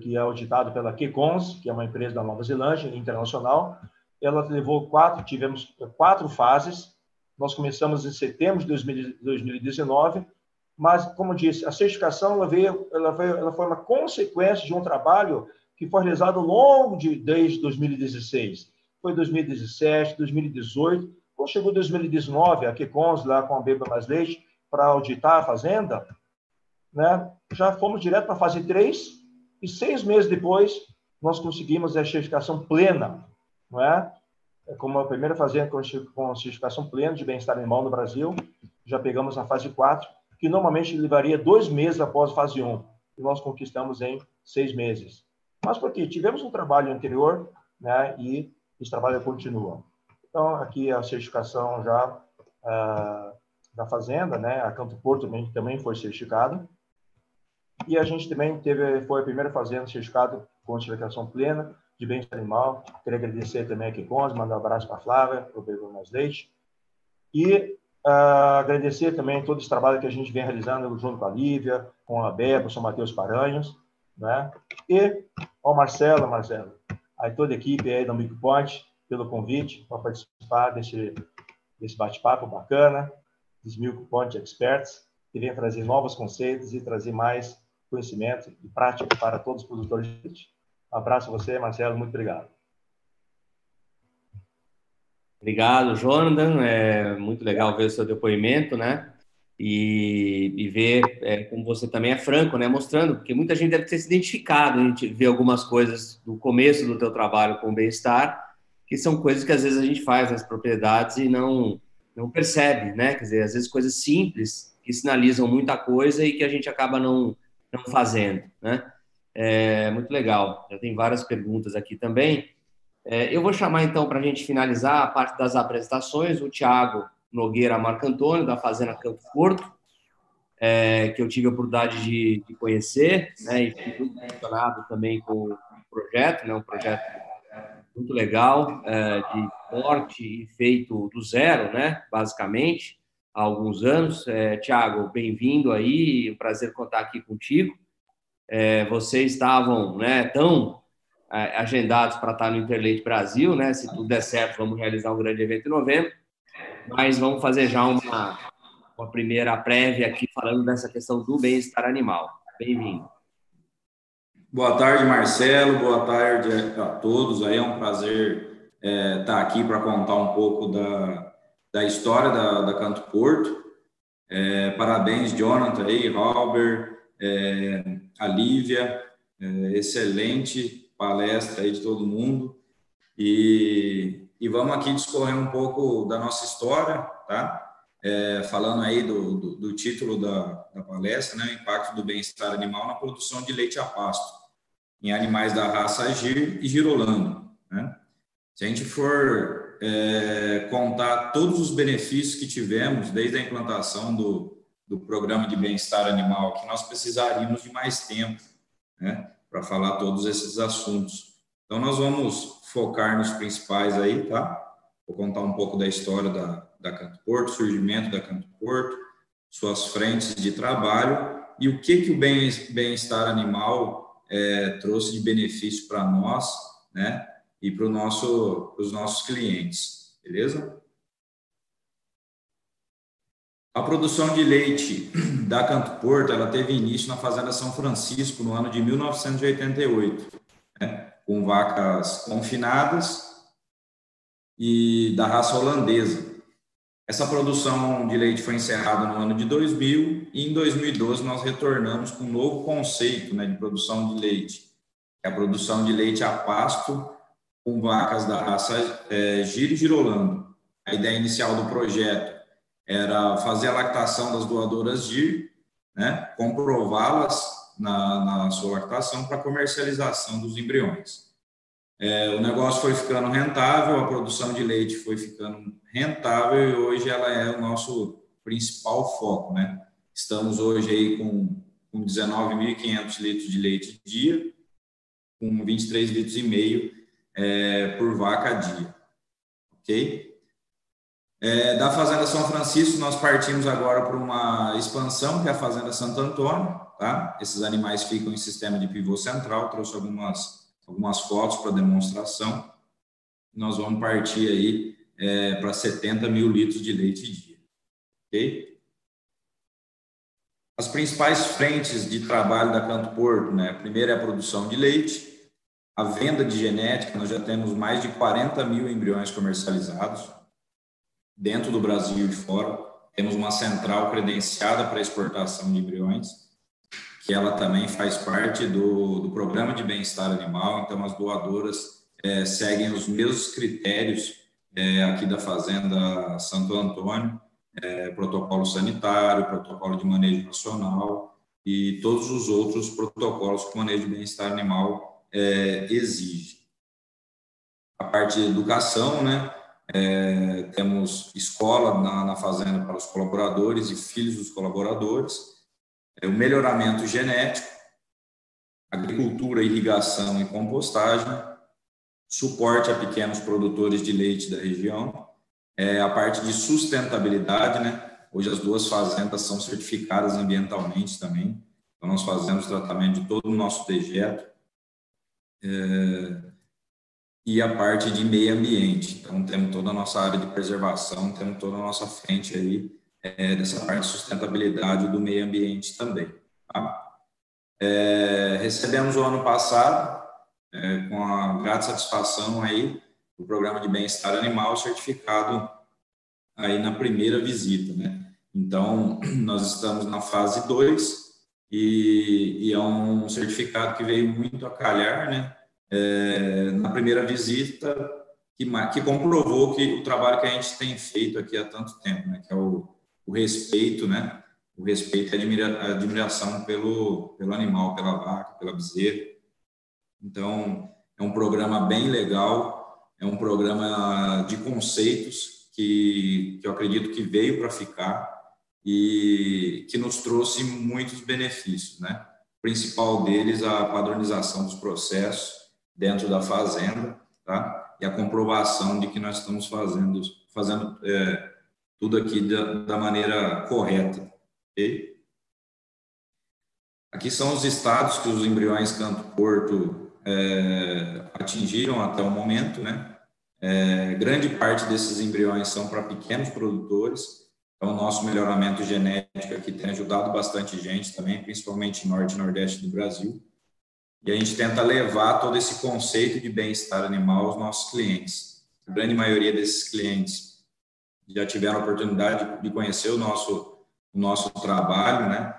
que é auditado pela Kekons, que é uma empresa da Nova Zelândia, internacional. Ela levou quatro, tivemos quatro fases. Nós começamos em setembro de 2019, mas, como disse, a certificação ela veio, ela veio, ela foi uma consequência de um trabalho que foi realizado ao longo de desde 2016. Foi 2017, 2018, quando chegou 2019, a Kekons lá com a Beba Mais Leite para auditar a fazenda, né? Já fomos direto para a fase 3 e seis meses depois nós conseguimos a certificação plena, não é? É como a primeira fazenda com certificação plena de bem-estar animal no Brasil, já pegamos a fase 4, que normalmente levaria dois meses após a fase 1, e nós conquistamos em seis meses. Mas por quê? Tivemos um trabalho anterior, né? E esse trabalho continua. Então, aqui a certificação já uh, da fazenda, né? A Canto Porto também, também foi certificado. E a gente também teve, foi a primeira fazenda certificada com certificação plena de bem-estar animal. Queria agradecer também aqui com mandar um abraço para a Flávia, para o Pedro Mais Leite. E uh, agradecer também todo esse trabalho que a gente vem realizando junto com a Lívia, com a Beba, com o São Mateus Paranhos, né? E ao Marcelo, Marcelo, aí toda a equipe aí da Big Point, pelo convite para participar desse, desse bate-papo bacana, dos Milk Point Experts, que vem trazer novos conceitos e trazer mais conhecimento e prática para todos os produtores de leite. Um abraço a você, Marcelo, muito obrigado. Obrigado, Jonathan. É muito legal ver o seu depoimento, né? E, e ver é, como você também é franco, né? Mostrando, porque muita gente deve ter se identificado, a gente vê algumas coisas do começo do teu trabalho com o bem-estar, que são coisas que às vezes a gente faz nas propriedades e não não percebe, né? Quer dizer, às vezes coisas simples que sinalizam muita coisa e que a gente acaba não estão fazendo, né? É muito legal. Já tem várias perguntas aqui também. É, eu vou chamar então para a gente finalizar a parte das apresentações o Tiago Nogueira Marco Antônio da Fazenda Campo Porto, é, que eu tive a oportunidade de, de conhecer, né? E fui muito impressionado também com o projeto, né? Um projeto muito legal é, de porte e feito do zero, né? Basicamente há alguns anos. É, Tiago, bem-vindo aí, um prazer contar aqui contigo. É, vocês estavam né, tão é, agendados para estar no Interleite Brasil, né? Se tudo der certo, vamos realizar um grande evento em novembro. Mas vamos fazer já uma, uma primeira prévia aqui falando dessa questão do bem-estar animal. Bem-vindo. Boa tarde, Marcelo. Boa tarde a todos. Aí é um prazer é, estar aqui para contar um pouco da, da história da, da Canto Porto. É, parabéns, Jonathan aí, Robert, é, a Lívia, é, excelente palestra aí de todo mundo. E, e vamos aqui discorrer um pouco da nossa história, tá? É, falando aí do, do, do título da, da, palestra, né? O impacto do bem-estar animal na produção de leite a pasto em animais da raça Agir e Girolando, né? Se a gente for é, contar todos os benefícios que tivemos desde a implantação do, do programa de bem-estar animal, que nós precisaríamos de mais tempo né, para falar todos esses assuntos. Então, nós vamos focar nos principais aí, tá? Vou contar um pouco da história da, da Canto Porto, surgimento da Canto Porto, suas frentes de trabalho e o que, que o bem-estar animal é, trouxe de benefício para nós, né? e para nosso, os nossos clientes, beleza? A produção de leite da Canto Porto, ela teve início na Fazenda São Francisco no ano de 1988, né, com vacas confinadas e da raça holandesa. Essa produção de leite foi encerrada no ano de 2000 e em 2012 nós retornamos com um novo conceito né, de produção de leite, é a produção de leite a pasto com vacas da raça é, Giro e Girolando. A ideia inicial do projeto era fazer a lactação das doadoras GIR, né, comprová-las na, na sua lactação para comercialização dos embriões. É, o negócio foi ficando rentável, a produção de leite foi ficando rentável e hoje ela é o nosso principal foco, né? Estamos hoje aí com, com 19.500 litros de leite dia, com 23 litros e meio é, por vaca dia, ok? É, da Fazenda São Francisco, nós partimos agora para uma expansão, que é a Fazenda Santo Antônio, tá? Esses animais ficam em sistema de pivô central, trouxe algumas, algumas fotos para demonstração. Nós vamos partir aí é, para 70 mil litros de leite dia, ok? As principais frentes de trabalho da Canto Porto, né? Primeiro é a produção de leite, a venda de genética, nós já temos mais de 40 mil embriões comercializados dentro do Brasil e fora. Temos uma central credenciada para exportação de embriões, que ela também faz parte do, do programa de bem-estar animal. Então, as doadoras é, seguem os mesmos critérios é, aqui da Fazenda Santo Antônio, é, protocolo sanitário, protocolo de manejo nacional e todos os outros protocolos que o manejo de bem-estar animal é, exige. A parte de educação, né? É, temos escola na, na, fazenda para os colaboradores e filhos dos colaboradores, é, o melhoramento genético, agricultura, irrigação e compostagem, suporte a pequenos produtores de leite da região, é, a parte de sustentabilidade, né? Hoje as duas fazendas são certificadas ambientalmente também, então nós fazemos tratamento de todo o nosso dejeto. É, e a parte de meio ambiente. Então, temos toda a nossa área de preservação, temos toda a nossa frente aí é, dessa parte de sustentabilidade do meio ambiente também. Tá? É, recebemos o ano passado, é, com a grata satisfação aí, o programa de bem-estar animal certificado aí na primeira visita, né? Então, nós estamos na fase 2 e, e é um certificado que veio muito a calhar, né? É, na primeira visita, que, que, comprovou que o trabalho que a gente tem feito aqui há tanto tempo, né, que é o, o respeito, né, o respeito e admira, admiração pelo, pelo animal, pela vaca, pela bezerra. Então, é um programa bem legal, é um programa de conceitos que, que eu acredito que veio para ficar e que nos trouxe muitos benefícios, né? O principal deles, a padronização dos processos, dentro da fazenda, tá? E a comprovação de que nós estamos fazendo, fazendo é, tudo aqui da, da, maneira correta, ok? Aqui são os estados que os embriões Canto Porto é, atingiram até o momento, né? É, grande parte desses embriões são para pequenos produtores, então o nosso melhoramento genético aqui tem ajudado bastante gente também, principalmente no norte e nordeste do Brasil e a gente tenta levar todo esse conceito de bem-estar animal aos nossos clientes. A grande maioria desses clientes já tiveram a oportunidade de conhecer o nosso, o nosso trabalho, né?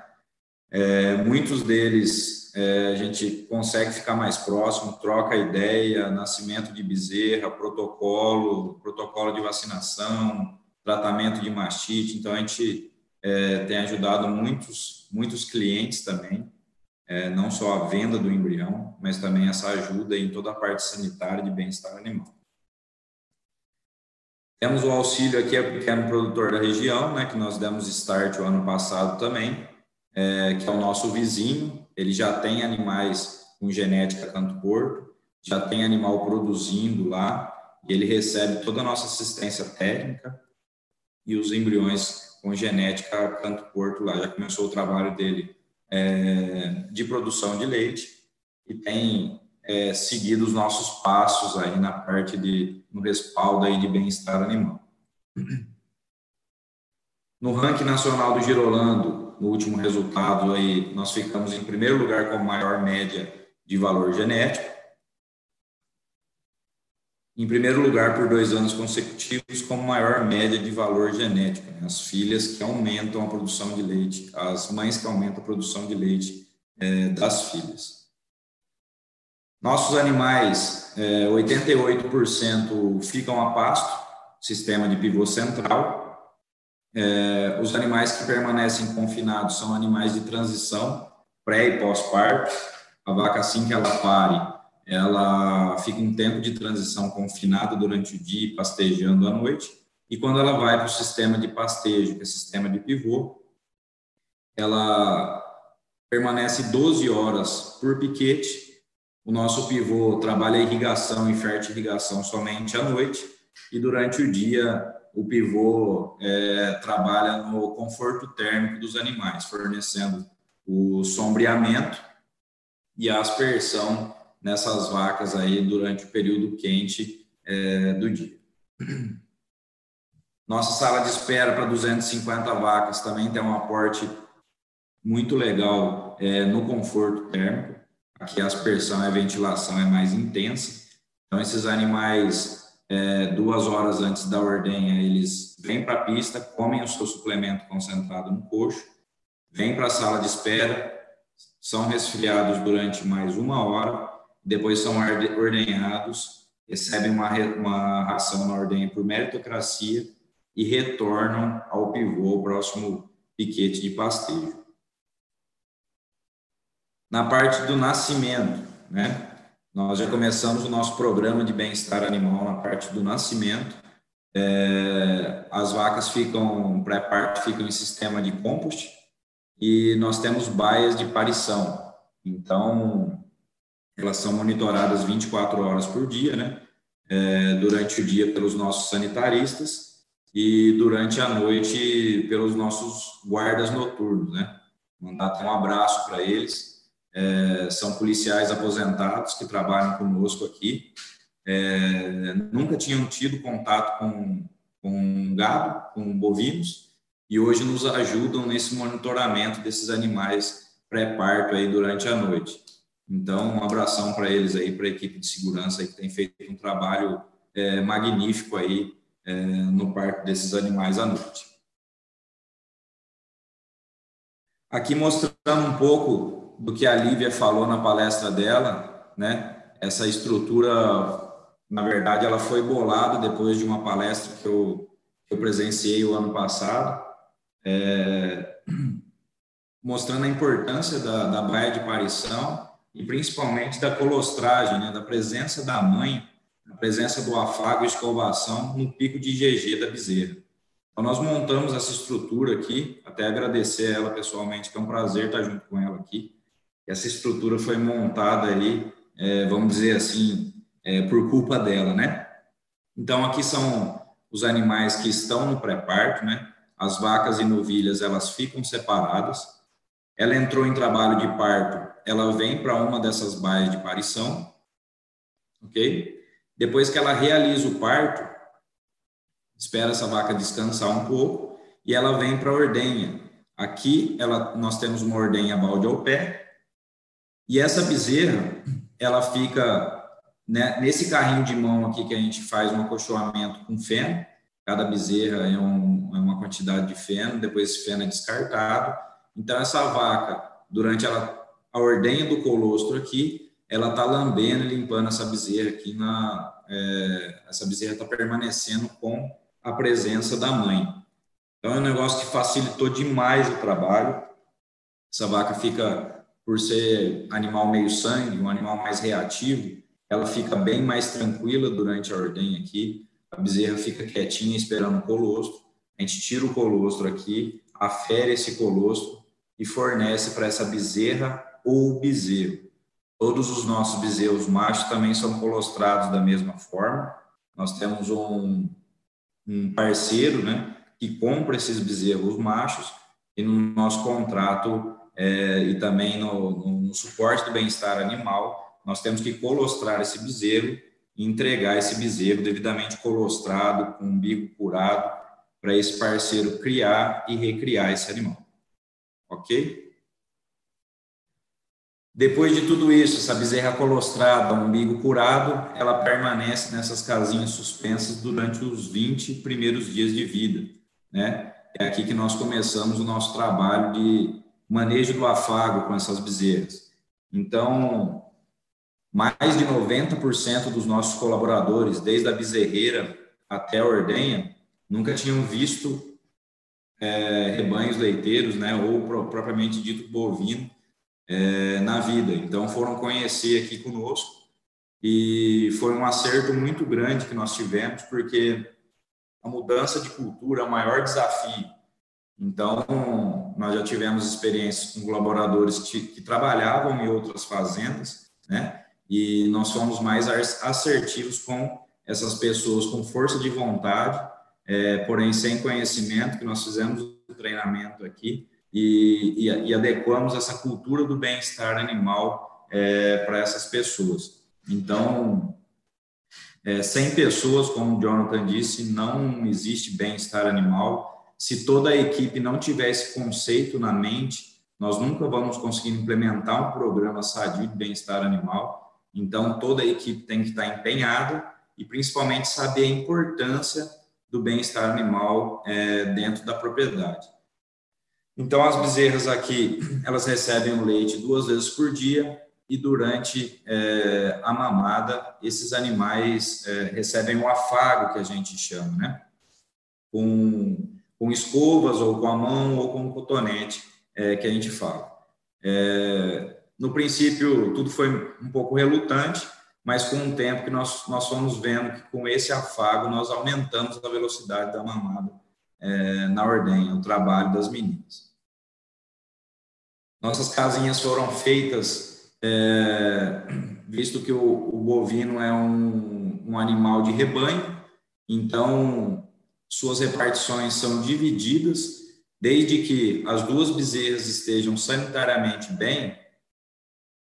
É, muitos deles é, a gente consegue ficar mais próximo, troca ideia, nascimento de bezerra, protocolo, protocolo de vacinação, tratamento de mastite. Então a gente é, tem ajudado muitos, muitos clientes também é, não só a venda do embrião, mas também essa ajuda em toda a parte sanitária de bem-estar animal. Temos o auxílio aqui a pequeno produtor da região, né, que nós demos start o ano passado também, é, que é o nosso vizinho. Ele já tem animais com genética Canto Porto, já tem animal produzindo lá, e ele recebe toda a nossa assistência técnica e os embriões com genética Canto Porto lá. Já começou o trabalho dele é, de produção de leite e tem é, seguido os nossos passos aí na parte de no respaldo aí de bem-estar animal. No ranking nacional do Girolando, no último resultado aí, nós ficamos em primeiro lugar com maior média de valor genético em primeiro lugar por dois anos consecutivos com maior média de valor genético, né? as filhas que aumentam a produção de leite, as mães que aumentam a produção de leite é, das filhas. Nossos animais, é, 88% ficam a pasto, sistema de pivô central. É, os animais que permanecem confinados são animais de transição, pré e pós-parto. A vaca, assim que ela pare, ela fica um tempo de transição confinada durante o dia, pastejando à noite, e quando ela vai para o sistema de pastejo, que é o sistema de pivô, ela permanece 12 horas por piquete. O nosso pivô trabalha irrigação e fertirrigação somente à noite, e durante o dia o pivô é, trabalha no conforto térmico dos animais, fornecendo o sombreamento e a aspersão nessas vacas aí durante o período quente é, do dia. Nossa sala de espera para 250 vacas também tem um aporte muito legal é, no conforto térmico. Aqui a aspersão e a ventilação é mais intensa. Então, esses animais, é, duas horas antes da ordenha, eles vêm para a pista, comem o seu suplemento concentrado no coxo, vêm para a sala de espera, são resfriados durante mais uma hora, depois são ordenhados, recebem uma, uma ração na ordenha por meritocracia e retornam ao pivô, o próximo piquete de pastejo. Na parte do nascimento, né? Nós já começamos o nosso programa de bem-estar animal na parte do nascimento. É, as vacas ficam pré-parto, ficam em sistema de compost e nós temos baias de parição. Então, elas são monitoradas 24 horas por dia, né? É, durante o dia pelos nossos sanitaristas e durante a noite pelos nossos guardas noturnos, né? Mandar até um abraço para eles. É, são policiais aposentados que trabalham conosco aqui. É, nunca tinham tido contato com, com gado, com bovinos, e hoje nos ajudam nesse monitoramento desses animais pré-parto aí durante a noite. Então, um abração para eles aí, para a equipe de segurança que tem feito um trabalho é, magnífico aí é, no parque desses animais à noite. Aqui mostrando um pouco do que a Lívia falou na palestra dela, né? Essa estrutura, na verdade, ela foi bolada depois de uma palestra que eu, que eu presenciei o ano passado, é, mostrando a importância da, da baia de parição e principalmente da colostragem, né? Da presença da mãe a presença do afago e escovação no pico de IgG da bezerra. Então, nós montamos essa estrutura aqui, até agradecer ela pessoalmente, que é um prazer estar junto com ela aqui. Essa estrutura foi montada aí, é, vamos dizer assim, é, por culpa dela, né? Então, aqui são os animais que estão no pré-parto, né? As vacas e novilhas, elas ficam separadas. Ela entrou em trabalho de parto, ela vem para uma dessas baias de parição, ok? Depois que ela realiza o parto, espera essa vaca descansar um pouco e ela vem para a ordenha. Aqui ela, nós temos uma ordenha balde ao pé e essa bezerra ela fica né, nesse carrinho de mão aqui que a gente faz um acolchoamento com feno. Cada bezerra é, um, é uma quantidade de feno, depois esse feno é descartado. Então essa vaca, durante ela, a ordenha do colostro aqui, ela está lambendo e limpando essa bezerra aqui na é, essa bezerra está permanecendo com a presença da mãe. Então é um negócio que facilitou demais o trabalho. Essa vaca fica, por ser animal meio sangue, um animal mais reativo, ela fica bem mais tranquila durante a ordenha aqui. A bezerra fica quietinha esperando o colostro. A gente tira o colostro aqui, afere esse colostro e fornece para essa bezerra ou bezerro. Todos os nossos bezerros machos também são colostrados da mesma forma. Nós temos um, um parceiro, né, que compra esses bezerros machos e no nosso contrato é, e também no, no suporte do bem-estar animal, nós temos que colostrar esse bezerro e entregar esse bezerro devidamente colostrado, com umbigo curado, para esse parceiro criar e recriar esse animal. Ok? Depois de tudo isso, essa bezerra colostrada, umbigo curado, ela permanece nessas casinhas suspensas durante os 20 primeiros dias de vida, né? É aqui que nós começamos o nosso trabalho de manejo do afago com essas bezerras. Então, mais de 90% dos nossos colaboradores, desde a bezerreira até a ordenha, nunca tinham visto é, rebanhos leiteiros, né, ou propriamente dito bovino, é, na vida. Então, foram conhecer aqui conosco e foi um acerto muito grande que nós tivemos, porque a mudança de cultura é o maior desafio. Então, nós já tivemos experiências com colaboradores que, que trabalhavam em outras fazendas, né? E nós fomos mais assertivos com essas pessoas com força de vontade, é, porém sem conhecimento, que nós fizemos o treinamento aqui e, e, e adequamos essa cultura do bem-estar animal é, para essas pessoas. Então, é, sem pessoas, como o Jonathan disse, não existe bem-estar animal. Se toda a equipe não tiver esse conceito na mente, nós nunca vamos conseguir implementar um programa sadio de bem-estar animal. Então, toda a equipe tem que estar empenhada e, principalmente, saber a importância do bem-estar animal é, dentro da propriedade. Então, as bezerras aqui, elas recebem o leite duas vezes por dia e durante é, a mamada, esses animais é, recebem o afago, que a gente chama, né? Com, com escovas, ou com a mão, ou com um cotonete, é, que a gente fala. É, no princípio, tudo foi um pouco relutante, mas com o tempo que nós, nós fomos vendo que com esse afago nós aumentamos a velocidade da mamada é, na ordenha, o trabalho das meninas. Nossas casinhas foram feitas, é, visto que o, o, bovino é um, um animal de rebanho, então suas repartições são divididas, desde que as duas bezerras estejam sanitariamente bem,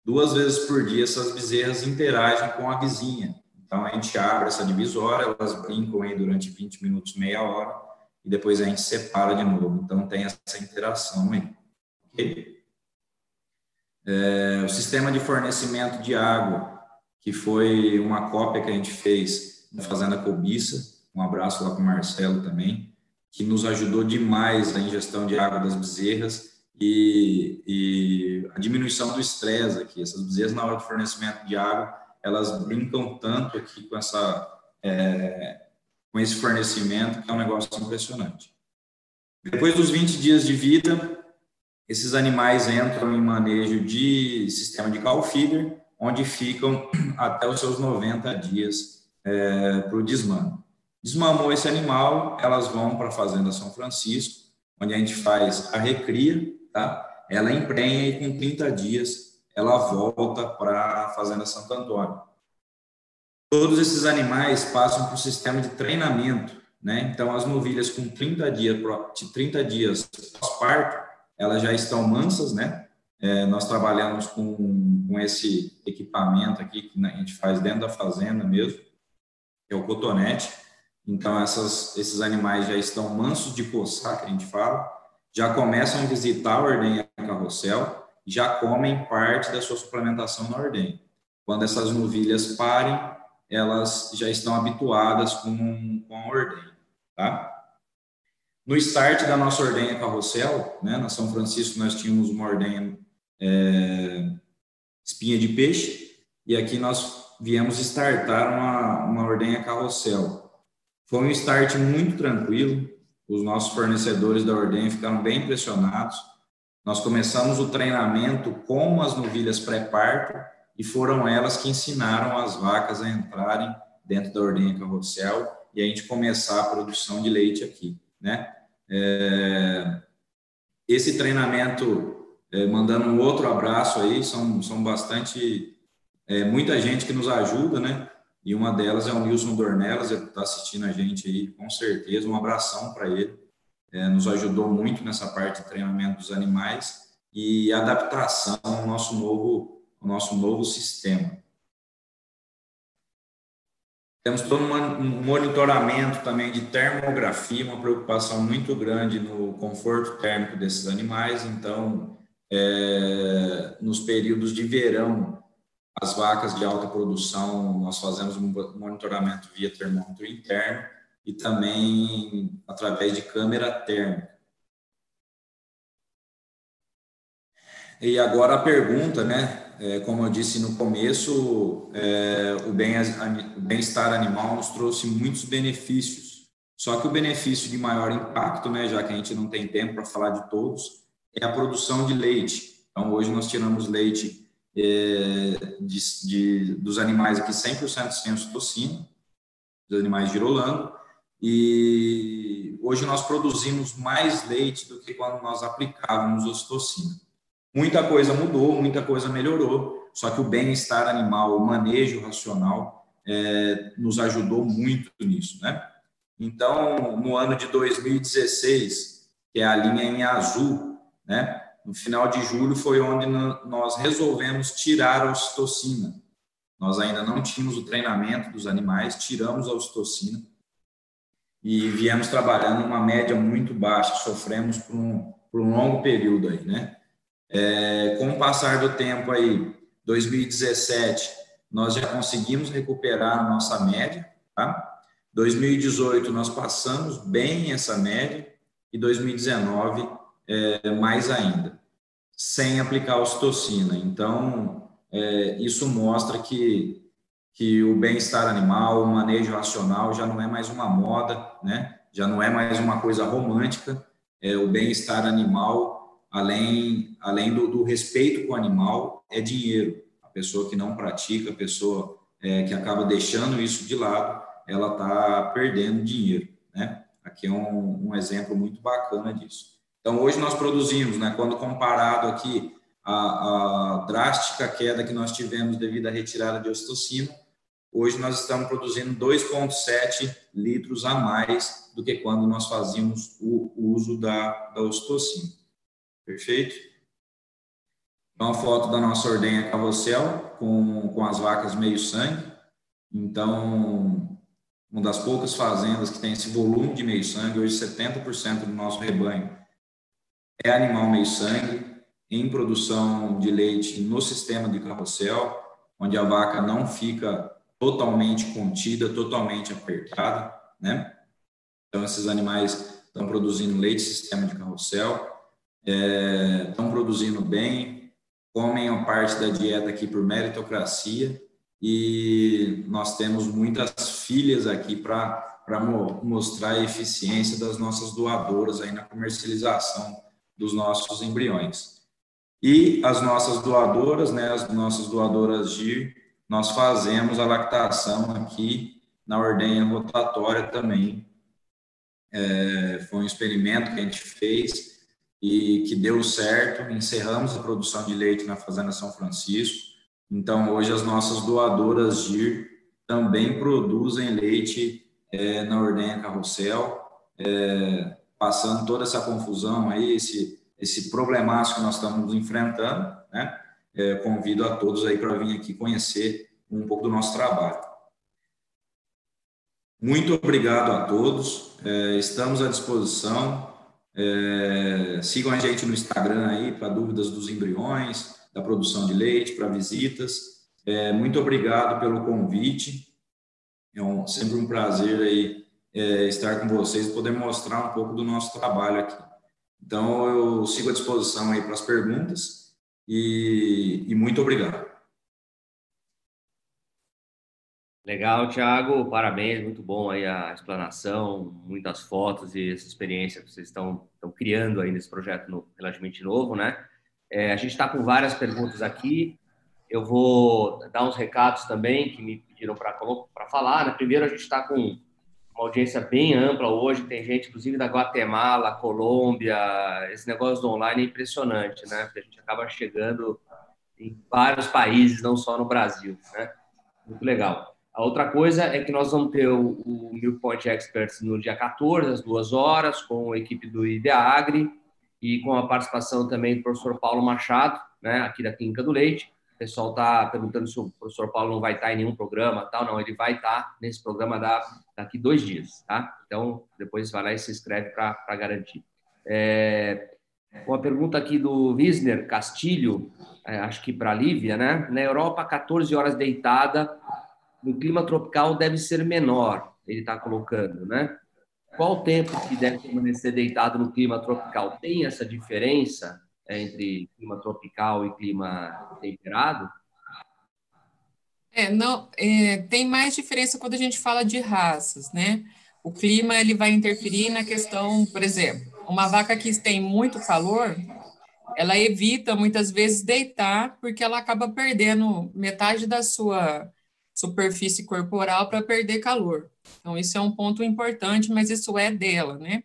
duas vezes por dia essas bezerras interagem com a vizinha. Então a gente abre essa divisória, elas brincam aí durante 20 minutos, meia hora, e depois a gente separa de novo. Então tem essa interação aí. Okay? É, o sistema de fornecimento de água, que foi uma cópia que a gente fez na Fazenda Cobiça, um abraço lá para o Marcelo também, que nos ajudou demais na ingestão de água das bezerras e, e a diminuição do estresse aqui. Essas bezerras, na hora do fornecimento de água, elas brincam tanto aqui com, essa, é, com esse fornecimento, que é um negócio impressionante. Depois dos 20 dias de vida, esses animais entram em manejo de sistema de cow feeder, onde ficam até os seus 90 dias é, para o desmame. Desmamou esse animal, elas vão para a Fazenda São Francisco, onde a gente faz a recria, tá? Ela emprenha e com 30 dias ela volta para a Fazenda Santo Antônio. Todos esses animais passam por um sistema de treinamento, né? Então as novilhas com 30 dias, 30 dias pós-parto, elas já estão mansas, né? É, nós trabalhamos com, com esse equipamento aqui que a gente faz dentro da fazenda mesmo, que é o cotonete. Então, essas, esses animais já estão mansos de coçar, que a gente fala, já começam a visitar a ordenha carrossel, já comem parte da sua suplementação na ordenha. Quando essas novilhas parem, elas já estão habituadas com, com a ordenha, tá? No start da nossa ordenha carrossel, né, na São Francisco nós tínhamos uma ordenha é, espinha de peixe, e aqui nós viemos startar uma, uma ordenha carrossel. Foi um start muito tranquilo, os nossos fornecedores da ordenha ficaram bem impressionados. Nós começamos o treinamento com as novilhas pré-parto e foram elas que ensinaram as vacas a entrarem dentro da ordenha carrossel e a gente começar a produção de leite aqui né? É, esse treinamento, é, mandando um outro abraço aí, são, são bastante, é, muita gente que nos ajuda, né? E uma delas é o Nilson Dornelas, ele está assistindo a gente aí, com certeza, um abração para ele. É, nos ajudou muito nessa parte de treinamento dos animais e adaptação ao nosso novo, ao nosso novo sistema. Temos todo um monitoramento também de termografia, uma preocupação muito grande no conforto térmico desses animais. Então, é, nos períodos de verão, as vacas de alta produção, nós fazemos um monitoramento via termômetro interno e também através de câmera térmica. E agora a pergunta, né? É, como eu disse no começo, é, o bem-estar animal nos trouxe muitos benefícios. Só que o benefício de maior impacto, né, já que a gente não tem tempo para falar de todos, é a produção de leite. Então, hoje nós tiramos leite é, de, de, dos animais aqui 100% sem ocitocina, dos animais girolando, e hoje nós produzimos mais leite do que quando nós aplicávamos ocitocina. Muita coisa mudou, muita coisa melhorou, só que o bem-estar animal, o manejo racional, é, nos ajudou muito nisso, né? Então, no ano de 2016, que é a linha em azul, né? No final de julho foi onde nós resolvemos tirar a ocitocina. Nós ainda não tínhamos o treinamento dos animais, tiramos a ocitocina e viemos trabalhando uma média muito baixa, sofremos por um, por um longo período aí, né? É, com o passar do tempo aí, 2017, nós já conseguimos recuperar a nossa média, tá? 2018 nós passamos bem essa média e 2019 é, mais ainda, sem aplicar ocitocina. Então, é, isso mostra que que o bem-estar animal, o manejo racional já não é mais uma moda, né? Já não é mais uma coisa romântica. É, o bem-estar animal, além além do, do, respeito com o animal, é dinheiro. A pessoa que não pratica, a pessoa é, que acaba deixando isso de lado, ela está perdendo dinheiro, né? Aqui é um, um, exemplo muito bacana disso. Então, hoje nós produzimos, né, quando comparado aqui a, a drástica queda que nós tivemos devido à retirada de ocitocina, hoje nós estamos produzindo 2,7 litros a mais do que quando nós fazíamos o uso da, da ocitocina. Perfeito? Uma foto da nossa ordenha carrossel com, com as vacas meio sangue. Então, uma das poucas fazendas que tem esse volume de meio sangue, hoje 70% do nosso rebanho é animal meio sangue, em produção de leite no sistema de carrossel, onde a vaca não fica totalmente contida, totalmente apertada, né? Então, esses animais estão produzindo leite sistema de carrossel, é, estão produzindo bem, comem a parte da dieta aqui por meritocracia e nós temos muitas filhas aqui para mostrar a eficiência das nossas doadoras aí na comercialização dos nossos embriões. E as nossas doadoras, né, as nossas doadoras GIR, nós fazemos a lactação aqui na ordenha rotatória também. É, foi um experimento que a gente fez e que deu certo. Encerramos a produção de leite na Fazenda São Francisco. Então, hoje, as nossas doadoras GIR também produzem leite é, na ordenha carrossel, é, passando toda essa confusão aí, esse, esse problemaço que nós estamos enfrentando, né? é, convido a todos aí para vir aqui conhecer um pouco do nosso trabalho. Muito obrigado a todos, é, estamos à disposição. É, sigam a gente no Instagram aí para dúvidas dos embriões, da produção de leite, para visitas. É, muito obrigado pelo convite. É um, sempre um prazer aí é, estar com vocês e poder mostrar um pouco do nosso trabalho aqui. Então, eu sigo à disposição aí para as perguntas e, e muito obrigado. Legal, Thiago, parabéns, muito bom aí a explanação, muitas fotos e essa experiência que vocês estão, estão criando aí nesse projeto no, relativamente novo, né? É, a gente está com várias perguntas aqui, eu vou dar uns recados também que me pediram para falar. Né? Primeiro, a gente está com uma audiência bem ampla hoje, tem gente, inclusive, da Guatemala, Colômbia, esse negócio do online é impressionante, né? Porque a gente acaba chegando em vários países, não só no Brasil, né? Muito legal. A outra coisa é que nós vamos ter o, o Milk Point Experts no dia 14, às duas horas, com a equipe do IDEAGRI e com a participação também do professor Paulo Machado, né, aqui da Clínica do Leite, o pessoal está perguntando se o professor Paulo não vai estar em nenhum programa, tal. Não, ele vai estar nesse programa da, daqui dois dias, tá? Então, depois vai lá e se inscreve para garantir. É, uma pergunta aqui do Wisner Castilho, é, acho que para a Lívia, né? Na Europa, 14 horas deitada, no clima tropical deve ser menor, ele está colocando, né? Qual o tempo que deve permanecer deitado no clima tropical? Tem essa diferença? entre clima tropical e clima temperado? É, não, é, tem mais diferença quando a gente fala de raças, né? O clima ele vai interferir na questão, por exemplo, uma vaca que tem muito calor, ela evita muitas vezes deitar porque ela acaba perdendo metade da sua superfície corporal para perder calor. Então, isso é um ponto importante, mas isso é dela, né?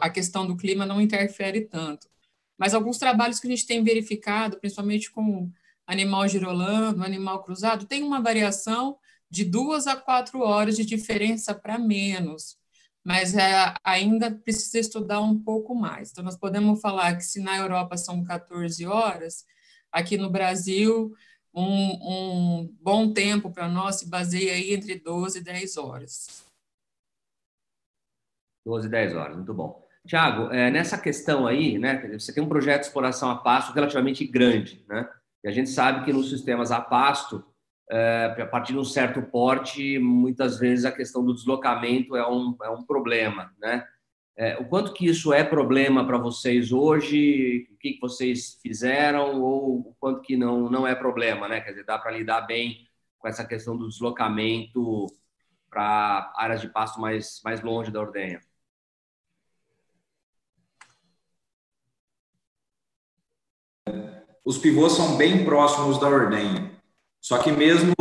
a questão do clima não interfere tanto. Mas alguns trabalhos que a gente tem verificado, principalmente com animal girolando, animal cruzado, tem uma variação de duas a quatro horas de diferença para menos, mas é, ainda precisa estudar um pouco mais. Então, nós podemos falar que se na Europa são 14 horas, aqui no Brasil um, um bom tempo para nós se baseia aí entre 12 e 10 horas. 12 e 10 horas, muito bom. Tiago, é, nessa questão aí, né, você tem um projeto de exploração a pasto relativamente grande, né? E a gente sabe que nos sistemas a pasto, é, a partir de um certo porte, muitas vezes a questão do deslocamento é um, é um problema, né? É, o quanto que isso é problema para vocês hoje? O que, que vocês fizeram ou o quanto que não não é problema, né? Quer dizer, dá para lidar bem com essa questão do deslocamento para áreas de pasto mais mais longe da ordenha. Os pivôs são bem próximos da ordenha. Só que mesmo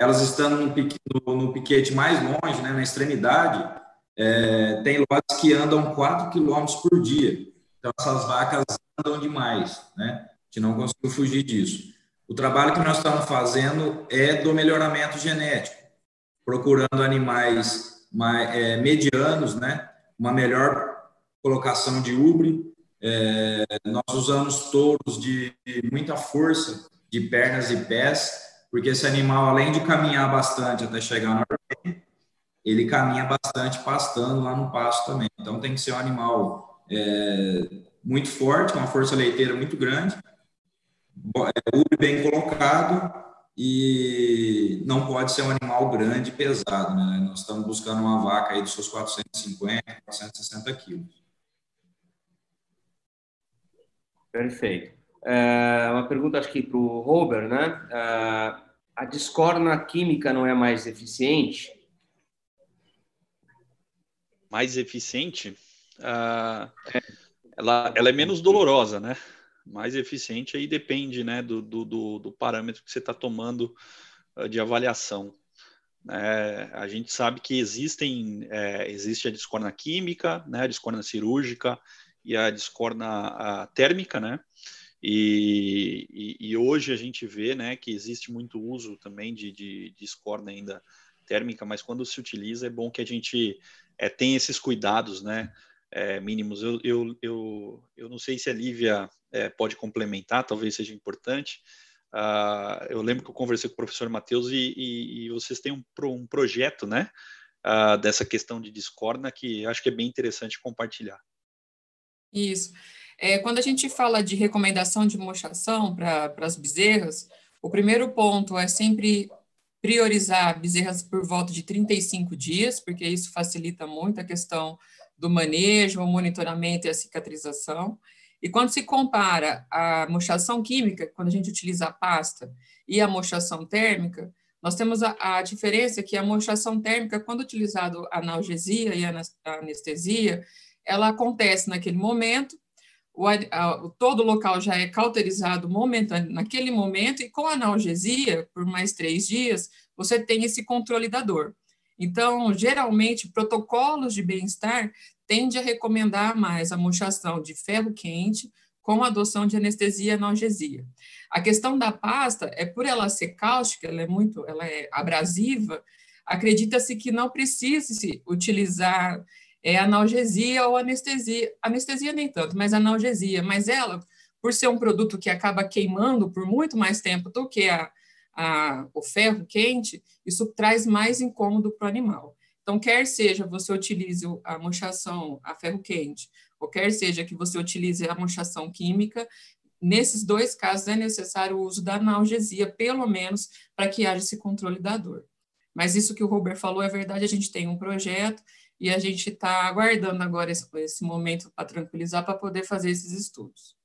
elas estando no, pique, no, no piquete mais longe, né, na extremidade, é, tem lotes que andam 4 km por dia. Então, essas vacas andam demais, né? A gente não conseguiu fugir disso. O trabalho que nós estamos fazendo é do melhoramento genético, procurando animais mais, é, medianos, né? Uma melhor colocação de ubre. É, nós usamos touros de muita força, de pernas e pés, porque esse animal, além de caminhar bastante até chegar na ordem, ele caminha bastante pastando lá no pasto também. Então tem que ser um animal é, muito forte, com uma força leiteira muito grande, é, bem colocado e não pode ser um animal grande e pesado. Né? Nós estamos buscando uma vaca aí dos seus 450, 460 quilos. Perfeito. É, uma pergunta acho que para o Robert, né? É, a discorna química não é mais eficiente? Mais eficiente, uh, ela, ela é menos dolorosa, né? Mais eficiente aí depende, né, do, do, do parâmetro que você está tomando uh, de avaliação. É, a gente sabe que existem, é, existe a discorna química, né, a discorna cirúrgica e a discorna a térmica, né? E, e, e, hoje a gente vê, né, que existe muito uso também de, de, de discorna ainda térmica, mas quando se utiliza é bom que a gente é, tem esses cuidados, né? É, mínimos. Eu, eu, eu, eu não sei se a Lívia é, pode complementar, talvez seja importante. Uh, eu lembro que eu conversei com o professor Matheus e, e, e, vocês têm um, um projeto, né? Uh, dessa questão de discórdia que acho que é bem interessante compartilhar. Isso. É, quando a gente fala de recomendação de mochação para as bezerras, o primeiro ponto é sempre priorizar bezerras por volta de 35 dias, porque isso facilita muito a questão do manejo, o monitoramento e a cicatrização. E quando se compara a mochação química, quando a gente utiliza a pasta, e a mochação térmica, nós temos a, a diferença que a mochação térmica, quando utilizado analgesia e anestesia, ela acontece naquele momento, o, a, todo o local já é cauterizado momentâneo naquele momento, e com analgesia, por mais três dias, você tem esse controle da dor. Então, geralmente, protocolos de bem-estar tendem a recomendar mais a mochação de ferro quente com adoção de anestesia e analgesia. A questão da pasta é por ela ser cáustica, ela é muito, ela é abrasiva, acredita-se que não precise se utilizar é analgesia ou anestesia. Anestesia nem tanto, mas analgesia. Mas ela, por ser um produto que acaba queimando por muito mais tempo do que a, a, o ferro quente, isso traz mais incômodo para o animal. Então, quer seja você utilize a mochação a ferro quente, ou quer seja que você utilize a mochação química, nesses dois casos é necessário o uso da analgesia, pelo menos, para que haja esse controle da dor. Mas isso que o Robert falou é verdade, a gente tem um projeto e a gente está aguardando agora esse, esse momento para tranquilizar, para poder fazer esses estudos.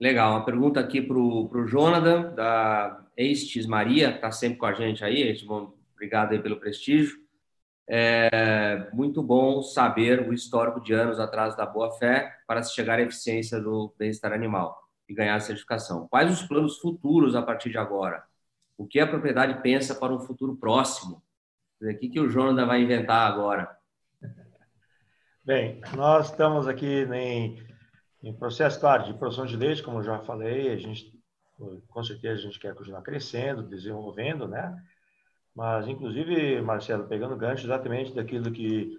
Legal, uma pergunta aqui para o Jonathan, da Estes Maria, que está sempre com a gente aí, obrigado aí pelo prestígio. É muito bom saber o histórico de anos atrás da boa-fé para se chegar à eficiência do bem-estar animal e ganhar a certificação. Quais os planos futuros a partir de agora? o que a propriedade pensa para um futuro próximo. O que, que o Jonathan vai inventar agora? Bem, nós estamos aqui em, em processo, claro, de produção de leite, como já falei, a gente, com certeza, a gente quer continuar crescendo, desenvolvendo, né? Mas, inclusive, Marcelo, pegando gancho exatamente daquilo que,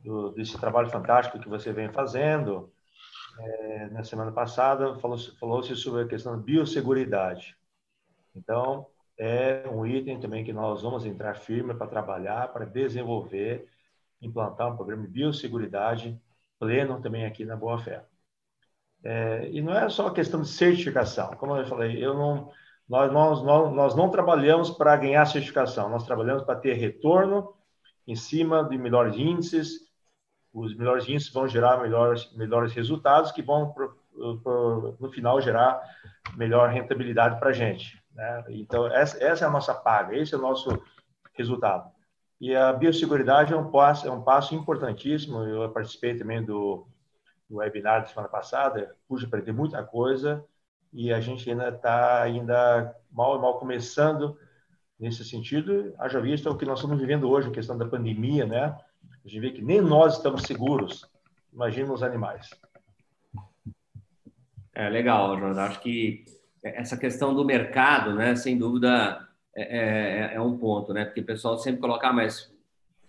do, desse trabalho fantástico que você vem fazendo, é, na semana passada falou-se falou sobre a questão da biosseguridade. Então, é um item também que nós vamos entrar firme para trabalhar, para desenvolver, implantar um programa de biosseguridade pleno também aqui na Boa Fé. É, e não é só questão de certificação. Como eu falei, eu não, nós, nós, nós, nós não trabalhamos para ganhar certificação, nós trabalhamos para ter retorno em cima de melhores índices. Os melhores índices vão gerar melhores, melhores resultados que vão, pro, pro, no final, gerar melhor rentabilidade para a gente. Né? Então, essa, essa, é a nossa paga, esse é o nosso resultado. E a biosseguridade é um passo, é um passo importantíssimo. Eu participei também do, do webinar da semana passada, pude aprender muita coisa e a gente ainda está ainda mal mal começando nesse sentido. Haja vista o que nós estamos vivendo hoje, a questão da pandemia, né? A gente vê que nem nós estamos seguros. Imagina os animais. É legal, Jonas. Acho que essa questão do mercado, né, sem dúvida, é, é, é um ponto, né? Porque o pessoal sempre coloca, ah, mas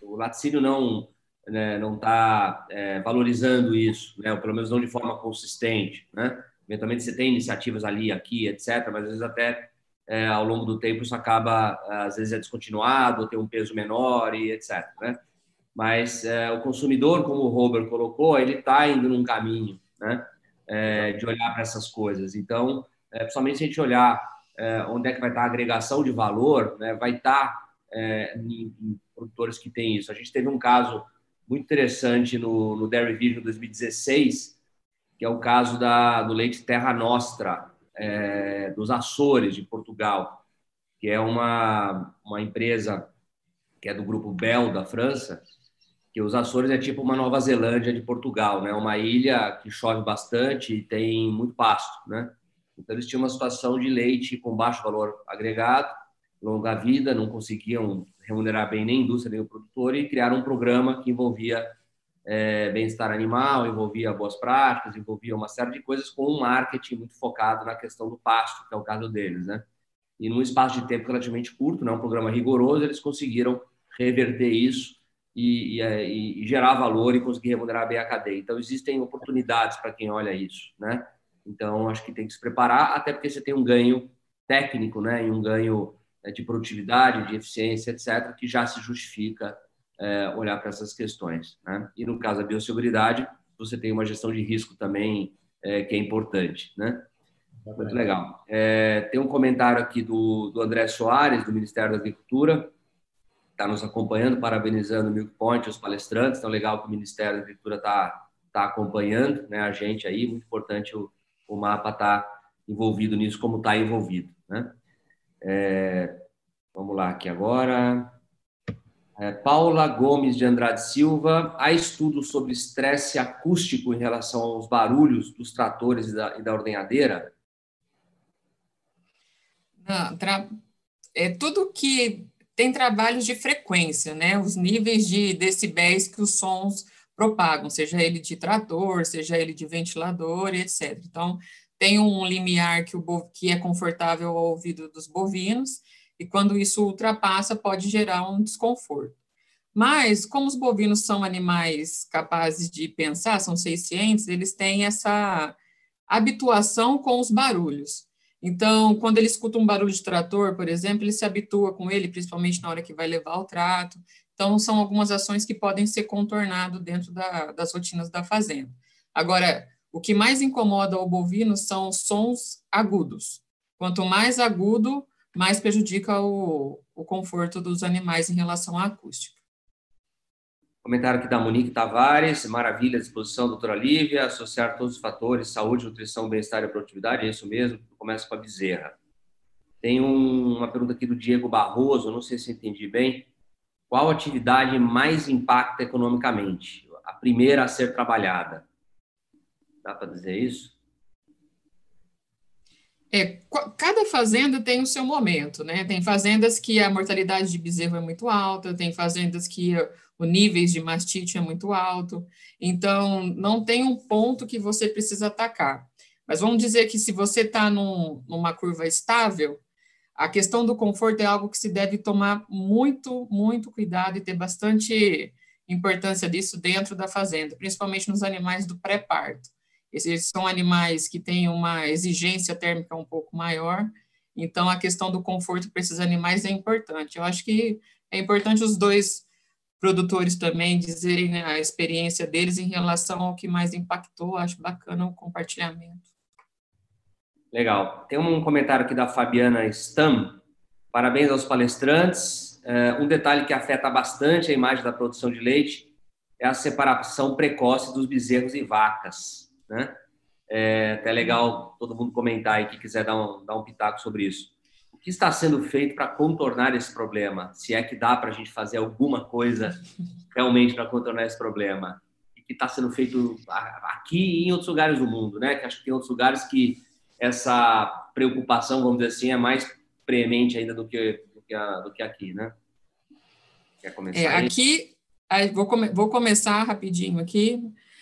o laticínio não né, não está é, valorizando isso, né? Ou pelo menos não de forma consistente, né? Eventualmente você tem iniciativas ali, aqui, etc. Mas às vezes até é, ao longo do tempo isso acaba às vezes é descontinuado, tem um peso menor e etc. Né? Mas é, o consumidor, como o Robert colocou, ele está indo num caminho, né? É, de olhar para essas coisas. Então é, principalmente se a gente olhar é, onde é que vai estar a agregação de valor, né, vai estar é, em, em, produtores que têm isso. A gente teve um caso muito interessante no, no Dairy Vision 2016, que é o caso da, do leite Terra Nostra, é, dos Açores, de Portugal, que é uma, uma empresa que é do grupo Bell, da França, que os Açores é tipo uma Nova Zelândia de Portugal, né? Uma ilha que chove bastante e tem muito pasto, né? Então, eles tinham uma situação de leite com baixo valor agregado, longa vida, não conseguiam remunerar bem nem a indústria nem o produtor e criaram um programa que envolvia é, bem-estar animal, envolvia boas práticas, envolvia uma série de coisas com um marketing muito focado na questão do pasto, que é o caso deles, né? E num espaço de tempo relativamente curto, né, um programa rigoroso, eles conseguiram reverter isso e, e, e gerar valor e conseguir remunerar bem a cadeia. Então, existem oportunidades para quem olha isso, né? Então, acho que tem que se preparar, até porque você tem um ganho técnico, né, e um ganho é, de produtividade, de eficiência, etc., que já se justifica é, olhar para essas questões. Né? E no caso da biosseguridade, você tem uma gestão de risco também é, que é importante. Né? Muito legal. É, tem um comentário aqui do, do André Soares, do Ministério da Agricultura, está nos acompanhando, parabenizando o Milk Point, os palestrantes. Então, legal que o Ministério da Agricultura está tá acompanhando né, a gente aí, muito importante o, o mapa está envolvido nisso como está envolvido. Né? É, vamos lá aqui agora. É, Paula Gomes de Andrade Silva. Há estudos sobre estresse acústico em relação aos barulhos dos tratores e da, e da ordenhadeira? Não, tra... É tudo que tem trabalhos de frequência, né? Os níveis de decibéis que os sons propagam, seja ele de trator, seja ele de ventilador, etc. Então, tem um limiar que, o, que é confortável ao ouvido dos bovinos, e quando isso ultrapassa, pode gerar um desconforto. Mas, como os bovinos são animais capazes de pensar, são sencientes, eles têm essa habituação com os barulhos. Então, quando ele escuta um barulho de trator, por exemplo, ele se habitua com ele, principalmente na hora que vai levar o trato. Então, são algumas ações que podem ser contornadas dentro da, das rotinas da fazenda. Agora, o que mais incomoda o bovino são sons agudos. Quanto mais agudo, mais prejudica o, o conforto dos animais em relação à acústica. Comentário aqui da Monique Tavares, maravilha disposição, doutora Lívia, associar todos os fatores, saúde, nutrição, bem-estar e produtividade, é isso mesmo, começa com a bezerra. Tem um, uma pergunta aqui do Diego Barroso, não sei se entendi bem, qual atividade mais impacta economicamente? A primeira a ser trabalhada. Dá para dizer isso? É, cada fazenda tem o seu momento, né? Tem fazendas que a mortalidade de bezerro é muito alta, tem fazendas que o níveis de mastite é muito alto. Então, não tem um ponto que você precisa atacar. Mas vamos dizer que se você está num, numa curva estável, a questão do conforto é algo que se deve tomar muito, muito cuidado e ter bastante importância disso dentro da fazenda, principalmente nos animais do pré-parto. Esses são animais que têm uma exigência térmica um pouco maior, então a questão do conforto para esses animais é importante. Eu acho que é importante os dois produtores também dizerem né, a experiência deles em relação ao que mais impactou. Acho bacana o compartilhamento. Legal. Tem um comentário aqui da Fabiana Stam. Parabéns aos palestrantes. É, um detalhe que afeta bastante a imagem da produção de leite é a separação precoce dos bezerros e vacas. Né? É até legal todo mundo comentar aí que quiser dar um, dar um pitaco sobre isso. O que está sendo feito para contornar esse problema? Se é que dá para a gente fazer alguma coisa realmente para contornar esse problema? E que está sendo feito aqui e em outros lugares do mundo, né? Que acho que tem outros lugares que essa preocupação, vamos dizer assim, é mais premente ainda do que, do que, a, do que aqui, né? Quer começar? É, aqui, vou, come, vou começar rapidinho aqui.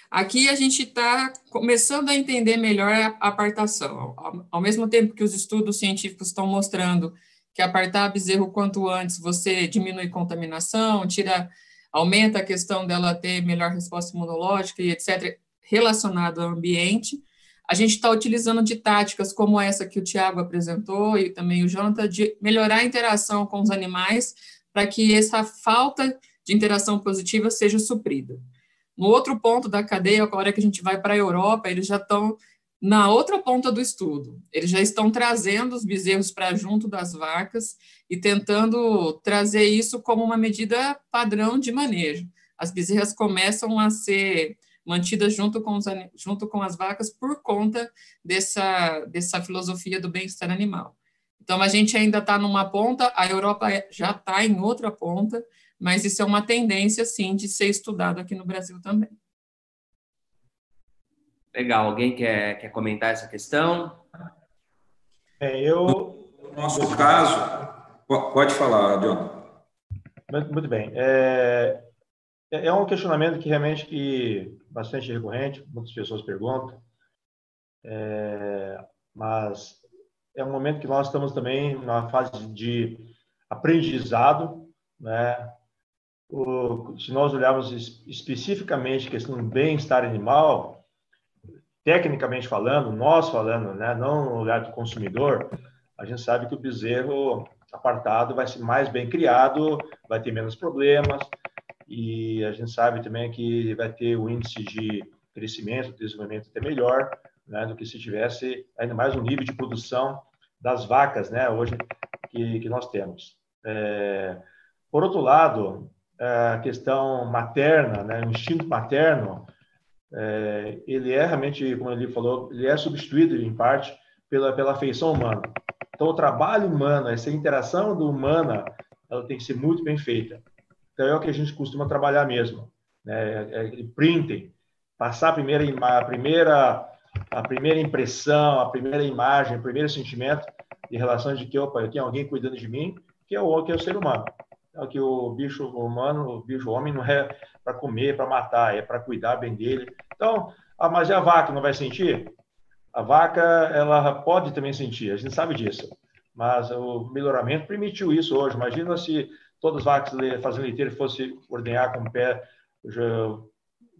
Aqui a gente está começando a entender melhor a apartação. Ao, ao mesmo tempo que os estudos científicos estão mostrando que apartar bezerro quanto antes você diminui contaminação, tira, aumenta a questão dela ter melhor resposta imunológica e etc., relacionado ao ambiente. A gente está utilizando de táticas como essa que o Tiago apresentou e também o Jonathan, de melhorar a interação com os animais para que essa falta de interação positiva seja suprida. No outro ponto da cadeia, agora que a gente vai para a Europa, eles já estão na outra ponta do estudo. Eles já estão trazendo os bezerros para junto das vacas e tentando trazer isso como uma medida padrão de manejo. As bezerras começam a ser mantidas junto com, os, junto com as vacas por conta dessa, dessa filosofia do bem-estar animal. Então, a gente ainda está numa ponta, a Europa é, já está em outra ponta, mas isso é uma tendência, sim, de ser estudado aqui no Brasil também. Legal. Alguém quer, quer comentar essa questão? É, eu... No nosso caso... Pode falar, John. Muito bem. É, é, é um questionamento que realmente que bastante recorrente, muitas pessoas perguntam, é, mas é um momento que nós estamos também na fase de aprendizado, né? O, se nós olharmos especificamente a questão do bem-estar animal, tecnicamente falando, nós falando, né, não no olhar do consumidor, a gente sabe que o bezerro apartado vai ser mais bem criado, vai ter menos problemas, e a gente sabe também que vai ter o índice de crescimento, desenvolvimento até melhor, né, do que se tivesse ainda mais o nível de produção das vacas, né, hoje que, que nós temos. É, por outro lado, a questão materna, né, o instinto materno, é, ele é realmente, como ele falou, ele é substituído em parte pela pela afeição humana. Então, o trabalho humano, essa interação do humana, ela tem que ser muito bem feita. Então, é o que a gente costuma trabalhar mesmo. Né? É, é printing, passar a primeira, a primeira, a primeira impressão, a primeira imagem, o primeiro sentimento em relação de que, opa, tem alguém cuidando de mim, que é o, que é o ser humano. É que o bicho humano, o bicho homem não é para comer, para matar, é para cuidar bem dele. Então, ah, mas e a vaca não vai sentir? A vaca, ela pode também sentir, a gente sabe disso. Mas o melhoramento permitiu isso hoje. Imagina se todas as vacas fazendo leiteiro fosse ordenhar com o pé,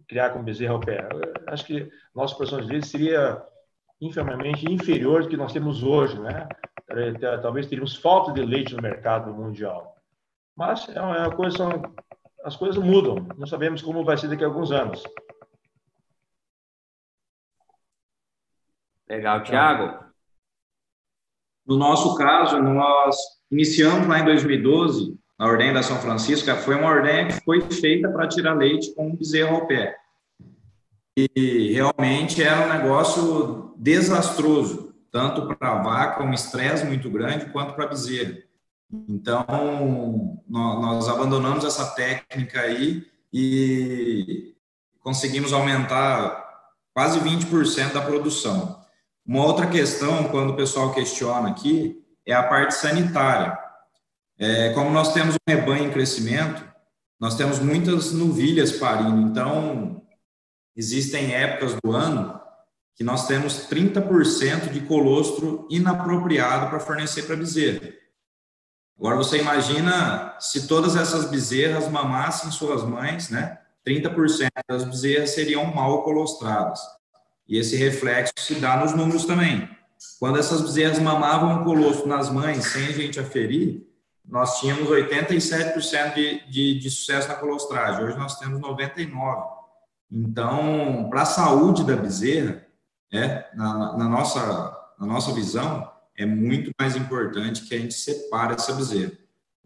criar com bezerro ao pé. Acho que nossa produção de leite seria infamamente inferior do que nós temos hoje, né? Talvez teríamos falta de leite no mercado mundial. Mas é uma coisa, são, as coisas mudam. Não sabemos como vai ser daqui a alguns anos. Legal, Tiago. No nosso caso, nós iniciamos lá em 2012 na Ordem da São Francisco, foi uma ordem que foi feita para tirar leite com um bezerro ao pé. E realmente era um negócio desastroso, tanto para a vaca, um estresse muito grande, quanto para a bezerra. Então, nós abandonamos essa técnica aí e conseguimos aumentar quase 20% da produção. Uma outra questão, quando o pessoal questiona aqui, é a parte sanitária. É, como nós temos um rebanho em crescimento, nós temos muitas novilhas parindo, então existem épocas do ano que nós temos 30% de colostro inapropriado para fornecer para bezerra. Agora você imagina se todas essas bezerras mamassem suas mães, né? 30% das bezerras seriam mal colostradas. E esse reflexo se dá nos números também. Quando essas bezerras mamavam colostro nas mães sem a gente aferir, nós tínhamos 87% de, de, de sucesso na colostragem. Hoje nós temos 99%. Então, para a saúde da bezerra, é, na, na, nossa, na nossa visão, é muito mais importante que a gente separe essa bezerra.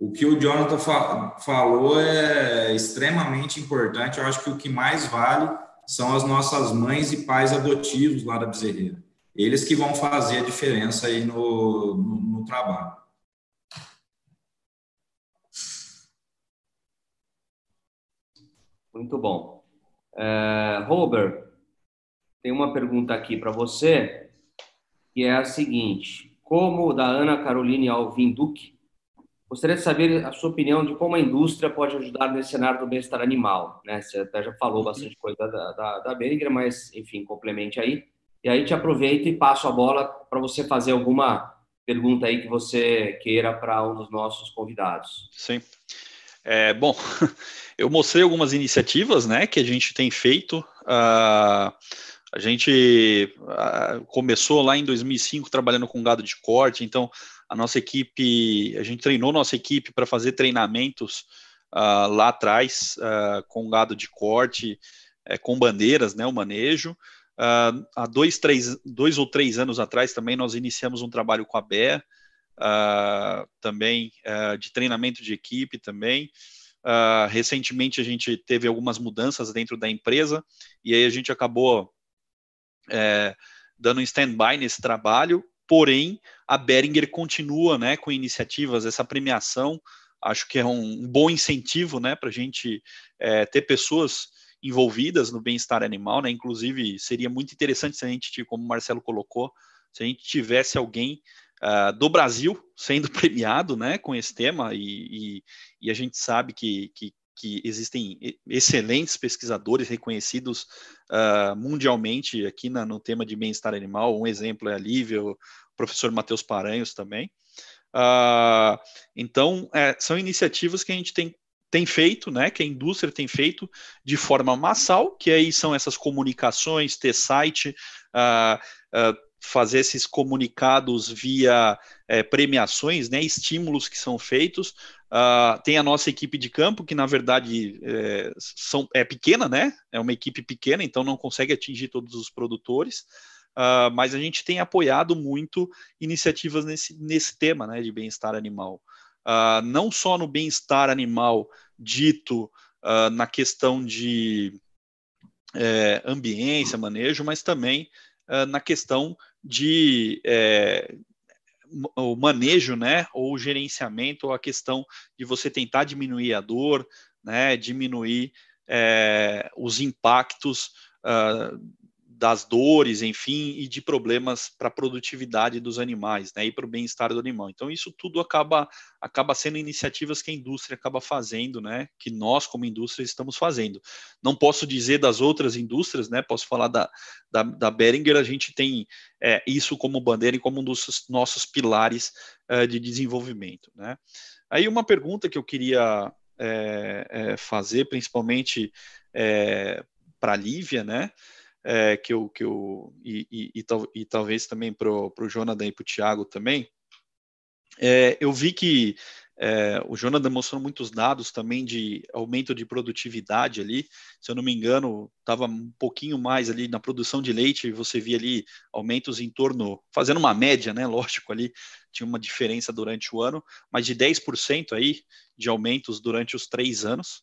O que o Jonathan fa falou é extremamente importante. Eu acho que o que mais vale são as nossas mães e pais adotivos lá da bezerreira. Eles que vão fazer a diferença aí no, no, no trabalho. Muito bom. Uh, Robert, tem uma pergunta aqui para você, que é a seguinte: como da Ana Caroline Alvim Duque, gostaria de saber a sua opinião de como a indústria pode ajudar nesse cenário do bem-estar animal. Né? Você até já falou bastante coisa da, da, da Beringer, mas, enfim, complemente aí. E aí te aproveito e passo a bola para você fazer alguma pergunta aí que você queira para um dos nossos convidados. Sim. É, bom, eu mostrei algumas iniciativas né, que a gente tem feito. Uh, a gente uh, começou lá em 2005 trabalhando com gado de corte, então a nossa equipe, a gente treinou nossa equipe para fazer treinamentos uh, lá atrás com gado de corte, é, com bandeiras, né, o manejo. há dois, três, dois ou três anos atrás também nós iniciamos um trabalho com a BEA, uh, também uh, de treinamento de equipe também. Uh, recentemente a gente teve algumas mudanças dentro da empresa e aí a gente acabou é, dando um stand-by nesse trabalho, porém a Beringer continua né, com iniciativas, essa premiação, acho que é um, bom incentivo né, para a gente é, ter pessoas envolvidas no bem-estar animal, né? Inclusive seria muito interessante se a gente, como o Marcelo colocou, se a gente tivesse alguém uh, do Brasil sendo premiado né, com esse tema, e, e, e a gente sabe que, que, que, existem excelentes pesquisadores reconhecidos uh, mundialmente aqui na, no tema de bem-estar animal. Um exemplo é a Lívia, o professor Matheus Paranhos também. Uh, então, é, são iniciativas que a gente tem tem feito, né, que a indústria tem feito de forma massal, que aí são essas comunicações, ter site, uh, uh, fazer esses comunicados via é, premiações, né, estímulos que são feitos. Uh, tem a nossa equipe de campo, que na verdade é, são, é pequena, né? É uma equipe pequena, então não consegue atingir todos os produtores. Uh, mas a gente tem apoiado muito iniciativas nesse, nesse tema né, de bem-estar animal. Uh, não só no bem-estar animal dito na questão de é, ambiência, manejo, mas também na questão de é, o manejo, né, ou gerenciamento, ou a questão de você tentar diminuir a dor, né, diminuir é, os impactos uh, das dores, enfim, e de problemas para a produtividade dos animais, né, e para o bem-estar do animal. Então, isso tudo acaba, acaba sendo iniciativas que a indústria acaba fazendo, né, que nós, como indústria, estamos fazendo. Não posso dizer das outras indústrias, né, posso falar da, da, da Behringer, a gente tem é, isso como bandeira e como um dos nossos pilares é, de desenvolvimento, né. Aí, uma pergunta que eu queria é, é fazer, principalmente é, para a Lívia, né, é, que eu, que eu e, e, e, tal, e talvez também para o Jonathan e para o Thiago também, é, eu vi que é, o Jonathan mostrou muitos dados também de aumento de produtividade ali. Se eu não me engano, estava um pouquinho mais ali na produção de leite, você via ali aumentos em torno, fazendo uma média, né? Lógico, ali tinha uma diferença durante o ano, mas de 10% aí de aumentos durante os três anos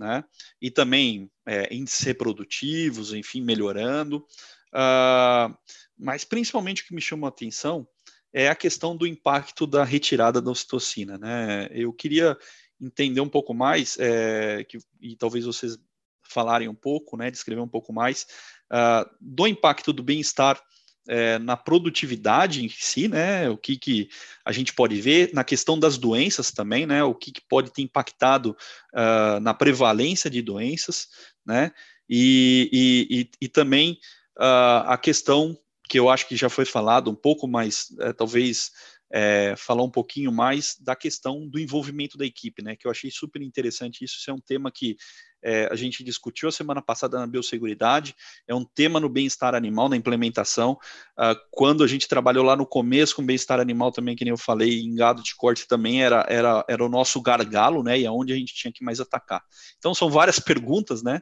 né? E também é, índices reprodutivos, enfim, melhorando. Uh, mas principalmente o que me chamou a atenção é a questão do impacto da retirada da ocitocina, né? Eu queria entender um pouco mais, é, que, e talvez vocês falarem um pouco, né, descrever um pouco mais, uh, do impacto do bem-estar é, na produtividade em si, né? O que, que a gente pode ver na questão das doenças também, né? O que, que pode ter impactado uh, na prevalência de doenças, né? E, e, e, e também uh, a questão que eu acho que já foi falado um pouco mais, é, talvez é, falar um pouquinho mais da questão do envolvimento da equipe, né? Que eu achei super interessante isso. Isso é um tema que é, a gente discutiu a semana passada na biosseguridade, é um tema no bem-estar animal, na implementação. Uh, quando a gente trabalhou lá no começo com bem-estar animal também, que nem eu falei, em gado de corte também era, era, era o nosso gargalo, né? E aonde é a gente tinha que mais atacar. Então são várias perguntas, né?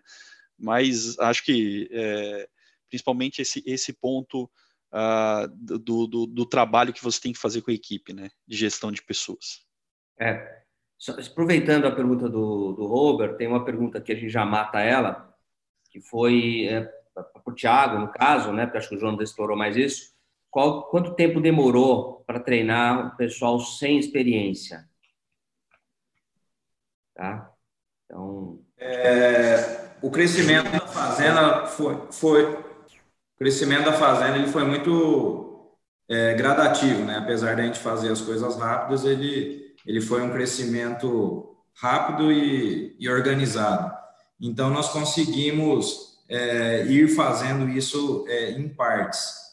Mas acho que é, principalmente esse, esse ponto uh, do, do, do, trabalho que você tem que fazer com a equipe, né, de gestão de pessoas. É, aproveitando a pergunta do, do Robert, tem uma pergunta que a gente já mata ela, que foi é, para o Thiago, no caso, né, porque acho que o João explorou mais isso. Qual, quanto tempo demorou para treinar o pessoal sem experiência? Tá? Então. É, o crescimento da fazenda foi, foi, crescimento da fazenda ele foi muito é, gradativo, né? Apesar da gente fazer as coisas rápidas, ele, ele foi um crescimento rápido e, e organizado. Então, nós conseguimos é, ir fazendo isso é, em partes.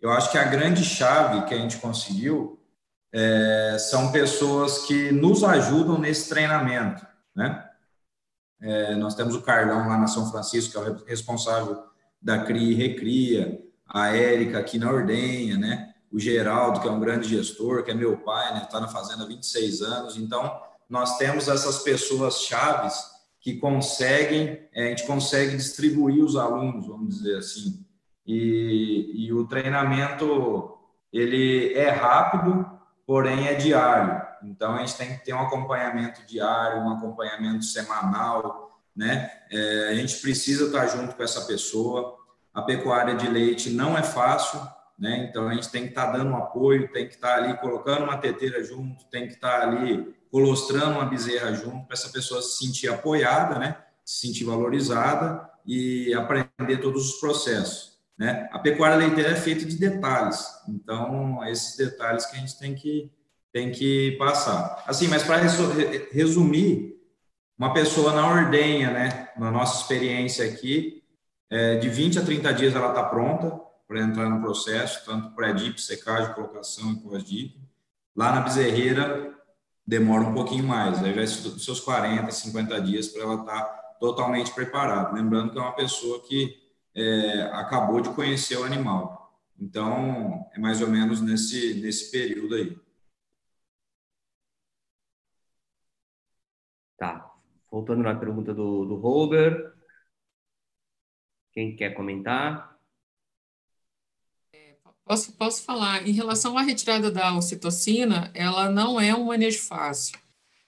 Eu acho que a grande chave que a gente conseguiu é, são pessoas que nos ajudam nesse treinamento, né? É, nós temos o Carlão lá na São Francisco, que é o responsável da CRI e Recria, a Érica aqui na Ordenha, né? O Geraldo, que é um grande gestor, que é meu pai, né? Está na fazenda há 26 anos. Então, nós temos essas pessoas chaves que conseguem, é, a gente consegue distribuir os alunos, vamos dizer assim. E, e o treinamento, ele é rápido, porém é diário. Então, a gente tem que ter um acompanhamento diário, um acompanhamento semanal, né? É, a gente precisa estar junto com essa pessoa. A pecuária de leite não é fácil, né? Então a gente tem que estar dando apoio, tem que estar ali colocando uma teteira junto, tem que estar ali colostrando uma bezerra junto para essa pessoa se sentir apoiada, né? Se sentir valorizada e aprender todos os processos. Né? A pecuária leiteira é feita de detalhes, então esses detalhes que a gente tem que tem que passar. Assim, mas para resumir, uma pessoa na ordenha, né, na nossa experiência aqui, é, de 20 a 30 dias ela está pronta para entrar no processo, tanto pré-dip, secagem, colocação e pós-dip. Lá na bezerreira, demora um pouquinho mais, aí já é seus 40, 50 dias para ela estar tá totalmente preparada. Lembrando que é uma pessoa que é, acabou de conhecer o animal. Então, é mais ou menos nesse, nesse período aí. Tá. Voltando na pergunta do, do. Quem quer comentar? É, posso, posso falar. Em relação à retirada da ocitocina, ela não é um manejo fácil.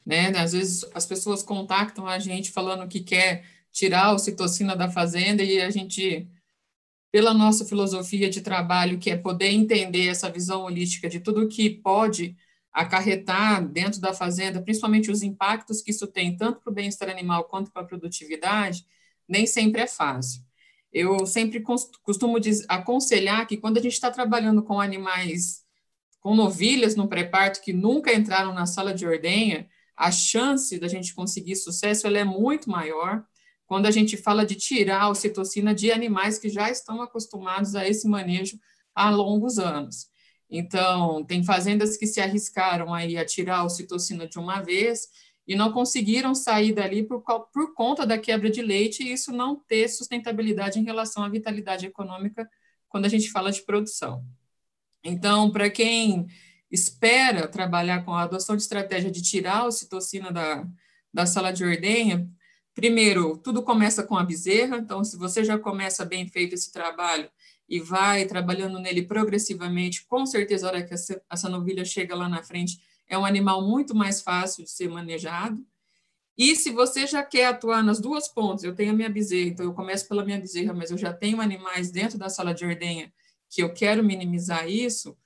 Né? Às vezes as pessoas contactam a gente falando que quer tirar a ocitocina da fazenda e a gente, pela nossa filosofia de trabalho, que é poder entender essa visão holística de tudo que pode acarretar dentro da fazenda, principalmente os impactos que isso tem tanto para o bem-estar animal quanto para a produtividade, nem sempre é fácil. Eu sempre costumo aconselhar que quando a gente está trabalhando com animais, com novilhas no pré-parto que nunca entraram na sala de ordenha, a chance da gente conseguir sucesso ela é muito maior quando a gente fala de tirar a ocitocina de animais que já estão acostumados a esse manejo há longos anos. Então, tem fazendas que se arriscaram aí a tirar a ocitocina de uma vez e não conseguiram sair dali por, por conta da quebra de leite e isso não ter sustentabilidade em relação à vitalidade econômica quando a gente fala de produção. Então, para quem espera trabalhar com a adoção de estratégia de tirar a ocitocina da, da sala de ordenha, primeiro, tudo começa com a bezerra, então, se você já começa bem feito esse trabalho, e vai trabalhando nele progressivamente, com certeza, a hora que essa, novilha chega lá na frente, é um animal muito mais fácil de ser manejado. E se você já quer atuar nas duas pontas, eu tenho a minha bezerra, então eu começo pela minha bezerra, mas eu já tenho animais dentro da sala de ordenha que eu quero minimizar isso,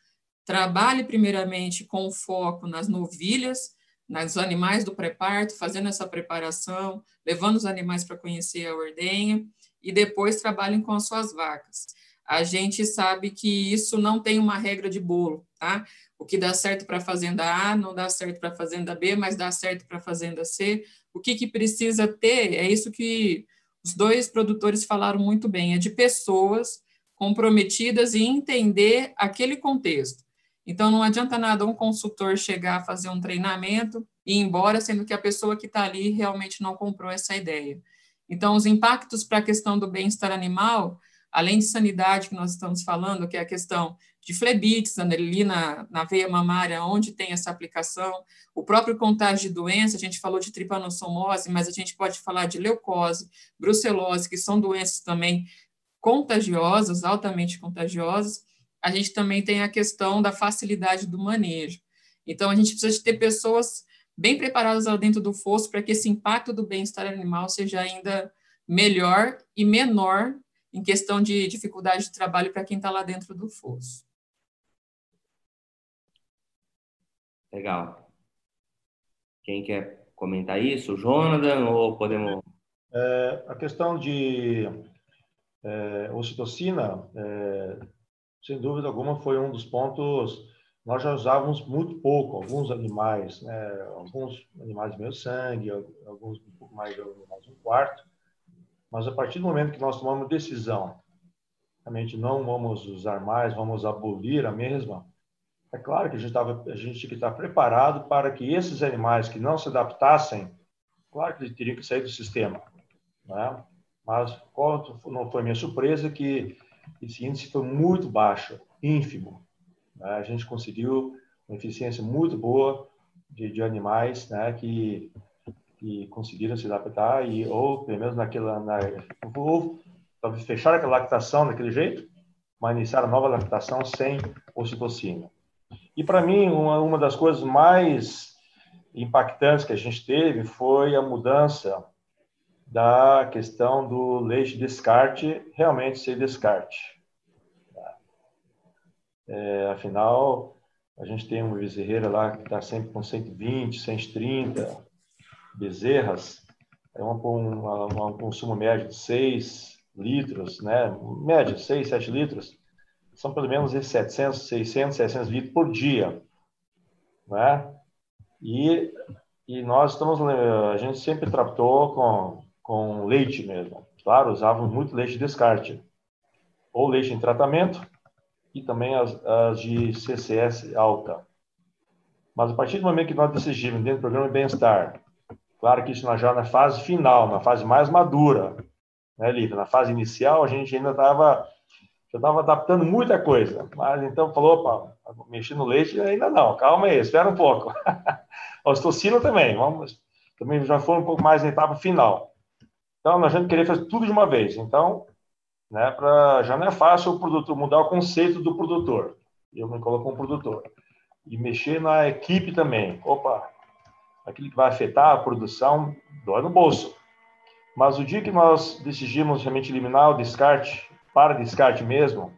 trabalhe primeiramente com foco nas novilhas, nos animais do pré-parto, fazendo essa preparação, levando os animais para conhecer a ordenha, e depois trabalhem com as suas vacas. A gente sabe que isso não tem uma regra de bolo, tá? O que dá certo para a fazenda A não dá certo para a fazenda B, mas dá certo para a fazenda C. O que, que precisa ter é isso que os dois produtores falaram muito bem, é de pessoas comprometidas e entender aquele contexto. Então, não adianta nada um consultor chegar a fazer um treinamento e ir embora, sendo que a pessoa que está ali realmente não comprou essa ideia. Então, os impactos para a questão do bem-estar animal, além de sanidade que nós estamos falando, que é a questão de flebites ali na, na veia mamária, onde tem essa aplicação, o próprio contágio de doença, a gente falou de tripanossomose, mas a gente pode falar de leucose, brucelose, que são doenças também contagiosas, altamente contagiosas, a gente também tem a questão da facilidade do manejo. Então, a gente precisa de ter pessoas bem preparadas lá dentro do fosso para que esse impacto do bem-estar animal seja ainda melhor e menor em questão de dificuldade de trabalho para quem está lá dentro do fosso. Legal. Quem quer comentar isso? Jonathan ou podemos... É, a questão de é, ocitocina, é, sem dúvida alguma, foi um dos pontos. Nós já usávamos muito pouco, alguns animais, né, alguns animais de meio sangue, alguns um pouco mais de um quarto, mas a partir do momento que nós tomamos decisão, realmente não vamos usar mais, vamos abolir a mesma, é claro que a gente, tava, a gente tinha que estar preparado para que esses animais que não se adaptassem, claro que eles teriam que sair do sistema. Né? Mas qual não foi minha surpresa que esse índice foi muito baixo, ínfimo. Né? A gente conseguiu uma eficiência muito boa de, de animais né? que, que conseguiram se adaptar e ou pelo menos naquela na, ou talvez fechar aquela lactação daquele jeito, mas iniciar a nova lactação sem ocitocina. E para mim, uma, uma das coisas mais impactantes que a gente teve foi a mudança da questão do leite descarte realmente ser descarte. É, afinal, a gente tem uma bezerreira lá que está sempre com 120, 130 bezerras, é um, um, um consumo médio de 6 litros, né? média 6, 7 litros são pelo menos 700, 600, 700 litros por dia, né? E, e nós estamos, a gente sempre tratou com, com leite mesmo. Claro, usávamos muito leite de descarte, ou leite em tratamento, e também as, as de CCS alta. Mas a partir do momento que nós decidimos dentro do programa de bem-estar, claro que isso já na fase final, na fase mais madura, né, Lívia? Na fase inicial, a gente ainda estava eu estava adaptando muita coisa, mas então falou, opa, mexer no leite ainda não, calma aí, espera um pouco. a ostocina também, vamos, também já foi um pouco mais na etapa final. Então, a gente queria fazer tudo de uma vez. Então, né, pra, já não é fácil o produtor mudar o conceito do produtor. Eu me coloco como produtor. E mexer na equipe também. Opa, aquilo que vai afetar a produção dói no bolso. Mas o dia que nós decidimos realmente eliminar o descarte para descarte mesmo,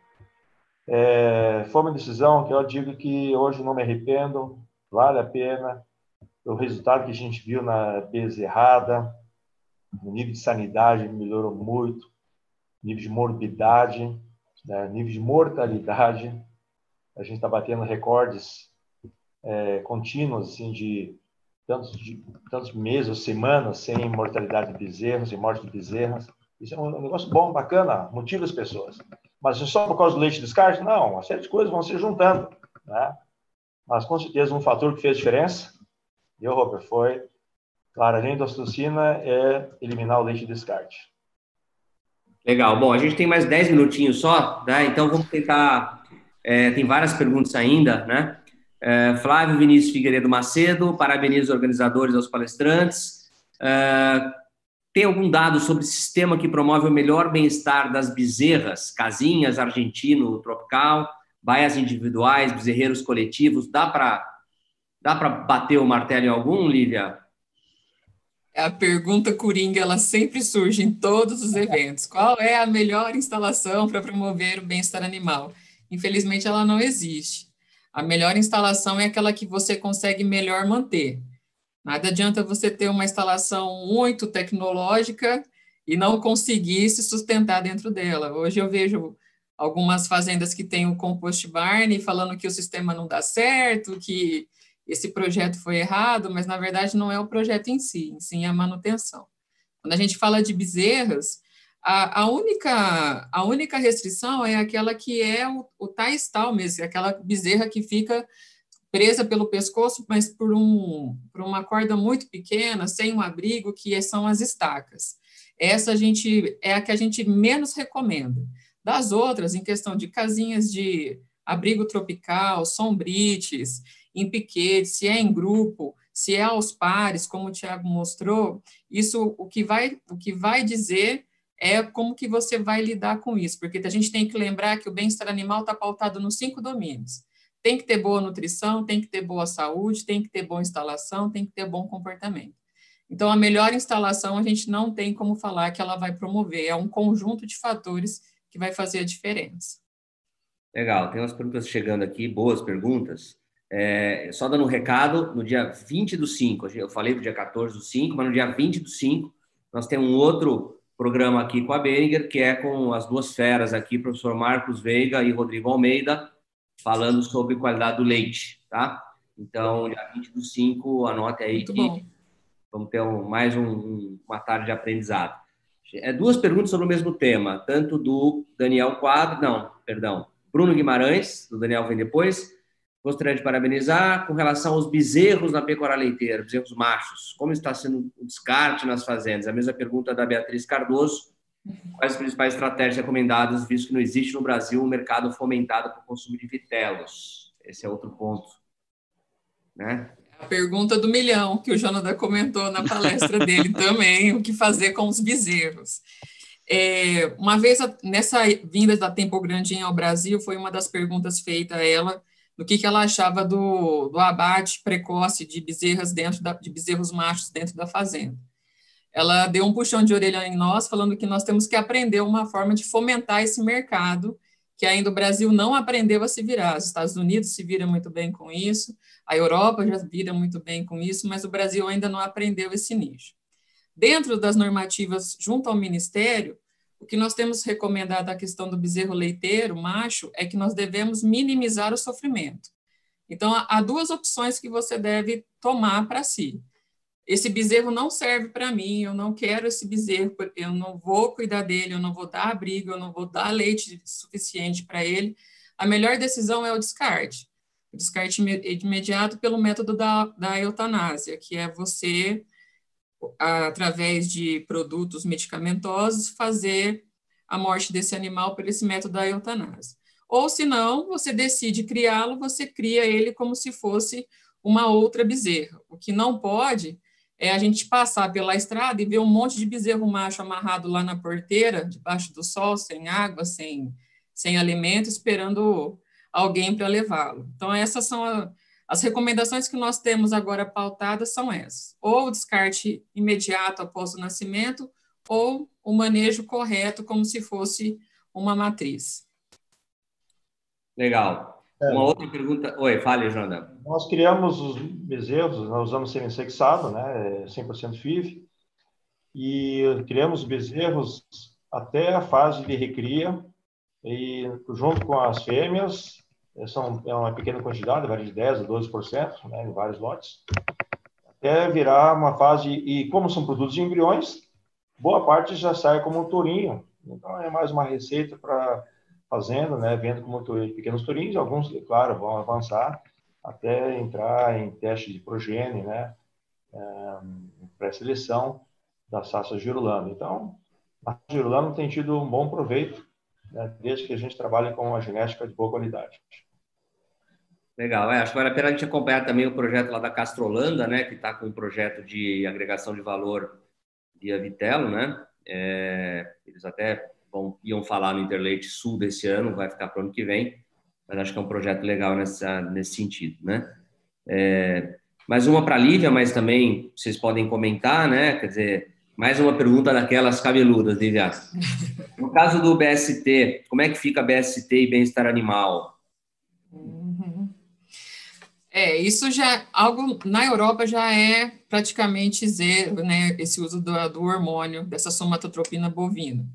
é, foi uma decisão que eu digo que hoje não me arrependo, vale a pena. O resultado que a gente viu na bezerrada, o nível de sanidade melhorou muito, nível de morbidade, né, nível de mortalidade. A gente está batendo recordes é, contínuos assim, de tantos, tantos meses semanas sem mortalidade de bezerros e morte de bezerras. Isso é um negócio bom, bacana, motiva as pessoas. Mas só por causa do leite de descarte? Não, uma série de coisas vão se juntando. Né? Mas com certeza um fator que fez diferença, e o Robert, foi, claro, além da ostocina, é eliminar o leite de descarte. Legal. Bom, a gente tem mais 10 minutinhos só, né? então vamos tentar. É, tem várias perguntas ainda, né? É, Flávio Vinícius Figueiredo Macedo, parabenizo os organizadores aos palestrantes. É, tem algum dado sobre o sistema que promove o melhor bem-estar das bezerras, casinhas, argentino, tropical, baias individuais, bezerreiros coletivos? Dá para dá para bater o martelo em algum, Lívia? A pergunta coringa, ela sempre surge em todos os eventos. Qual é a melhor instalação para promover o bem-estar animal? Infelizmente, ela não existe. A melhor instalação é aquela que você consegue melhor manter. Nada adianta você ter uma instalação muito tecnológica e não conseguir se sustentar dentro dela. Hoje eu vejo algumas fazendas que têm o compost barn falando que o sistema não dá certo, que esse projeto foi errado, mas na verdade não é o projeto em si, sim a manutenção. Quando a gente fala de bezerras, a, a, única, a única restrição é aquela que é o, o tais tal mesmo, é aquela bezerra que fica presa pelo pescoço, mas por, um, por uma corda muito pequena, sem um abrigo, que são as estacas. Essa a gente é a que a gente menos recomenda. Das outras, em questão de casinhas de abrigo tropical, sombrites, em piquete, se é em grupo, se é aos pares, como o Tiago mostrou, isso o que vai o que vai dizer é como que você vai lidar com isso, porque a gente tem que lembrar que o bem-estar animal está pautado nos cinco domínios. Tem que ter boa nutrição, tem que ter boa saúde, tem que ter boa instalação, tem que ter bom comportamento. Então, a melhor instalação a gente não tem como falar que ela vai promover, é um conjunto de fatores que vai fazer a diferença. Legal, tem umas perguntas chegando aqui, boas perguntas. É, só dando um recado, no dia 20 do 5, eu falei do dia 14 do 5, mas no dia 20 do 5, nós temos um outro programa aqui com a Beringer, que é com as duas feras aqui, professor Marcos Veiga e Rodrigo Almeida, falando sobre qualidade do leite, tá? Então, dia 20 do 5, anote aí Muito que bom. vamos ter um, mais um, uma tarde de aprendizado. É, duas perguntas sobre o mesmo tema, tanto do Daniel Quadro, não, perdão, Bruno Guimarães, do Daniel vem depois. Gostaria de parabenizar com relação aos bezerros na pecuária leiteira, bezerros machos. Como está sendo o descarte nas fazendas? A mesma pergunta da Beatriz Cardoso. Quais as principais estratégias recomendadas, visto que não existe no Brasil um mercado fomentado para o consumo de vitelos? Esse é outro ponto. Né? A pergunta do milhão, que o Jonathan comentou na palestra dele também, o que fazer com os bezerros. É, uma vez, nessa vinda da Tempo Grandinha ao Brasil, foi uma das perguntas feitas a ela, do que, que ela achava do, do abate precoce de bezerras dentro da, de bezerros machos dentro da fazenda. Ela deu um puxão de orelha em nós, falando que nós temos que aprender uma forma de fomentar esse mercado, que ainda o Brasil não aprendeu a se virar. Os Estados Unidos se vira muito bem com isso, a Europa já vira muito bem com isso, mas o Brasil ainda não aprendeu esse nicho. Dentro das normativas junto ao Ministério, o que nós temos recomendado a questão do bezerro leiteiro, macho, é que nós devemos minimizar o sofrimento. Então, há duas opções que você deve tomar para si. Esse bezerro não serve para mim, eu não quero esse bezerro, eu não vou cuidar dele, eu não vou dar abrigo, eu não vou dar leite suficiente para ele. A melhor decisão é o descarte o descarte imediato pelo método da, da eutanásia, que é você, através de produtos medicamentosos, fazer a morte desse animal por esse método da eutanásia. Ou, se não, você decide criá-lo, você cria ele como se fosse uma outra bezerra. O que não pode é a gente passar pela estrada e ver um monte de bezerro macho amarrado lá na porteira, debaixo do sol, sem água, sem, sem alimento, esperando alguém para levá-lo. Então, essas são as recomendações que nós temos agora pautadas são essas: ou o descarte imediato após o nascimento, ou o manejo correto, como se fosse uma matriz. Legal. É. Uma outra pergunta. Oi, fale, Janda. Nós criamos os bezerros, nós usamos semi-sexado, né, 100% FIV, e criamos bezerros até a fase de recria, e junto com as fêmeas, são, é uma pequena quantidade, varia de 10% a 12%, né, em vários lotes, até virar uma fase, e como são produtos de embriões, boa parte já sai como tourinho, então é mais uma receita para fazendo, né, vendo como pequenos tourinhos, alguns, claro, vão avançar até entrar em teste de progênie, né, é, pré-seleção da Sassa Girolando. Então, a Girolando tem tido um bom proveito, né, desde que a gente trabalha com uma genética de boa qualidade. Legal, é, acho que vale a pena a gente acompanhar também o projeto lá da Castrolanda, né, que está com um projeto de agregação de valor via Vitelo, né? É, eles até vão, iam falar no Interleite Sul desse ano, vai ficar para o ano que vem, mas acho que é um projeto legal nessa, nesse sentido, né? É, mais uma para a Lívia, mas também vocês podem comentar, né? Quer dizer, mais uma pergunta daquelas cabeludas, Lívia. No caso do BST, como é que fica BST e bem-estar animal? É, isso já algo na Europa já é praticamente zero, né? Esse uso do, do hormônio dessa somatotropina bovina.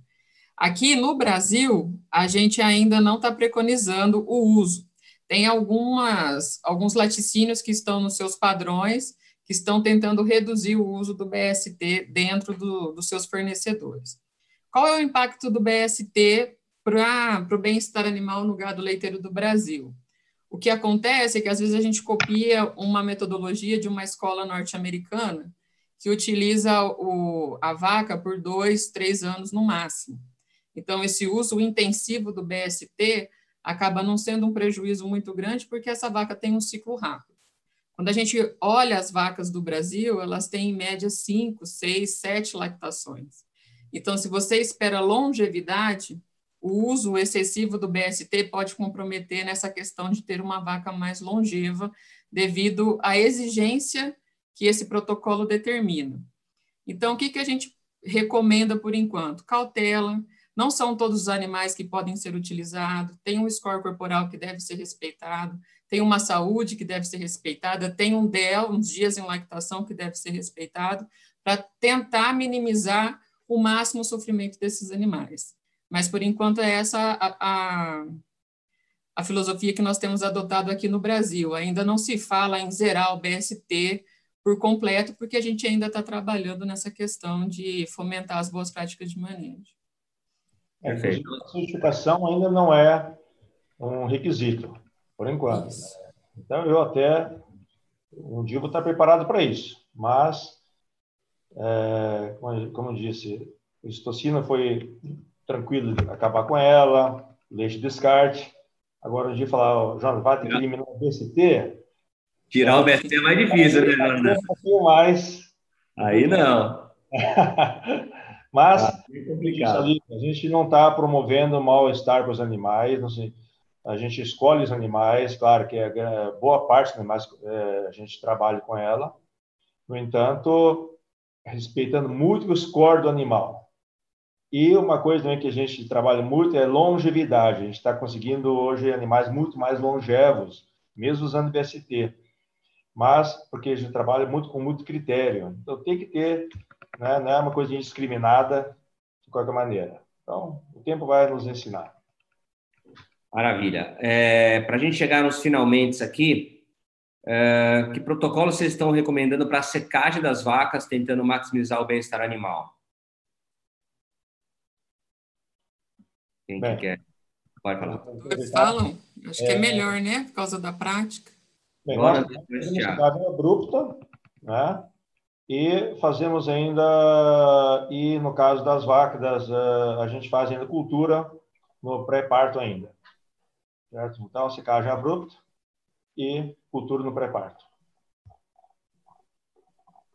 Aqui no Brasil, a gente ainda não está preconizando o uso. Tem algumas, alguns laticínios que estão nos seus padrões, que estão tentando reduzir o uso do BST dentro do, dos seus fornecedores. Qual é o impacto do BST para o bem-estar animal no gado leiteiro do Brasil? O que acontece é que às vezes a gente copia uma metodologia de uma escola norte-americana que utiliza o, a vaca por dois, três anos no máximo. Então, esse uso intensivo do BST acaba não sendo um prejuízo muito grande, porque essa vaca tem um ciclo rápido. Quando a gente olha as vacas do Brasil, elas têm em média 5, 6, 7 lactações. Então, se você espera longevidade, o uso excessivo do BST pode comprometer nessa questão de ter uma vaca mais longeva, devido à exigência que esse protocolo determina. Então, o que, que a gente recomenda por enquanto? Cautela, não são todos os animais que podem ser utilizados, tem um score corporal que deve ser respeitado, tem uma saúde que deve ser respeitada, tem um DEL, uns dias em lactação que deve ser respeitado, para tentar minimizar o máximo o sofrimento desses animais. Mas, por enquanto, é essa a, a, a filosofia que nós temos adotado aqui no Brasil. Ainda não se fala em zerar o BST por completo, porque a gente ainda está trabalhando nessa questão de fomentar as boas práticas de manejo. É, a certificação ainda não é um requisito, por enquanto. Né? Então, eu até um dia vou estar preparado para isso, mas, é, como, como eu disse, o estocina foi tranquilo de acabar com ela, leite descarte. Agora, um dia falar, Jonas, vai ter que eliminar o BCT. Tirar o BCT é mais difícil, né, Jonas? Um mais. Aí não. Mas ah, é a gente não está promovendo mal-estar para os animais, a gente escolhe os animais, claro que é, boa parte dos animais é, a gente trabalha com ela, no entanto, respeitando muito o score do animal. E uma coisa também que a gente trabalha muito é longevidade. A gente está conseguindo hoje animais muito mais longevos, mesmo usando BST. Mas porque a gente trabalha muito com muito critério. Então tem que ter né? não é uma coisa indiscriminada de qualquer maneira. Então, o tempo vai nos ensinar. Maravilha. É, Para a gente chegar nos finalmente aqui, é, que protocolo vocês estão recomendando para a secagem das vacas, tentando maximizar o bem-estar animal? Quem Bem, que quer? Pode falar. Falam. Acho é... que é melhor, né? Por causa da prática. Bem, Agora, nós temos abrupta, né? E fazemos ainda, e no caso das vacas, das, uh, a gente faz ainda cultura no pré-parto ainda. Certo? Então, secagem abrupta e cultura no pré-parto.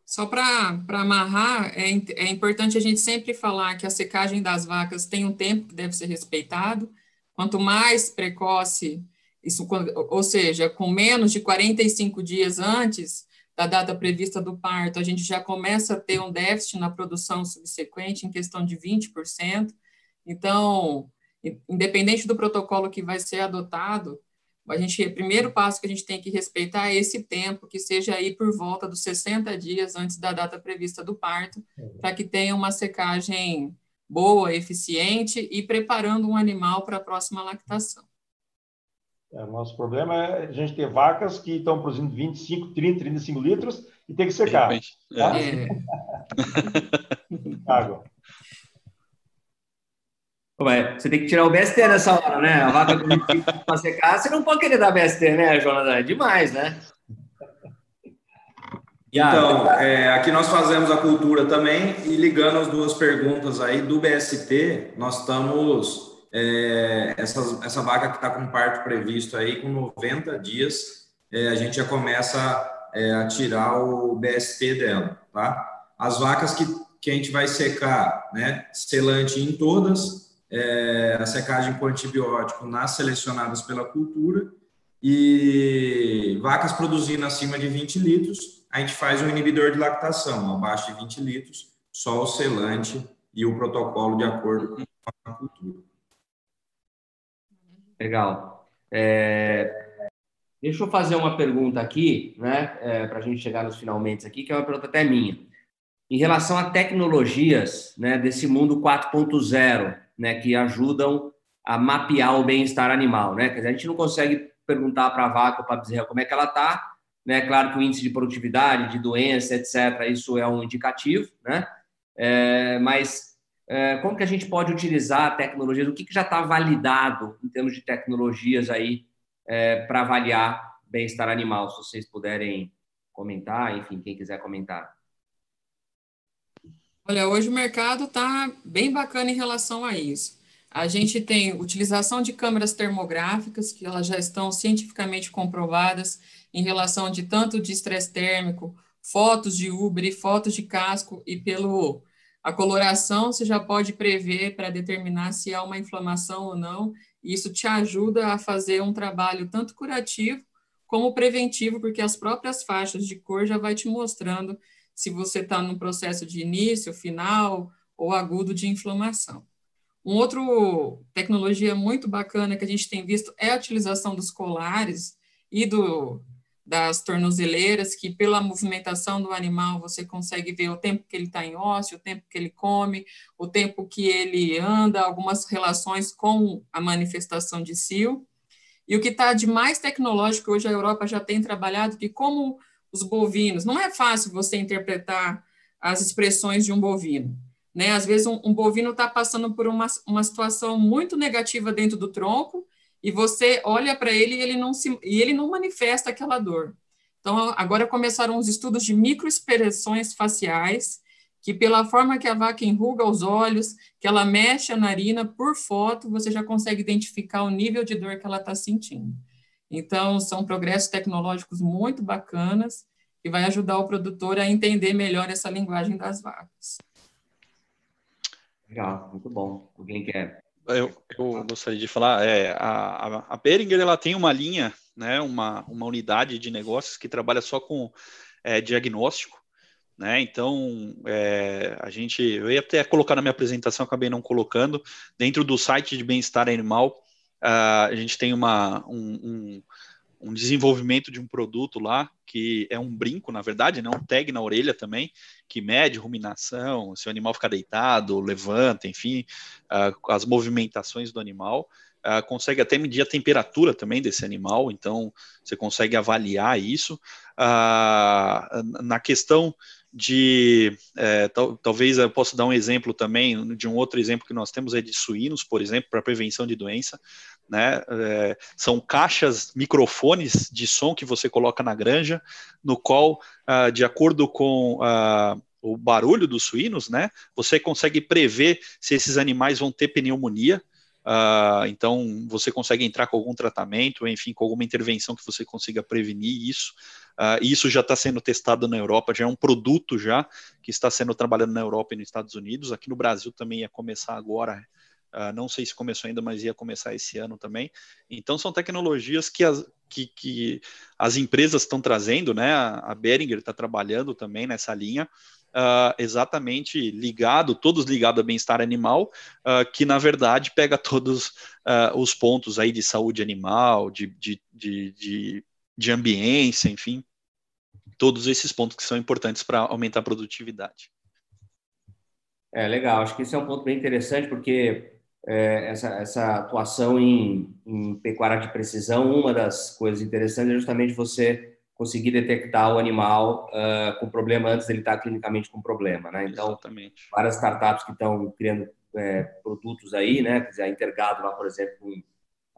Só para amarrar, é, é importante a gente sempre falar que a secagem das vacas tem um tempo que deve ser respeitado. Quanto mais precoce, isso, ou seja, com menos de 45 dias antes, da data prevista do parto, a gente já começa a ter um déficit na produção subsequente em questão de 20%. Então, independente do protocolo que vai ser adotado, a gente, o primeiro passo que a gente tem que respeitar é esse tempo, que seja aí por volta dos 60 dias antes da data prevista do parto, para que tenha uma secagem boa, eficiente e preparando um animal para a próxima lactação. É, o nosso problema é a gente ter vacas que estão produzindo 25, 30, 35 litros e tem que secar. Tá? É. Água. Você tem que tirar o BST nessa hora, né? A vaca para secar, você não pode querer dar BST, né, Jonathan? É demais, né? Então, é, aqui nós fazemos a cultura também e ligando as duas perguntas aí do BST, nós estamos é, essa, essa vaca que está com parto previsto aí, com 90 dias, é, a gente já começa é, a tirar o BST dela, tá? As vacas que, que a gente vai secar, né, selante em todas, é, a secagem com antibiótico nas selecionadas pela cultura, e vacas produzindo acima de 20 litros, a gente faz um inibidor de lactação, abaixo de 20 litros, só o selante e o protocolo de acordo com a cultura. Legal. É, deixa eu fazer uma pergunta aqui, né, é, para a gente chegar nos finalmente aqui, que é uma pergunta até minha. Em relação a tecnologias né, desse mundo 4.0, né, que ajudam a mapear o bem-estar animal, né? Quer dizer, a gente não consegue perguntar para a vaca ou para a bezerra como é que ela está, né? Claro que o índice de produtividade, de doença, etc., isso é um indicativo, né? É, mas é, como que a gente pode utilizar a tecnologia? O que, que já está validado em termos de tecnologias aí é, para avaliar bem-estar animal? Se vocês puderem comentar, enfim, quem quiser comentar. Olha, hoje o mercado está bem bacana em relação a isso. A gente tem utilização de câmeras termográficas, que elas já estão cientificamente comprovadas em relação de tanto de estresse térmico, fotos de ubre, fotos de casco e pelo a coloração você já pode prever para determinar se há uma inflamação ou não. Isso te ajuda a fazer um trabalho tanto curativo como preventivo, porque as próprias faixas de cor já vai te mostrando se você está no processo de início, final ou agudo de inflamação. Um outro tecnologia muito bacana que a gente tem visto é a utilização dos colares e do, das tornozeleiras, que pela movimentação do animal você consegue ver o tempo que ele está em ósseo, o tempo que ele come, o tempo que ele anda, algumas relações com a manifestação de cio. E o que está de mais tecnológico, hoje a Europa já tem trabalhado, que como os bovinos, não é fácil você interpretar as expressões de um bovino. Né? Às vezes, um, um bovino está passando por uma, uma situação muito negativa dentro do tronco e você olha para ele e ele, não se, e ele não manifesta aquela dor. Então, agora começaram os estudos de microexpressões faciais, que pela forma que a vaca enruga os olhos, que ela mexe a narina, por foto, você já consegue identificar o nível de dor que ela está sentindo. Então, são progressos tecnológicos muito bacanas que vai ajudar o produtor a entender melhor essa linguagem das vacas. Legal, muito bom. Alguém quer? Eu, eu gostaria de falar, é, a, a Behringer ela tem uma linha, né, uma, uma unidade de negócios que trabalha só com é, diagnóstico, né? Então, é, a gente, eu ia até colocar na minha apresentação, acabei não colocando, dentro do site de bem-estar animal, a gente tem uma, um, um um desenvolvimento de um produto lá que é um brinco, na verdade, né? um tag na orelha também, que mede ruminação, se o animal fica deitado, levanta, enfim, uh, as movimentações do animal. Uh, consegue até medir a temperatura também desse animal, então você consegue avaliar isso. Uh, na questão de é, tal, talvez eu possa dar um exemplo também de um outro exemplo que nós temos é de suínos, por exemplo, para prevenção de doença né? É, são caixas, microfones de som que você coloca na granja, no qual, ah, de acordo com ah, o barulho dos suínos, né? Você consegue prever se esses animais vão ter pneumonia. Uh, então, você consegue entrar com algum tratamento, enfim, com alguma intervenção que você consiga prevenir isso. Uh, isso já está sendo testado na Europa, já é um produto já que está sendo trabalhado na Europa e nos Estados Unidos. Aqui no Brasil também ia começar agora Uh, não sei se começou ainda, mas ia começar esse ano também. Então, são tecnologias que as, que, que as empresas estão trazendo, né? A, a Behringer está trabalhando também nessa linha, uh, exatamente ligado, todos ligados a bem-estar animal, uh, que na verdade pega todos os pontos aí de saúde animal, de, de, de, de, de ambiência, enfim, todos esses pontos que são importantes para aumentar a produtividade. É legal, acho que esse é um ponto bem interessante, porque é, essa, essa atuação em, em pecuária de precisão, uma das coisas interessantes é justamente você conseguir detectar o animal uh, com problema antes dele estar clinicamente com problema, né? Então, Exatamente. várias startups que estão criando é, produtos aí, né? Quer dizer, a Intergado lá, por exemplo, com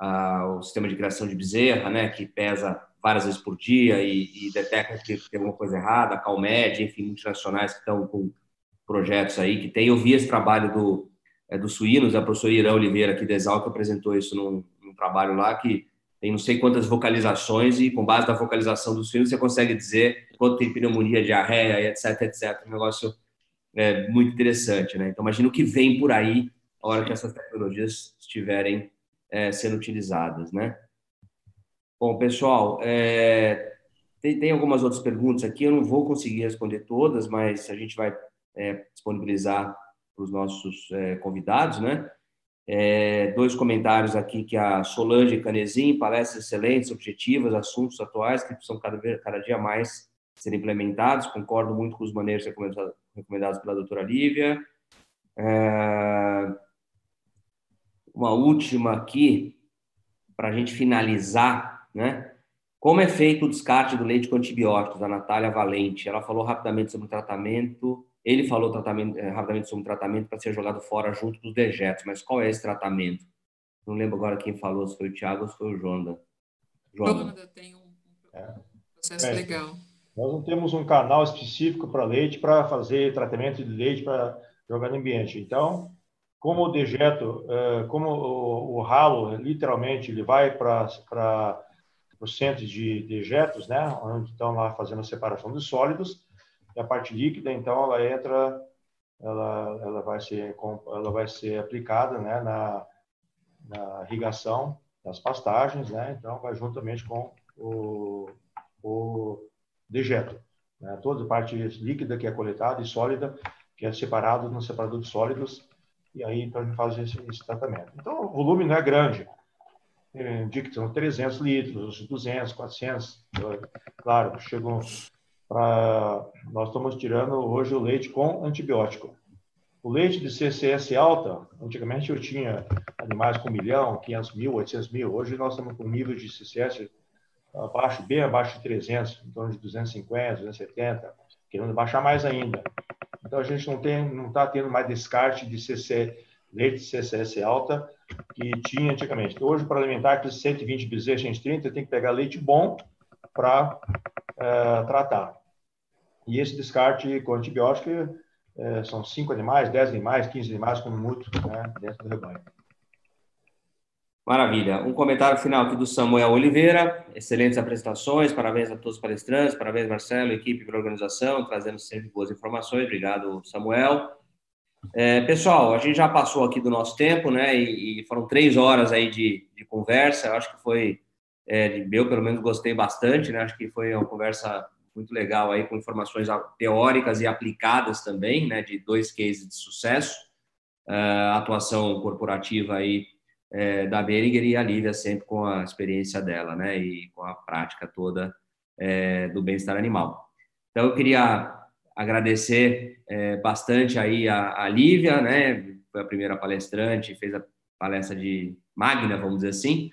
uh, o sistema de criação de bezerra, né? Que pesa várias vezes por dia e, e detecta que tem alguma coisa errada, a Calmed, enfim, multinacionais que estão com projetos aí que tem. Eu vi esse trabalho do é, dos suínos, a professora Irã Oliveira aqui da Exalc apresentou isso num, num, trabalho lá que tem não sei quantas vocalizações e com base na vocalização dos suínos você consegue dizer quanto tem pneumonia, diarreia, etc, etc. Um negócio é, muito interessante, né? Então imagina o que vem por aí a hora que essas tecnologias estiverem é, sendo utilizadas, né? Bom, pessoal, é, tem, tem, algumas outras perguntas aqui, eu não vou conseguir responder todas, mas a gente vai é, disponibilizar para os nossos é, convidados, né? É, dois comentários aqui que a Solange Canezin, palestras excelentes, objetivas, assuntos atuais que precisam cada, cada dia mais ser implementados. Concordo muito com os maneiros recomendados pela doutora Lívia. É, uma última aqui, para a gente finalizar, né? Como é feito o descarte do leite com antibióticos, da Natália Valente? Ela falou rapidamente sobre o tratamento, ele falou tratamento, eh, rapidamente sobre o tratamento para ser jogado fora junto dos dejetos, mas qual é esse tratamento? Não lembro agora quem falou, se foi o Thiago ou se foi o Jonda. Jonda tem um, é. processo é. legal. Nós não temos um canal específico para leite para fazer tratamento de leite para jogar no ambiente. Então, como o dejeto, eh, como o, ralo, literalmente, ele vai para o centro de dejetos, né, onde estão lá fazendo a separação de sólidos, e a parte líquida, então, ela entra, ela, ela, vai, ser, ela vai ser aplicada né, na, na irrigação das pastagens, né, então, vai juntamente com o, o dejeto. Né, toda a parte líquida que é coletada e sólida, que é separado no separador de sólidos, e aí então a gente faz esse, esse tratamento. Então, o volume não é grande, indica que são 300 litros, 200, 400, claro, chegam para... Nós estamos tirando hoje o leite com antibiótico. O leite de CCS alta, antigamente eu tinha animais com milhão, 500 mil, 800 mil. Hoje nós estamos com nível de CCS abaixo, bem abaixo de 300, em torno de 250, 270, querendo baixar mais ainda. Então a gente não tem, não está tendo mais descarte de CC, leite de CCS alta que tinha antigamente. Então, hoje, para alimentar aqueles 120 bezerros 130, tem que pegar leite bom para é, tratar. E esse descarte com antibiótico é, são 5 animais, 10 animais, 15 animais, como muito, né, dentro do rebanho. Maravilha. Um comentário final aqui do Samuel Oliveira. Excelentes apresentações. Parabéns a todos os palestrantes. Parabéns, Marcelo, equipe pela organização, trazendo sempre boas informações. Obrigado, Samuel. É, pessoal, a gente já passou aqui do nosso tempo, né? E, e foram três horas aí de, de conversa. Eu acho que foi, é, eu pelo menos gostei bastante, né? Acho que foi uma conversa muito legal aí com informações teóricas e aplicadas também, né? De dois cases de sucesso, uh, atuação corporativa aí é, da Beringer e a Lívia sempre com a experiência dela, né, e com a prática toda é, do bem-estar animal. Então, eu queria agradecer é, bastante aí a, a Lívia, né, foi a primeira palestrante, fez a palestra de Magna, vamos dizer assim,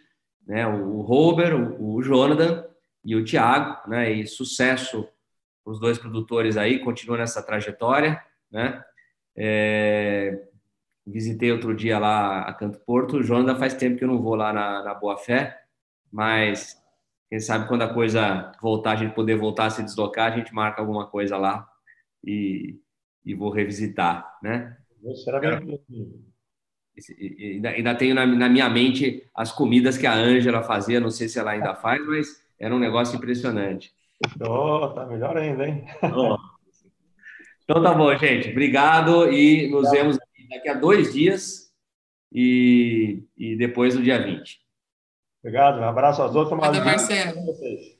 né, o, o Robert, o, o Jonathan e o Tiago, né, e sucesso os dois produtores aí, continuam nessa trajetória, né, é, visitei outro dia lá a Canto Porto. Jonathan faz tempo que eu não vou lá na, na Boa Fé, mas quem sabe quando a coisa voltar, a gente poder voltar a se deslocar, a gente marca alguma coisa lá e, e vou revisitar, né? Será bem ainda, ainda tenho na, na, minha mente as comidas que a Ângela fazia, não sei se ela ainda faz, mas era um negócio impressionante. Oh, tá melhor ainda, hein? Oh. Então tá bom, gente. Obrigado e nos vemos daqui a dois dias e, e depois do dia 20. Obrigado, um abraço aos outros. Obrigado, Marcelo.